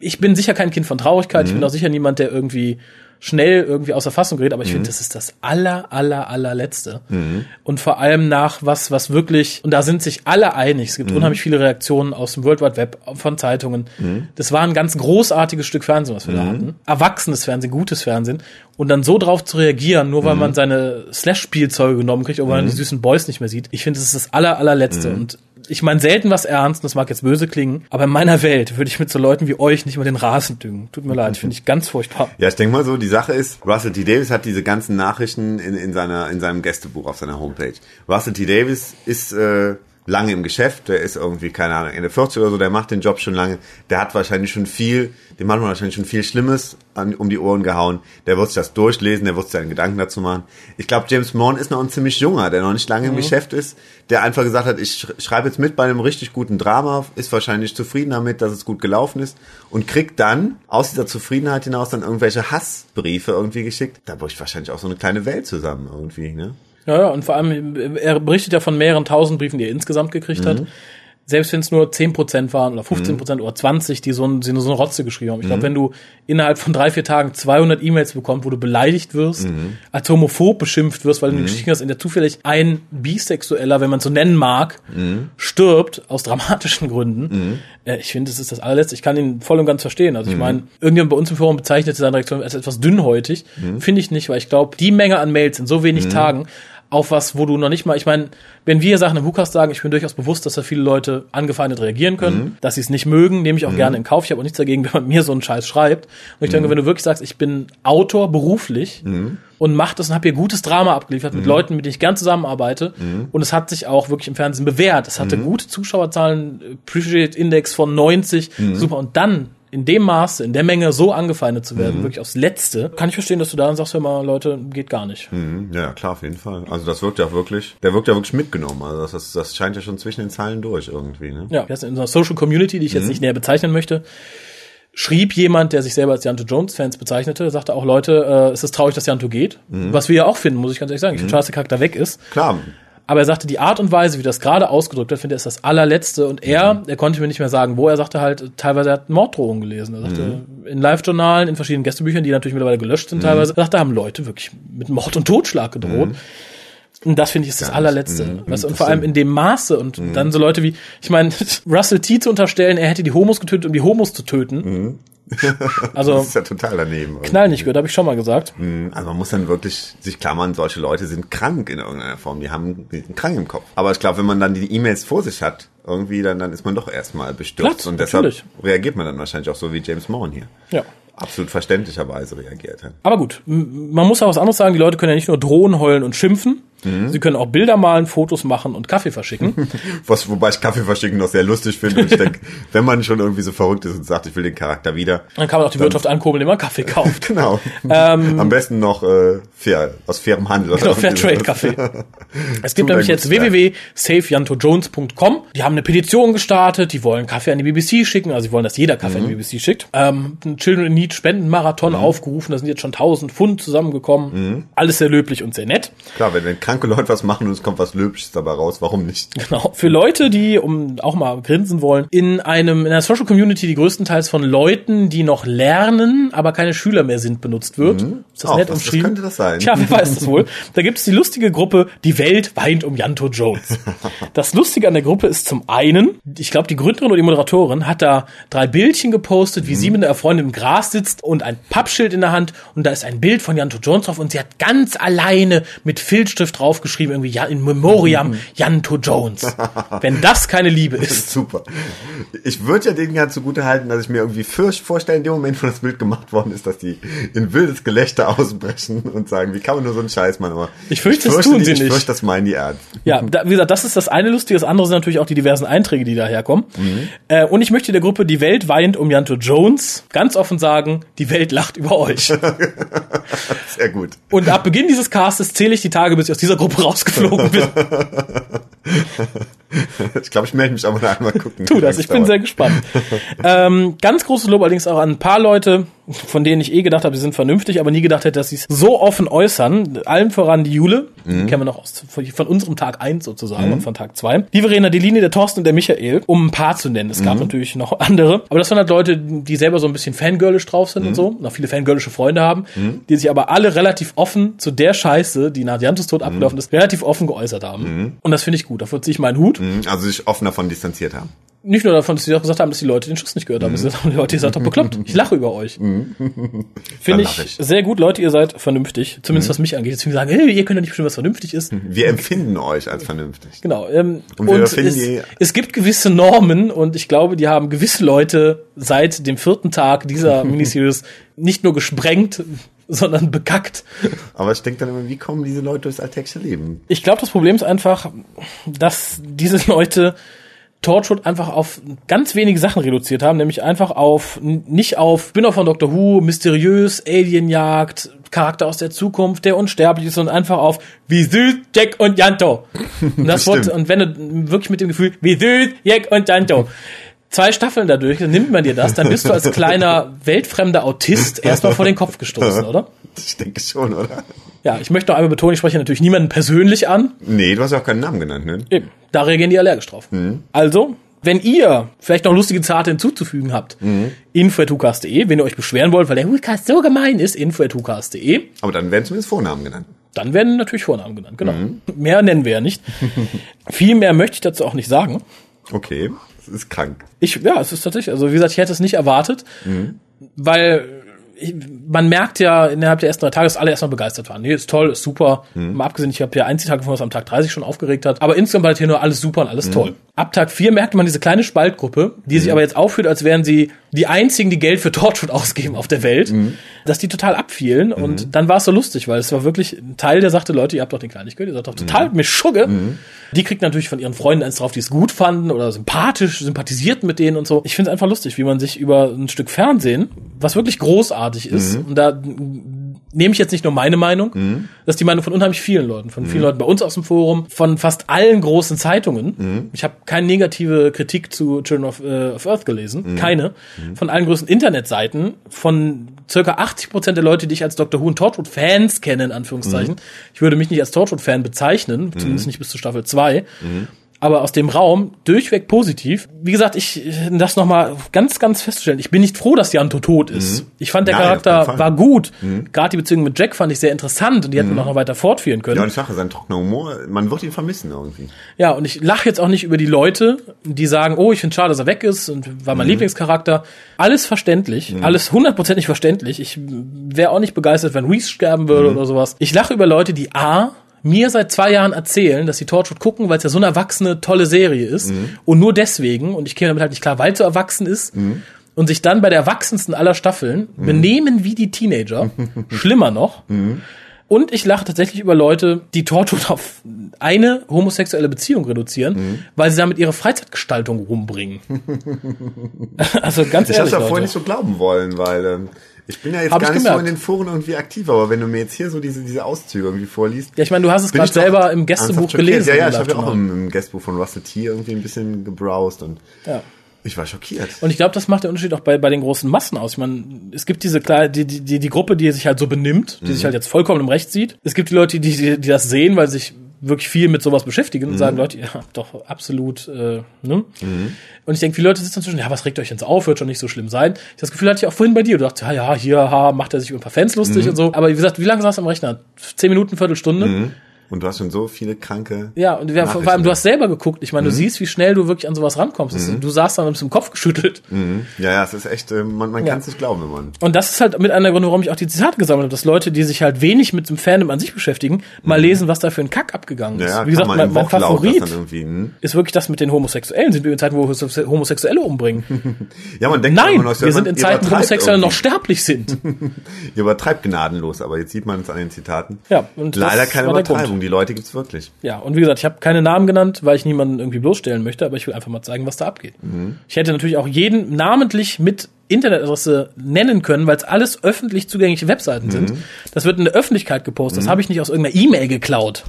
Speaker 1: Ich bin sicher kein Kind von Traurigkeit, ich bin auch sicher niemand, der irgendwie schnell irgendwie außer Fassung gerät, aber ich finde, das ist das aller, aller, allerletzte. Und vor allem nach was, was wirklich, und da sind sich alle einig, es gibt unheimlich viele Reaktionen aus dem World Wide Web, von Zeitungen. Das war ein ganz großartiges Stück Fernsehen, was wir da hatten. Erwachsenes Fernsehen, gutes Fernsehen. Und dann so drauf zu reagieren, nur weil man seine Slash-Spielzeuge genommen kriegt, oder weil man die süßen Boys nicht mehr sieht. Ich finde, das ist das aller, allerletzte. Und ich meine selten was ernst, das mag jetzt böse klingen, aber in meiner Welt würde ich mit so Leuten wie euch nicht mal den Rasen düngen. Tut mir leid, finde ich ganz furchtbar.
Speaker 2: Ja, ich denke mal so, die Sache ist, Russell T. Davis hat diese ganzen Nachrichten in, in, seiner, in seinem Gästebuch auf seiner Homepage. Russell T. Davis ist äh, lange im Geschäft, der ist irgendwie, keine Ahnung, Ende 40 oder so, der macht den Job schon lange, der hat wahrscheinlich schon viel, dem hat man wahrscheinlich schon viel Schlimmes an, um die Ohren gehauen, der wird sich das durchlesen, der wird sich seine Gedanken dazu machen. Ich glaube, James Morn ist noch ein ziemlich junger, der noch nicht lange im Geschäft ist, der einfach gesagt hat, ich sch- schreibe jetzt mit bei einem richtig guten Drama, ist wahrscheinlich zufrieden damit, dass es gut gelaufen ist und kriegt dann aus dieser Zufriedenheit hinaus dann irgendwelche Hassbriefe irgendwie geschickt. Da bricht wahrscheinlich auch so eine kleine Welt zusammen irgendwie, ne?
Speaker 1: Ja, ja, und vor allem, er berichtet ja von mehreren tausend Briefen, die er insgesamt gekriegt hat. Selbst wenn es nur 10% waren oder 15% oder 20, die so, ein, die nur so eine Rotze geschrieben haben. Ich glaube, wenn du innerhalb von drei, vier Tagen 200 E-Mails bekommst, wo du beleidigt wirst, als homophob beschimpft wirst, weil du eine Geschichte hast, in der zufällig ein Bisexueller, wenn man es so nennen mag, stirbt, aus dramatischen Gründen. Äh, ich finde, das ist das allerletzte. Ich kann ihn voll und ganz verstehen. Also ich meine, irgendjemand bei uns im Forum bezeichnete seine Reaktion als etwas dünnhäutig. Finde ich nicht, weil ich glaube, die Menge an Mails in so wenig Tagen auf was, wo du noch nicht mal, ich meine, wenn wir Sachen im WUKAS sagen, ich bin durchaus bewusst, dass da viele Leute angefeindet reagieren können, dass sie es nicht mögen, nehme ich auch gerne in Kauf. Ich habe auch nichts dagegen, *laughs* wenn man mir so einen Scheiß schreibt. Und ich denke, wenn du wirklich sagst, ich bin Autor beruflich und mach das und habe hier gutes Drama abgeliefert mit Leuten, mit denen ich gern zusammenarbeite und es hat sich auch wirklich im Fernsehen bewährt. Es hatte gute Zuschauerzahlen, Appreciate Index von 90, super. Und dann in dem Maße, in der Menge so angefeindet zu werden, wirklich aufs Letzte, kann ich verstehen, dass du da dann sagst, hör mal, Leute, geht gar nicht.
Speaker 2: Mhm, Ja, klar, auf jeden Fall. Also das wirkt ja wirklich, der wirkt ja wirklich mitgenommen. Also das, das, das scheint ja schon zwischen den Zeilen durch irgendwie, ne?
Speaker 1: Ja, das in unserer Social Community, die ich jetzt nicht näher bezeichnen möchte, schrieb jemand, der sich selber als Janto Jones Fans bezeichnete, sagte auch, Leute, äh, es ist traurig, dass Janto geht. Was wir ja auch finden, muss ich ganz ehrlich sagen. Ich finde schade, dass der Charakter weg ist.
Speaker 2: Klar,
Speaker 1: Aber er sagte, die Art und Weise, wie das gerade ausgedrückt wird, finde er ist das allerletzte. Und er, er konnte mir nicht mehr sagen, wo er sagte halt, teilweise er hat Morddrohungen gelesen. Er sagte, in Live-Journalen, in verschiedenen Gästebüchern, die natürlich mittlerweile gelöscht sind teilweise, sagte, haben Leute wirklich mit Mord und Totschlag gedroht. Und das finde ich ist das allerletzte.
Speaker 2: Mhm.
Speaker 1: Weißt, und vor allem in dem Maße und dann so Leute wie, ich meine, *laughs* Russell T zu unterstellen, er hätte die Homos getötet, um die Homos zu töten. *laughs* Also
Speaker 2: das ist ja total daneben.
Speaker 1: knall nicht gehört, habe ich schon mal gesagt.
Speaker 2: Mhm, Also man muss dann wirklich sich klammern, solche Leute sind krank in irgendeiner Form. Die haben die sind krank im Kopf. Aber ich glaube, wenn man dann die E-Mails vor sich hat, irgendwie, dann, dann ist man doch erstmal bestürzt.
Speaker 1: Platt,
Speaker 2: und deshalb
Speaker 1: natürlich.
Speaker 2: reagiert man dann wahrscheinlich auch so wie James Morn hier.
Speaker 1: Ja.
Speaker 2: Absolut verständlicherweise reagiert hat.
Speaker 1: Aber gut, man muss auch was anderes sagen. Die Leute können ja nicht nur drohen, heulen und schimpfen. Sie können auch Bilder malen, Fotos machen und Kaffee verschicken. *laughs*
Speaker 2: Was, wobei ich Kaffee verschicken noch sehr lustig finde. Und ich denke, *laughs* wenn man schon irgendwie so verrückt ist und sagt, ich will den Charakter wieder.
Speaker 1: Dann kann man auch die Wirtschaft ankurbeln, indem man Kaffee kauft. *laughs*
Speaker 2: Genau. Am besten noch äh, fair, aus fairem Handel.
Speaker 1: Ähm, Genau, Fairtrade-Kaffee. Es gibt nämlich
Speaker 2: ein
Speaker 1: jetzt www.safejantojones.com. Die haben eine Petition gestartet, die wollen Kaffee an die BBC schicken, also sie wollen, dass jeder Kaffee an die BBC schickt. Ähm, einen Children in Need Spendenmarathon aufgerufen, da sind jetzt schon 1000 Pfund zusammengekommen. Alles sehr löblich und sehr nett.
Speaker 2: Klar, wenn, wenn kranke Leute was machen und es kommt was Löbsches dabei raus. Warum nicht?
Speaker 1: Genau. Für Leute, die, um auch mal grinsen wollen, in einem, in einer Social Community, die größtenteils von Leuten, die noch lernen, aber keine Schüler mehr sind, benutzt wird. Ist das
Speaker 2: Oh,
Speaker 1: nett
Speaker 2: was- was
Speaker 1: umschrieben?
Speaker 2: könnte das sein?
Speaker 1: Tja, wer weiß das wohl. Da gibt es die lustige Gruppe Die Welt weint um Janto Jones. *laughs* Das Lustige an der Gruppe ist zum einen, ich glaube, die Gründerin oder die Moderatorin hat da drei Bildchen gepostet, wie sie mit einer Freundin im Gras sitzt und ein Pappschild in der Hand und da ist ein Bild von Janto Jones drauf und sie hat ganz alleine mit Filzstift draufgeschrieben, irgendwie ja, in Memoriam Janto Jones. *laughs* Wenn das keine Liebe ist.
Speaker 2: Super. Ich würde ja denen ganz zugute halten, dass ich mir irgendwie fürcht vorstelle, in dem Moment, wo das Bild gemacht worden ist, dass die in wildes Gelächter *laughs* ausbrechen und sagen, wie kann man nur so einen Scheiß machen? Aber
Speaker 1: Ich fürchte, das tun
Speaker 2: die,
Speaker 1: sie
Speaker 2: ich
Speaker 1: nicht.
Speaker 2: fürchte, das meinen die ernst.
Speaker 1: Ja, da, wie gesagt, das ist das eine Lustige. Das andere sind natürlich auch die diversen Einträge, die daherkommen. Äh, und ich möchte der Gruppe Die Welt weint um Janto Jones ganz offen sagen, die Welt lacht über euch. *laughs*
Speaker 2: Sehr gut.
Speaker 1: Und ab Beginn dieses Castes zähle ich die Tage, bis ich aus dieser Gruppe rausgeflogen bin. *laughs*
Speaker 2: Ich glaube, ich melde mich aber noch einmal gucken.
Speaker 1: Tu das, ich bin sehr gespannt. ähm, ganz großes Lob allerdings auch an ein paar Leute, von denen ich eh gedacht habe, sie sind vernünftig, aber nie gedacht hätte, dass sie es so offen äußern. Allen voran die Jule, die kennen wir noch aus, von unserem Tag 1 sozusagen und von Tag 2. Die Verena, die Linie, der Thorsten und der Michael, um ein paar zu nennen. Es gab natürlich noch andere, aber das waren halt Leute, die selber so ein bisschen fangirlisch drauf sind und so, und auch viele fangirlische Freunde haben, die sich aber alle relativ offen zu der Scheiße, die nach Jantos Tod abgelaufen ist, relativ offen geäußert haben. Und das finde ich gut. Dafür ziehe ich meinen Hut.
Speaker 2: Also sich offen davon distanziert haben.
Speaker 1: Nicht nur davon, dass sie auch gesagt haben, dass die Leute den Schuss nicht gehört haben. Das haben die Leute gesagt haben, bekloppt. Ich lache über euch. Finde ich,
Speaker 2: ich.
Speaker 1: sehr gut. Leute, ihr seid vernünftig. Zumindest was mich angeht. Deswegen sagen, hey, ihr könnt ja nicht bestimmen, was vernünftig ist.
Speaker 2: Wir empfinden euch als vernünftig.
Speaker 1: Genau. Ähm,
Speaker 2: Und
Speaker 1: und es, es gibt gewisse Normen und ich glaube, die haben gewisse Leute seit dem vierten Tag dieser *laughs* Miniseries nicht nur gesprengt, sondern bekackt.
Speaker 2: Aber ich denke dann immer, wie kommen diese Leute durchs alltägliche Leben?
Speaker 1: Ich glaube, das Problem ist einfach, dass diese Leute Torchwood einfach auf ganz wenige Sachen reduziert haben, nämlich einfach auf, nicht auf Spinner von Doctor Who, mysteriös, Alienjagd, Charakter aus der Zukunft, der unsterblich ist, sondern einfach auf, wie süß, Jack und Janto. Und das. *laughs* Wort, und wenn du wirklich mit dem Gefühl, wie süß, Jack und Janto. Zwei Staffeln dadurch, dann nimmt man dir das, dann bist du als *laughs* kleiner weltfremder Autist *laughs* erstmal vor den Kopf gestoßen, oder?
Speaker 2: Ich denke schon, oder?
Speaker 1: Ja, ich möchte noch einmal betonen, ich spreche natürlich niemanden persönlich an,
Speaker 2: Nee, du hast ja auch keinen Namen genannt, ne?
Speaker 1: Eben. Da reagieren die allergisch drauf. Also, wenn ihr vielleicht noch lustige Zarte hinzuzufügen habt, info.hucast.de, wenn ihr euch beschweren wollt, weil der Hucast so gemein ist, info.hucast.de,
Speaker 2: Aber dann werden zumindest Vornamen genannt.
Speaker 1: dann werden natürlich Vornamen genannt, genau. Mehr nennen wir ja nicht. *laughs* Viel mehr möchte ich dazu auch nicht sagen.
Speaker 2: Okay, das ist krank.
Speaker 1: Ich, ja, es ist tatsächlich, also wie gesagt, ich hätte es nicht erwartet, weil ich, man merkt ja innerhalb der ersten drei Tage, dass alle erstmal begeistert waren. Nee, ist toll, ist super. Mal abgesehen, ich habe ja Einzeltage von was am Tag 30 schon aufgeregt hat. Aber insgesamt war das hier nur alles super und alles toll. Ab Tag 4 merkte man diese kleine Spaltgruppe, die sich aber jetzt aufführt, als wären sie die einzigen, die Geld für Torchwood ausgeben auf der Welt, dass die total abfielen. Und dann war es so lustig, weil es war wirklich ein Teil, der sagte, Leute, ihr habt doch den Kleinigkeit, ihr seid doch total mit Schugge. Die kriegt natürlich von ihren Freunden eins drauf, die es gut fanden oder sympathisch, sympathisierten mit denen und so. Ich finde es einfach lustig, wie man sich über ein Stück Fernsehen, was wirklich großartig ist, und da nehme ich jetzt nicht nur meine Meinung, das ist die Meinung von unheimlich vielen Leuten, von vielen Leuten bei uns aus dem Forum, von fast allen großen Zeitungen. Ich habe keine negative Kritik zu Children of, äh, of Earth gelesen, keine. Von allen größten Internetseiten, von circa 80 Prozent der Leute, die ich als Dr. Who und Torchwood Fans kenne, in Anführungszeichen. Ich würde mich nicht als Torchwood Fan bezeichnen, zumindest nicht bis zur Staffel 2 aber aus dem Raum durchweg positiv. Wie gesagt, ich das noch mal ganz ganz festzustellen. Ich bin nicht froh, dass Janto tot ist. Ich fand der
Speaker 2: Nein,
Speaker 1: Charakter war gut. Gerade die Beziehung mit Jack fand ich sehr interessant und die hätten wir noch weiter fortführen können.
Speaker 2: Ja,
Speaker 1: Ja,
Speaker 2: und ich sage, sein trockener Humor, man wird ihn vermissen irgendwie.
Speaker 1: und ich lache jetzt auch nicht über die Leute, die sagen, oh, ich finde schade, dass er weg ist und war mein Lieblingscharakter. Alles verständlich, alles hundertprozentig verständlich. Ich wäre auch nicht begeistert, wenn Reese sterben würde oder sowas. Ich lache über Leute, die A mir seit zwei Jahren erzählen, dass sie Torchwood gucken, weil es ja so eine erwachsene, tolle Serie ist. Und nur deswegen, und ich käme damit halt nicht klar, weil es so erwachsen ist, und sich dann bei der erwachsensten aller Staffeln benehmen wie die Teenager. *laughs* Schlimmer noch. Und ich lache tatsächlich über Leute, die Torchwood auf eine homosexuelle Beziehung reduzieren, weil sie damit ihre Freizeitgestaltung rumbringen. *laughs* *laughs* also ganz
Speaker 2: Ich
Speaker 1: ehrlich,
Speaker 2: ja vorher nicht so glauben wollen, weil ähm, ich bin ja jetzt
Speaker 1: Hab
Speaker 2: gar nicht so
Speaker 1: gemerkt.
Speaker 2: in den Foren irgendwie aktiv, aber wenn du mir jetzt hier so diese, diese Auszüge irgendwie vorliest.
Speaker 1: Ja, ich meine, du hast es gerade selber im Gästebuch gelesen.
Speaker 2: Ja, ja, ich habe ja auch im, im Gästebuch von Russell T irgendwie ein bisschen gebrowst und
Speaker 1: Ja.
Speaker 2: ich war schockiert.
Speaker 1: Und ich glaube, das macht den Unterschied auch bei, bei den großen Massen aus. Ich meine, es gibt diese klar, die, die, die, die Gruppe, die sich halt so benimmt, die sich halt jetzt vollkommen im Recht sieht. Es gibt die Leute, die, die, die das sehen, weil sich wirklich viel mit sowas beschäftigen und sagen, Leute, ihr habt doch absolut, äh, ne? Und ich denke, viele Leute sitzen zwischen, ja, was regt euch jetzt auf, wird schon nicht so schlimm sein. Ich das Gefühl hatte ich auch vorhin bei dir. Du dachtest, ja, ja, hier, ha, macht er sich über ein paar Fans lustig und so. Aber wie gesagt, wie lange saß du am Rechner? Zehn Minuten, Viertelstunde?
Speaker 2: Und du hast schon so viele kranke.
Speaker 1: Ja, und wir, vor allem, du hast selber geguckt. Ich meine, du siehst, wie schnell du wirklich an sowas rankommst. Das- Du saßt dann mit dem Kopf geschüttelt.
Speaker 2: Mhm. Ja, ja, es ist echt, äh, man, man
Speaker 1: Ja.
Speaker 2: kann es nicht glauben, wenn man.
Speaker 1: Und das ist halt mit einer der Gründe, warum ich auch die Zitate gesammelt habe, dass Leute, die sich halt wenig mit dem Fandom an sich beschäftigen, mal lesen, was da für ein Kack abgegangen ist.
Speaker 2: Mhm. Ja,
Speaker 1: Wie gesagt, mein,
Speaker 2: man
Speaker 1: mein Favorit.
Speaker 2: Hm?
Speaker 1: ist wirklich das mit den Homosexuellen. Sind wir in Zeiten, wo Homosexuelle umbringen? *laughs*
Speaker 2: Ja, man denkt
Speaker 1: Nein,
Speaker 2: noch,
Speaker 1: wir sind in Zeiten, wo Homosexuelle noch
Speaker 2: irgendwie.
Speaker 1: sterblich sind. *laughs*
Speaker 2: Ihr übertreibt gnadenlos, aber jetzt sieht man es an den Zitaten.
Speaker 1: Ja, und
Speaker 2: Leider keine
Speaker 1: Grund.
Speaker 2: Übertreibung, die Leute gibt's wirklich.
Speaker 1: Ja, und wie gesagt, ich habe keine Namen genannt, weil ich niemanden irgendwie bloßstellen möchte, aber ich will einfach mal zeigen, was da abgeht.
Speaker 2: Mhm.
Speaker 1: Ich hätte natürlich auch jeden namentlich mit Internetadresse nennen können, weil es alles öffentlich zugängliche Webseiten sind.
Speaker 2: Mhm.
Speaker 1: Das wird in der Öffentlichkeit gepostet. Das habe ich nicht aus irgendeiner E-Mail geklaut.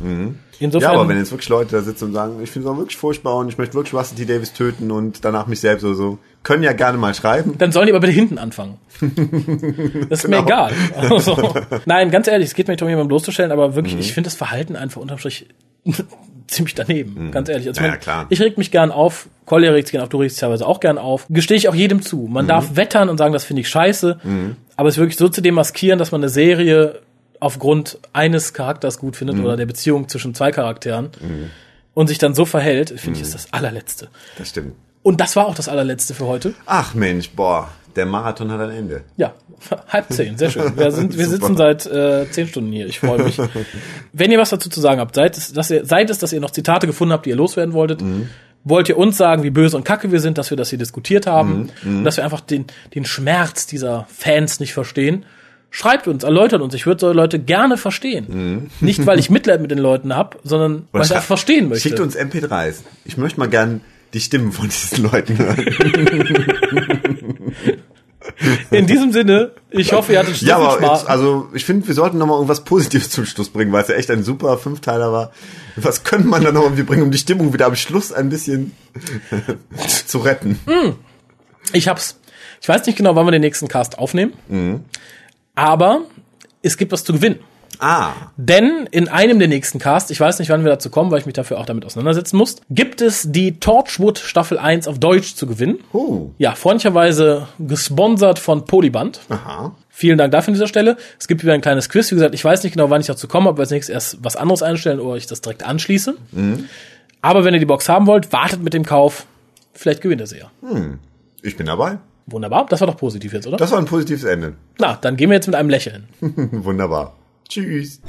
Speaker 1: Insofern,
Speaker 2: Ja, aber wenn jetzt wirklich Leute da sitzen und sagen, ich finde es auch wirklich furchtbar und ich möchte wirklich Rusty T. Davis töten und danach mich selbst oder so, können ja gerne mal schreiben.
Speaker 1: dann sollen die aber bitte hinten anfangen. *laughs* Das ist mir
Speaker 2: Genau.
Speaker 1: egal. *laughs* Also, nein, ganz ehrlich, es geht mir nicht darum, jemanden bloßzustellen, aber wirklich,
Speaker 2: Mhm.
Speaker 1: ich finde das Verhalten einfach unterm Strich ziemlich daneben, ganz ehrlich. Also
Speaker 2: Ja, ja, klar.
Speaker 1: Ich reg mich gern auf, Collier regt sich gern auf, du regst teilweise auch gern auf. Gestehe ich auch jedem zu.
Speaker 2: Mhm.
Speaker 1: Man darf wettern und sagen, das finde ich scheiße, aber es wirklich so zu demaskieren, dass man eine Serie aufgrund eines Charakters gut findet
Speaker 2: Mhm.
Speaker 1: oder der Beziehung zwischen zwei Charakteren und sich dann so verhält, finde ich,
Speaker 2: Mhm.
Speaker 1: ist das allerletzte.
Speaker 2: Das stimmt.
Speaker 1: Und das war auch das allerletzte für heute.
Speaker 2: Ach Mensch, boah, der Marathon hat ein Ende.
Speaker 1: Ja, *laughs* halb zehn, sehr schön. Wir, sind, wir *laughs* sitzen seit äh, zehn Stunden hier. Ich freue mich. *laughs* Wenn ihr was dazu zu sagen habt, seid es, dass ihr, seid es, dass ihr noch Zitate gefunden habt, die ihr loswerden wolltet. Wollt ihr uns sagen, wie böse und kacke wir sind, dass wir das hier diskutiert haben und dass wir einfach den, den Schmerz dieser Fans nicht verstehen? Schreibt uns, erläutert uns. Ich würde so Leute gerne verstehen. Nicht, weil ich Mitleid mit den Leuten hab, sondern weil ich einfach verstehen möchte.
Speaker 2: Schickt uns MP3s. Ich möchte mal gern die Stimmen von diesen Leuten hören.
Speaker 1: In diesem Sinne, ich hoffe, ihr hattet so
Speaker 2: ja, aber
Speaker 1: Spaß.
Speaker 2: jetzt, also ich finde, wir sollten noch mal irgendwas Positives zum Schluss bringen, weil es ja echt ein super Fünfteiler war. Was könnte man da noch irgendwie bringen, um die Stimmung wieder am Schluss ein bisschen *laughs* zu retten?
Speaker 1: Ich hab's. Ich weiß nicht genau, wann wir den nächsten Cast aufnehmen. Aber es gibt was zu gewinnen.
Speaker 2: Ah,
Speaker 1: Denn in einem der nächsten Casts, ich weiß nicht, wann wir dazu kommen, weil ich mich dafür auch damit auseinandersetzen muss, gibt es die Torchwood Staffel 1 auf Deutsch zu gewinnen.
Speaker 2: oh,
Speaker 1: Ja, freundlicherweise gesponsert von Polyband.
Speaker 2: aha.
Speaker 1: Vielen Dank dafür an dieser Stelle. Es gibt wieder ein kleines Quiz. Wie gesagt, ich weiß nicht genau, wann ich dazu komme, ob wir als nächstes erst was anderes einstellen oder ich das direkt anschließe. Aber wenn ihr die Box haben wollt, wartet mit dem Kauf. Vielleicht gewinnt ihr sie ja.
Speaker 2: Ich bin dabei.
Speaker 1: Wunderbar. Das war doch positiv jetzt, oder?
Speaker 2: Das war ein positives Ende.
Speaker 1: Na, dann gehen wir jetzt mit einem Lächeln. *laughs*
Speaker 2: Wunderbar. Tschüss.